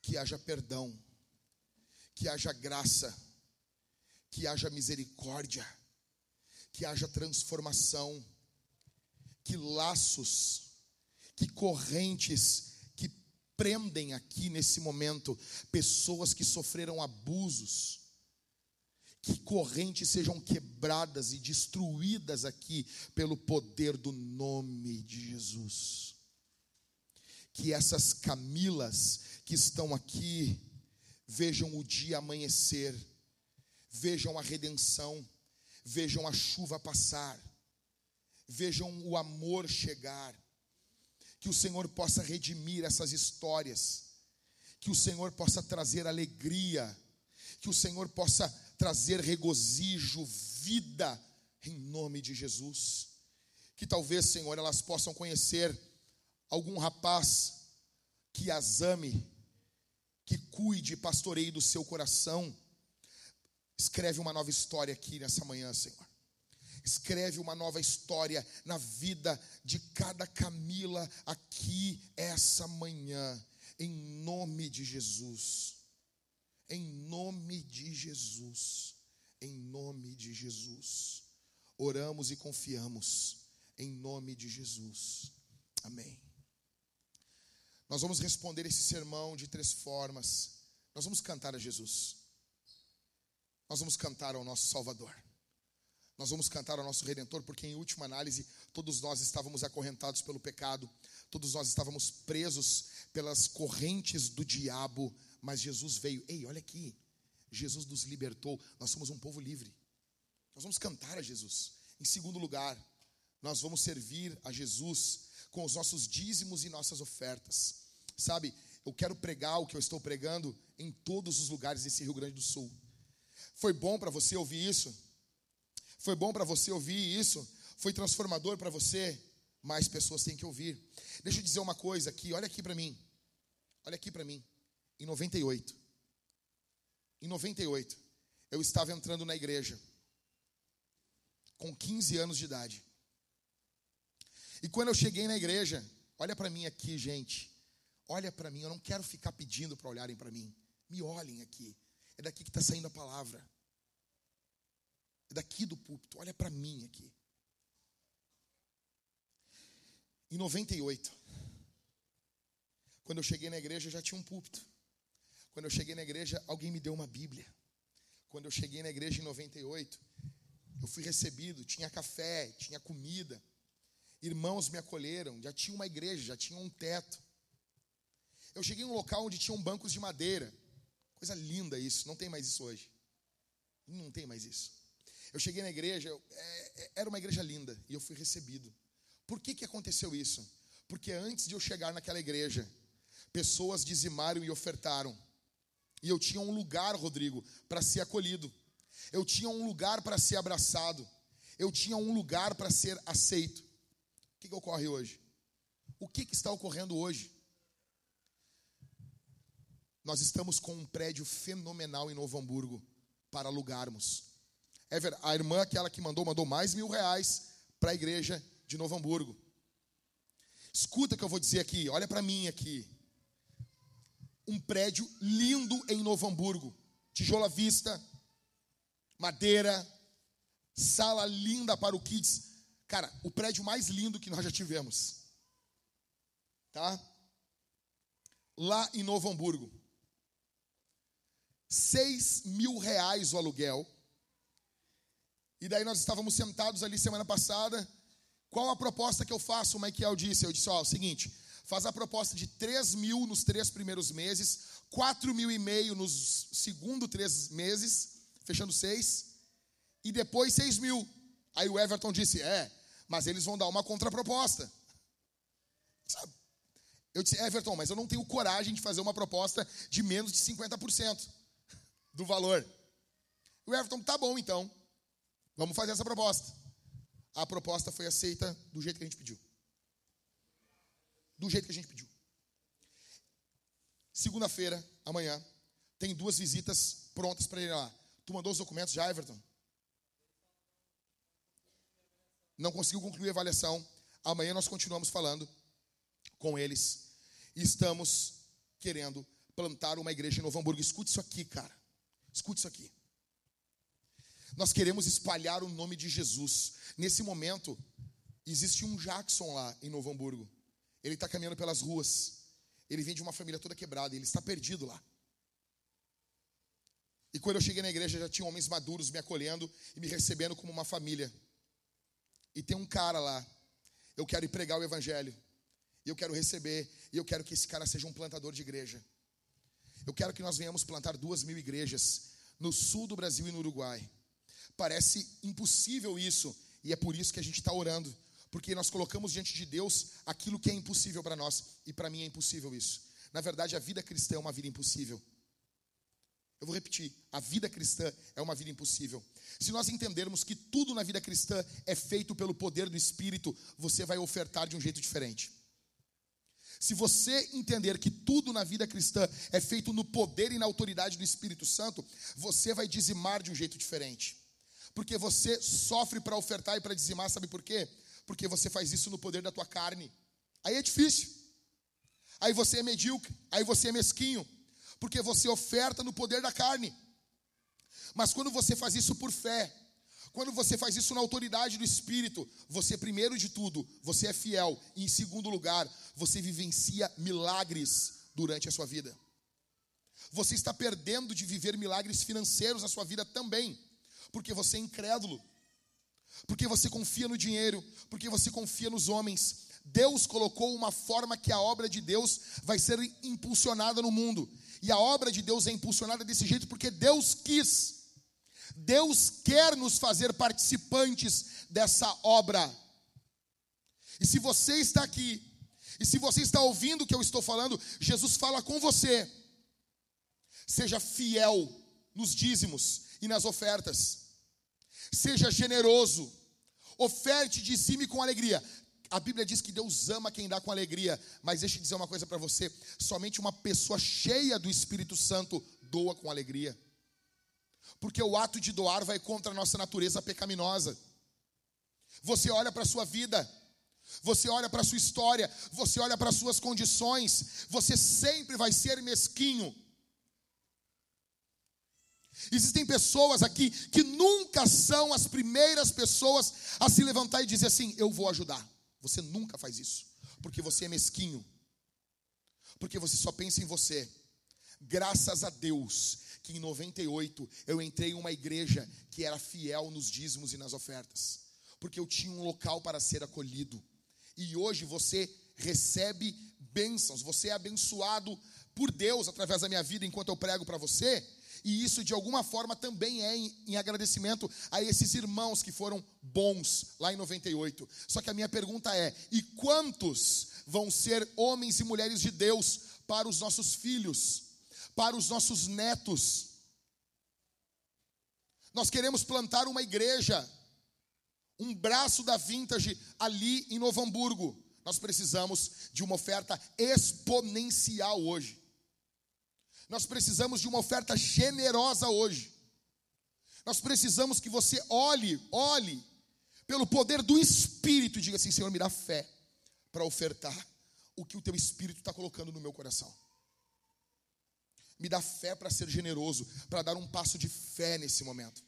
que haja perdão, que haja graça, que haja misericórdia, que haja transformação que laços, que correntes que prendem aqui nesse momento pessoas que sofreram abusos, que correntes sejam quebradas e destruídas aqui pelo poder do nome de Jesus. Que essas Camilas que estão aqui vejam o dia amanhecer, vejam a redenção, vejam a chuva passar vejam o amor chegar, que o Senhor possa redimir essas histórias, que o Senhor possa trazer alegria, que o Senhor possa trazer regozijo, vida, em nome de Jesus. Que talvez, Senhor, elas possam conhecer algum rapaz que as ame, que cuide, pastoreie do seu coração. Escreve uma nova história aqui nessa manhã, Senhor escreve uma nova história na vida de cada Camila aqui essa manhã. Em nome de Jesus. Em nome de Jesus. Em nome de Jesus. Oramos e confiamos. Em nome de Jesus. Amém. Nós vamos responder esse sermão de três formas. Nós vamos cantar a Jesus. Nós vamos cantar ao nosso Salvador. Nós vamos cantar ao nosso Redentor, porque em última análise, todos nós estávamos acorrentados pelo pecado, todos nós estávamos presos pelas correntes do diabo, mas Jesus veio. Ei, olha aqui, Jesus nos libertou, nós somos um povo livre. Nós vamos cantar a Jesus. Em segundo lugar, nós vamos servir a Jesus com os nossos dízimos e nossas ofertas. Sabe, eu quero pregar o que eu estou pregando em todos os lugares desse Rio Grande do Sul. Foi bom para você ouvir isso? Foi bom para você ouvir isso? Foi transformador para você? Mais pessoas têm que ouvir. Deixa eu dizer uma coisa aqui, olha aqui para mim. Olha aqui para mim. Em 98. Em 98, eu estava entrando na igreja com 15 anos de idade. E quando eu cheguei na igreja, olha para mim aqui, gente. Olha para mim, eu não quero ficar pedindo para olharem para mim. Me olhem aqui. É daqui que está saindo a palavra daqui do púlpito, olha para mim aqui. Em 98, quando eu cheguei na igreja já tinha um púlpito. Quando eu cheguei na igreja, alguém me deu uma Bíblia. Quando eu cheguei na igreja em 98, eu fui recebido, tinha café, tinha comida. Irmãos me acolheram, já tinha uma igreja, já tinha um teto. Eu cheguei em um local onde tinham bancos de madeira. Coisa linda isso, não tem mais isso hoje. Não tem mais isso. Eu cheguei na igreja, eu, é, é, era uma igreja linda e eu fui recebido. Por que, que aconteceu isso? Porque antes de eu chegar naquela igreja, pessoas dizimaram e ofertaram. E eu tinha um lugar, Rodrigo, para ser acolhido. Eu tinha um lugar para ser abraçado. Eu tinha um lugar para ser aceito. O que, que ocorre hoje? O que, que está ocorrendo hoje? Nós estamos com um prédio fenomenal em Novo Hamburgo para alugarmos. Ever, a irmã, aquela que mandou, mandou mais mil reais para a igreja de Novo Hamburgo. Escuta o que eu vou dizer aqui, olha para mim aqui. Um prédio lindo em Novo Hamburgo, tijolo à vista, madeira, sala linda para o kids. Cara, o prédio mais lindo que nós já tivemos. Tá? Lá em Novo Hamburgo. Seis mil reais o aluguel. E daí nós estávamos sentados ali semana passada. Qual a proposta que eu faço? O Michael disse. Eu disse: Ó, é o seguinte, faz a proposta de 3 mil nos três primeiros meses, 4 mil e meio nos segundo três meses, fechando seis, e depois 6 mil. Aí o Everton disse: É, mas eles vão dar uma contraproposta. Eu disse: Everton, mas eu não tenho coragem de fazer uma proposta de menos de 50% do valor. O Everton, tá bom então. Vamos fazer essa proposta. A proposta foi aceita do jeito que a gente pediu. Do jeito que a gente pediu. Segunda-feira, amanhã, tem duas visitas prontas para ir lá. Tu mandou os documentos já, Everton? Não conseguiu concluir a avaliação. Amanhã nós continuamos falando com eles. Estamos querendo plantar uma igreja em Novo Hamburgo. Escute isso aqui, cara. Escute isso aqui. Nós queremos espalhar o nome de Jesus. Nesse momento, existe um Jackson lá em Novo Hamburgo. Ele está caminhando pelas ruas. Ele vem de uma família toda quebrada. Ele está perdido lá. E quando eu cheguei na igreja, já tinha homens maduros me acolhendo e me recebendo como uma família. E tem um cara lá. Eu quero ir pregar o evangelho. E eu quero receber. E eu quero que esse cara seja um plantador de igreja. Eu quero que nós venhamos plantar duas mil igrejas no sul do Brasil e no Uruguai. Parece impossível isso, e é por isso que a gente está orando, porque nós colocamos diante de Deus aquilo que é impossível para nós, e para mim é impossível isso. Na verdade, a vida cristã é uma vida impossível. Eu vou repetir: a vida cristã é uma vida impossível. Se nós entendermos que tudo na vida cristã é feito pelo poder do Espírito, você vai ofertar de um jeito diferente. Se você entender que tudo na vida cristã é feito no poder e na autoridade do Espírito Santo, você vai dizimar de um jeito diferente. Porque você sofre para ofertar e para dizimar, sabe por quê? Porque você faz isso no poder da tua carne. Aí é difícil. Aí você é medíocre, aí você é mesquinho, porque você oferta no poder da carne. Mas quando você faz isso por fé, quando você faz isso na autoridade do Espírito, você, primeiro de tudo, você é fiel. E em segundo lugar, você vivencia milagres durante a sua vida. Você está perdendo de viver milagres financeiros na sua vida também, porque você é incrédulo, porque você confia no dinheiro, porque você confia nos homens. Deus colocou uma forma que a obra de Deus vai ser impulsionada no mundo. E a obra de Deus é impulsionada desse jeito porque Deus quis. Deus quer nos fazer participantes dessa obra. E se você está aqui, e se você está ouvindo o que eu estou falando, Jesus fala com você. Seja fiel nos dízimos e nas ofertas. Seja generoso. Oferte dizime com alegria. A Bíblia diz que Deus ama quem dá com alegria, mas deixa eu dizer uma coisa para você: somente uma pessoa cheia do Espírito Santo doa com alegria porque o ato de doar vai contra a nossa natureza pecaminosa. Você olha para a sua vida, você olha para a sua história, você olha para as suas condições, você sempre vai ser mesquinho. Existem pessoas aqui que nunca são as primeiras pessoas a se levantar e dizer assim: Eu vou ajudar. Você nunca faz isso, porque você é mesquinho, porque você só pensa em você. Graças a Deus que em 98 eu entrei em uma igreja que era fiel nos dízimos e nas ofertas, porque eu tinha um local para ser acolhido. E hoje você recebe bênçãos, você é abençoado por Deus através da minha vida enquanto eu prego para você. E isso de alguma forma também é em, em, agradecimento a esses irmãos que foram bons lá em 98. Só que a minha pergunta é: e quantos vão ser homens e mulheres de Deus para os nossos filhos? Para os nossos netos. Nós queremos plantar uma igreja, um braço da vintage ali em Novo Hamburgo. Nós precisamos de uma oferta exponencial hoje. Nós precisamos de uma oferta generosa hoje. Nós precisamos que você olhe, olhe pelo poder do Espírito e diga assim: Senhor, me dá fé para ofertar o que o teu Espírito está colocando no meu coração. Me dá fé para ser generoso, para dar um passo de fé nesse momento.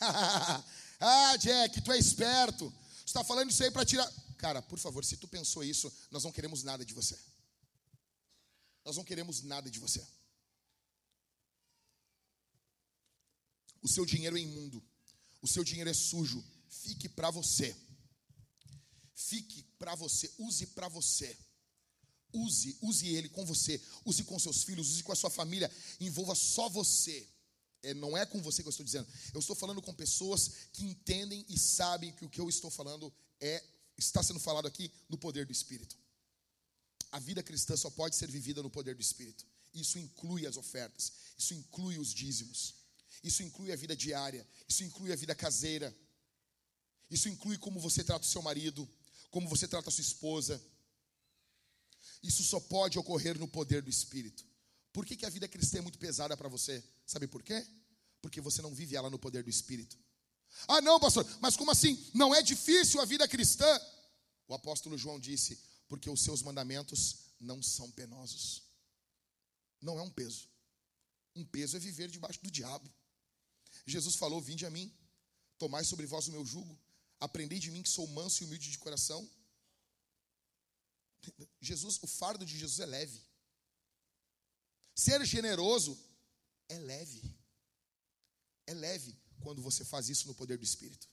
ah, Jack, tu é esperto. Você está falando isso aí para tirar. Cara, por favor, se tu pensou isso, nós não queremos nada de você. Nós não queremos nada de você. O seu dinheiro é imundo. O seu dinheiro é sujo. Fique para você. Fique para você. Use para você. Use, use ele com você, use com seus filhos, use com a sua família, envolva só você. É, não é com você que eu estou dizendo. Eu estou falando com pessoas que entendem e sabem que o que eu estou falando é está sendo falado aqui no poder do Espírito. A vida cristã só pode ser vivida no poder do Espírito. Isso inclui as ofertas, isso inclui os dízimos, isso inclui a vida diária, isso inclui a vida caseira, isso inclui como você trata o seu marido, como você trata a sua esposa isso só pode ocorrer no poder do Espírito. Por que, que a vida cristã é muito pesada para você? Sabe por quê? Porque você não vive ela no poder do Espírito. Ah, não, pastor, mas como assim? Não é difícil a vida cristã? O apóstolo João disse: porque os seus mandamentos não são penosos. Não é um peso. Um peso é viver debaixo do diabo. Jesus falou: Vinde a mim, tomai sobre vós o meu jugo, aprendei de mim que sou manso e humilde de coração Jesus, o fardo de Jesus é leve. Ser generoso é leve. É leve quando você faz isso no poder do Espírito.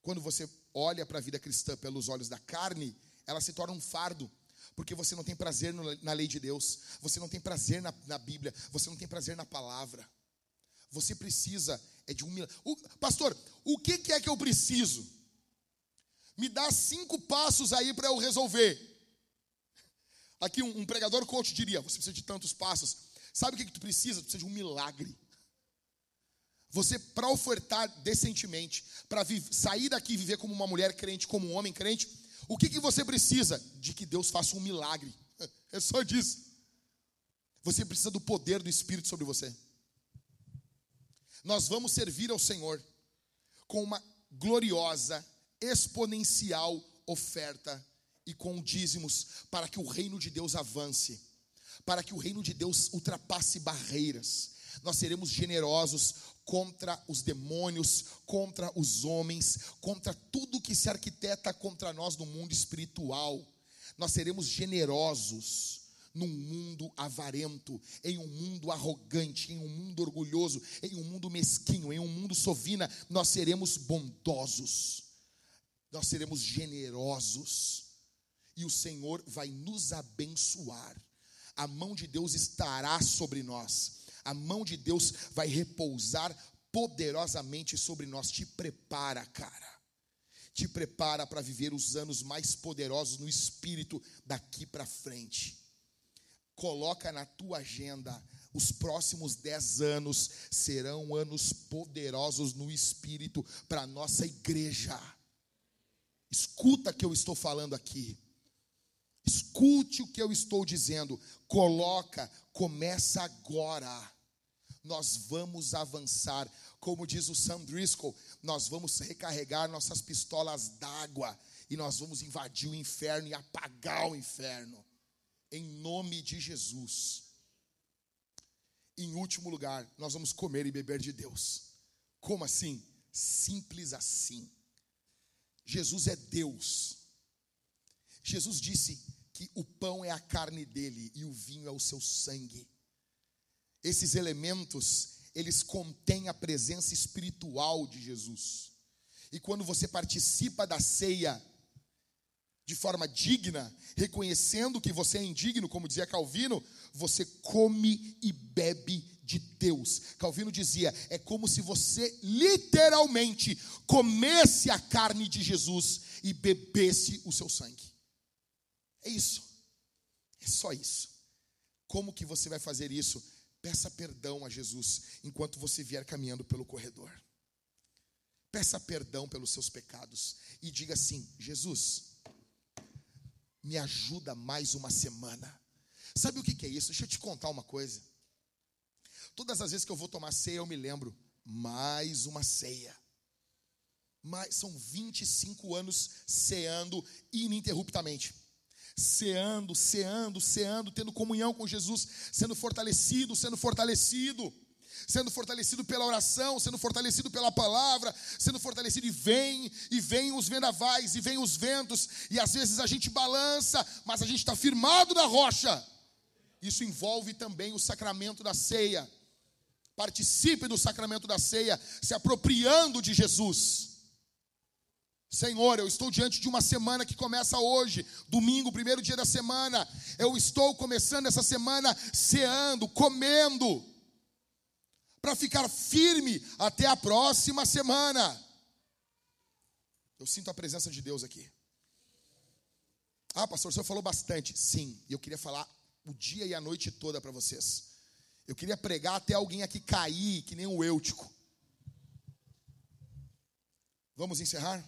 Quando você olha para a vida cristã pelos olhos da carne, ela se torna um fardo, porque você não tem prazer na lei de Deus, você não tem prazer na, na Bíblia, você não tem prazer na palavra. Você precisa é de um milagre. Pastor, o que, que é que eu preciso? Me dá cinco passos aí para eu resolver. Aqui um, um, pregador coach diria: você precisa de tantos passos. Sabe o que, que tu precisa? Tu precisa de um milagre. Você, para ofertar decentemente, para sair daqui e viver como uma mulher crente, como um homem crente, o que, que você precisa? De que Deus faça um milagre. É só disso. Você precisa do poder do Espírito sobre você. Nós vamos servir ao Senhor com uma gloriosa exponencial oferta e com dízimos para que o reino de Deus avance, para que o reino de Deus ultrapasse barreiras. Nós seremos generosos contra os demônios, contra os homens, contra tudo que se arquiteta contra nós no mundo espiritual. Nós seremos generosos num mundo avarento, em um mundo arrogante, em um mundo orgulhoso, em um mundo mesquinho, em um mundo sovina, nós seremos bondosos. Nós seremos generosos. E o Senhor vai nos abençoar. A mão de Deus estará sobre nós a mão de Deus vai repousar poderosamente sobre nós. Te prepara, cara. Te prepara para viver os anos mais poderosos no espírito daqui para frente. Coloca na tua agenda os próximos dez anos serão anos poderosos no espírito para a nossa igreja. Escuta o que eu estou falando aqui. Escute o que eu estou dizendo. Coloca, começa agora nós vamos avançar. Como diz o Sam Driscoll, nós vamos recarregar nossas pistolas d'água e nós vamos invadir o inferno e apagar o inferno. Em nome de Jesus. Em último lugar, nós vamos comer e beber de Deus. Como assim? Simples assim. Jesus é Deus. Jesus disse que o pão é a carne dele e o vinho é o seu sangue. Esses elementos, eles contêm a presença espiritual de Jesus. E quando você participa da ceia de forma digna, reconhecendo que você é indigno, como dizia Calvino, você come e bebe de Deus. Calvino dizia: é como se você literalmente comesse a carne de Jesus e bebesse o seu sangue. É isso. É só isso. Como que você vai fazer isso? Peça perdão a Jesus enquanto você vier caminhando pelo corredor. Peça perdão pelos seus pecados e diga assim: Jesus, me ajuda mais uma semana. Sabe o que é isso? Deixa eu te contar uma coisa. Todas as vezes que eu vou tomar ceia, eu me lembro, mais uma ceia. Mas são 25 anos ceando ininterruptamente ceando, ceando, ceando, tendo comunhão com Jesus, sendo fortalecido, sendo fortalecido, sendo fortalecido pela oração, sendo fortalecido pela palavra, sendo fortalecido e vem, e vem os vendavais, e vem os ventos, e às vezes a gente balança, mas a gente está firmado na rocha. Isso envolve também o sacramento da ceia. Participe do sacramento da ceia, se apropriando de Jesus. Senhor, eu estou diante de uma semana que começa hoje, domingo, primeiro dia da semana. Eu estou começando essa semana ceando, comendo, para ficar firme até a próxima semana. Eu sinto a presença de Deus aqui. Ah, pastor, o senhor falou bastante. Sim, e eu queria falar o dia e a noite toda para vocês. Eu queria pregar até alguém aqui cair, que nem o Eutico. Vamos encerrar?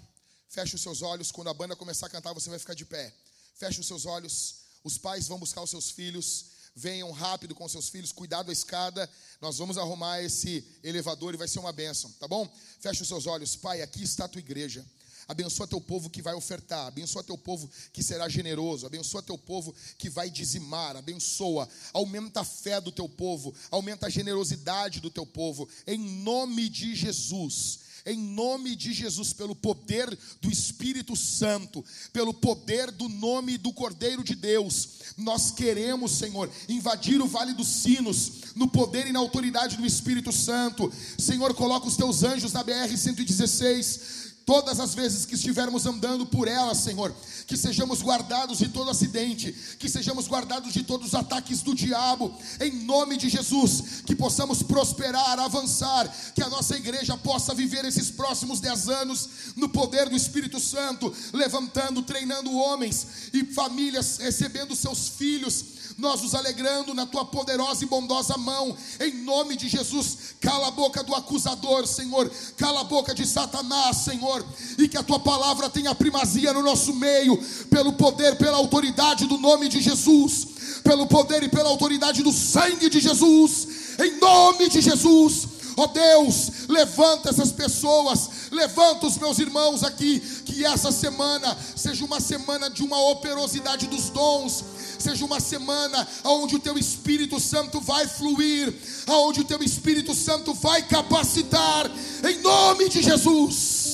Feche os seus olhos. Quando a banda começar a cantar, você vai ficar de pé. Feche os seus olhos. Os pais vão buscar os seus filhos. Venham rápido com seus filhos. Cuidado a escada. Nós vamos arrumar esse elevador e vai ser uma bênção, tá bom? Feche os seus olhos. Pai, aqui está a tua igreja. Abençoa teu povo que vai ofertar, abençoa teu povo que será generoso, abençoa teu povo que vai dizimar, abençoa, aumenta a fé do teu povo, aumenta a generosidade do teu povo, em nome de Jesus. Em nome de Jesus, pelo poder do Espírito Santo, pelo poder do nome do Cordeiro de Deus, nós queremos, Senhor, invadir o Vale dos Sinos, no poder e na autoridade do Espírito Santo. Senhor, coloca os teus anjos na BR 116 todas as vezes que estivermos andando por ela, Senhor, que sejamos guardados de todo acidente, que sejamos guardados de todos os ataques do diabo, em nome de Jesus, que possamos prosperar, avançar, que a nossa igreja possa viver esses próximos dez anos no poder do Espírito Santo, levantando, treinando homens e famílias, recebendo seus filhos nós nos alegrando na tua poderosa e bondosa mão, em nome de Jesus. Cala a boca do acusador, Senhor, cala a boca de Satanás, Senhor, e que a tua palavra tenha primazia no nosso meio, pelo poder, pela autoridade do nome de Jesus, pelo poder e pela autoridade do sangue de Jesus, em nome de Jesus. Ó oh Deus, levanta essas pessoas, levanta os meus irmãos aqui Que essa semana seja uma semana de uma operosidade dos dons, seja uma semana onde o teu Espírito Santo vai fluir, onde o teu Espírito Santo vai capacitar, em nome de Jesus.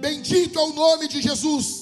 Bendito é o nome de Jesus.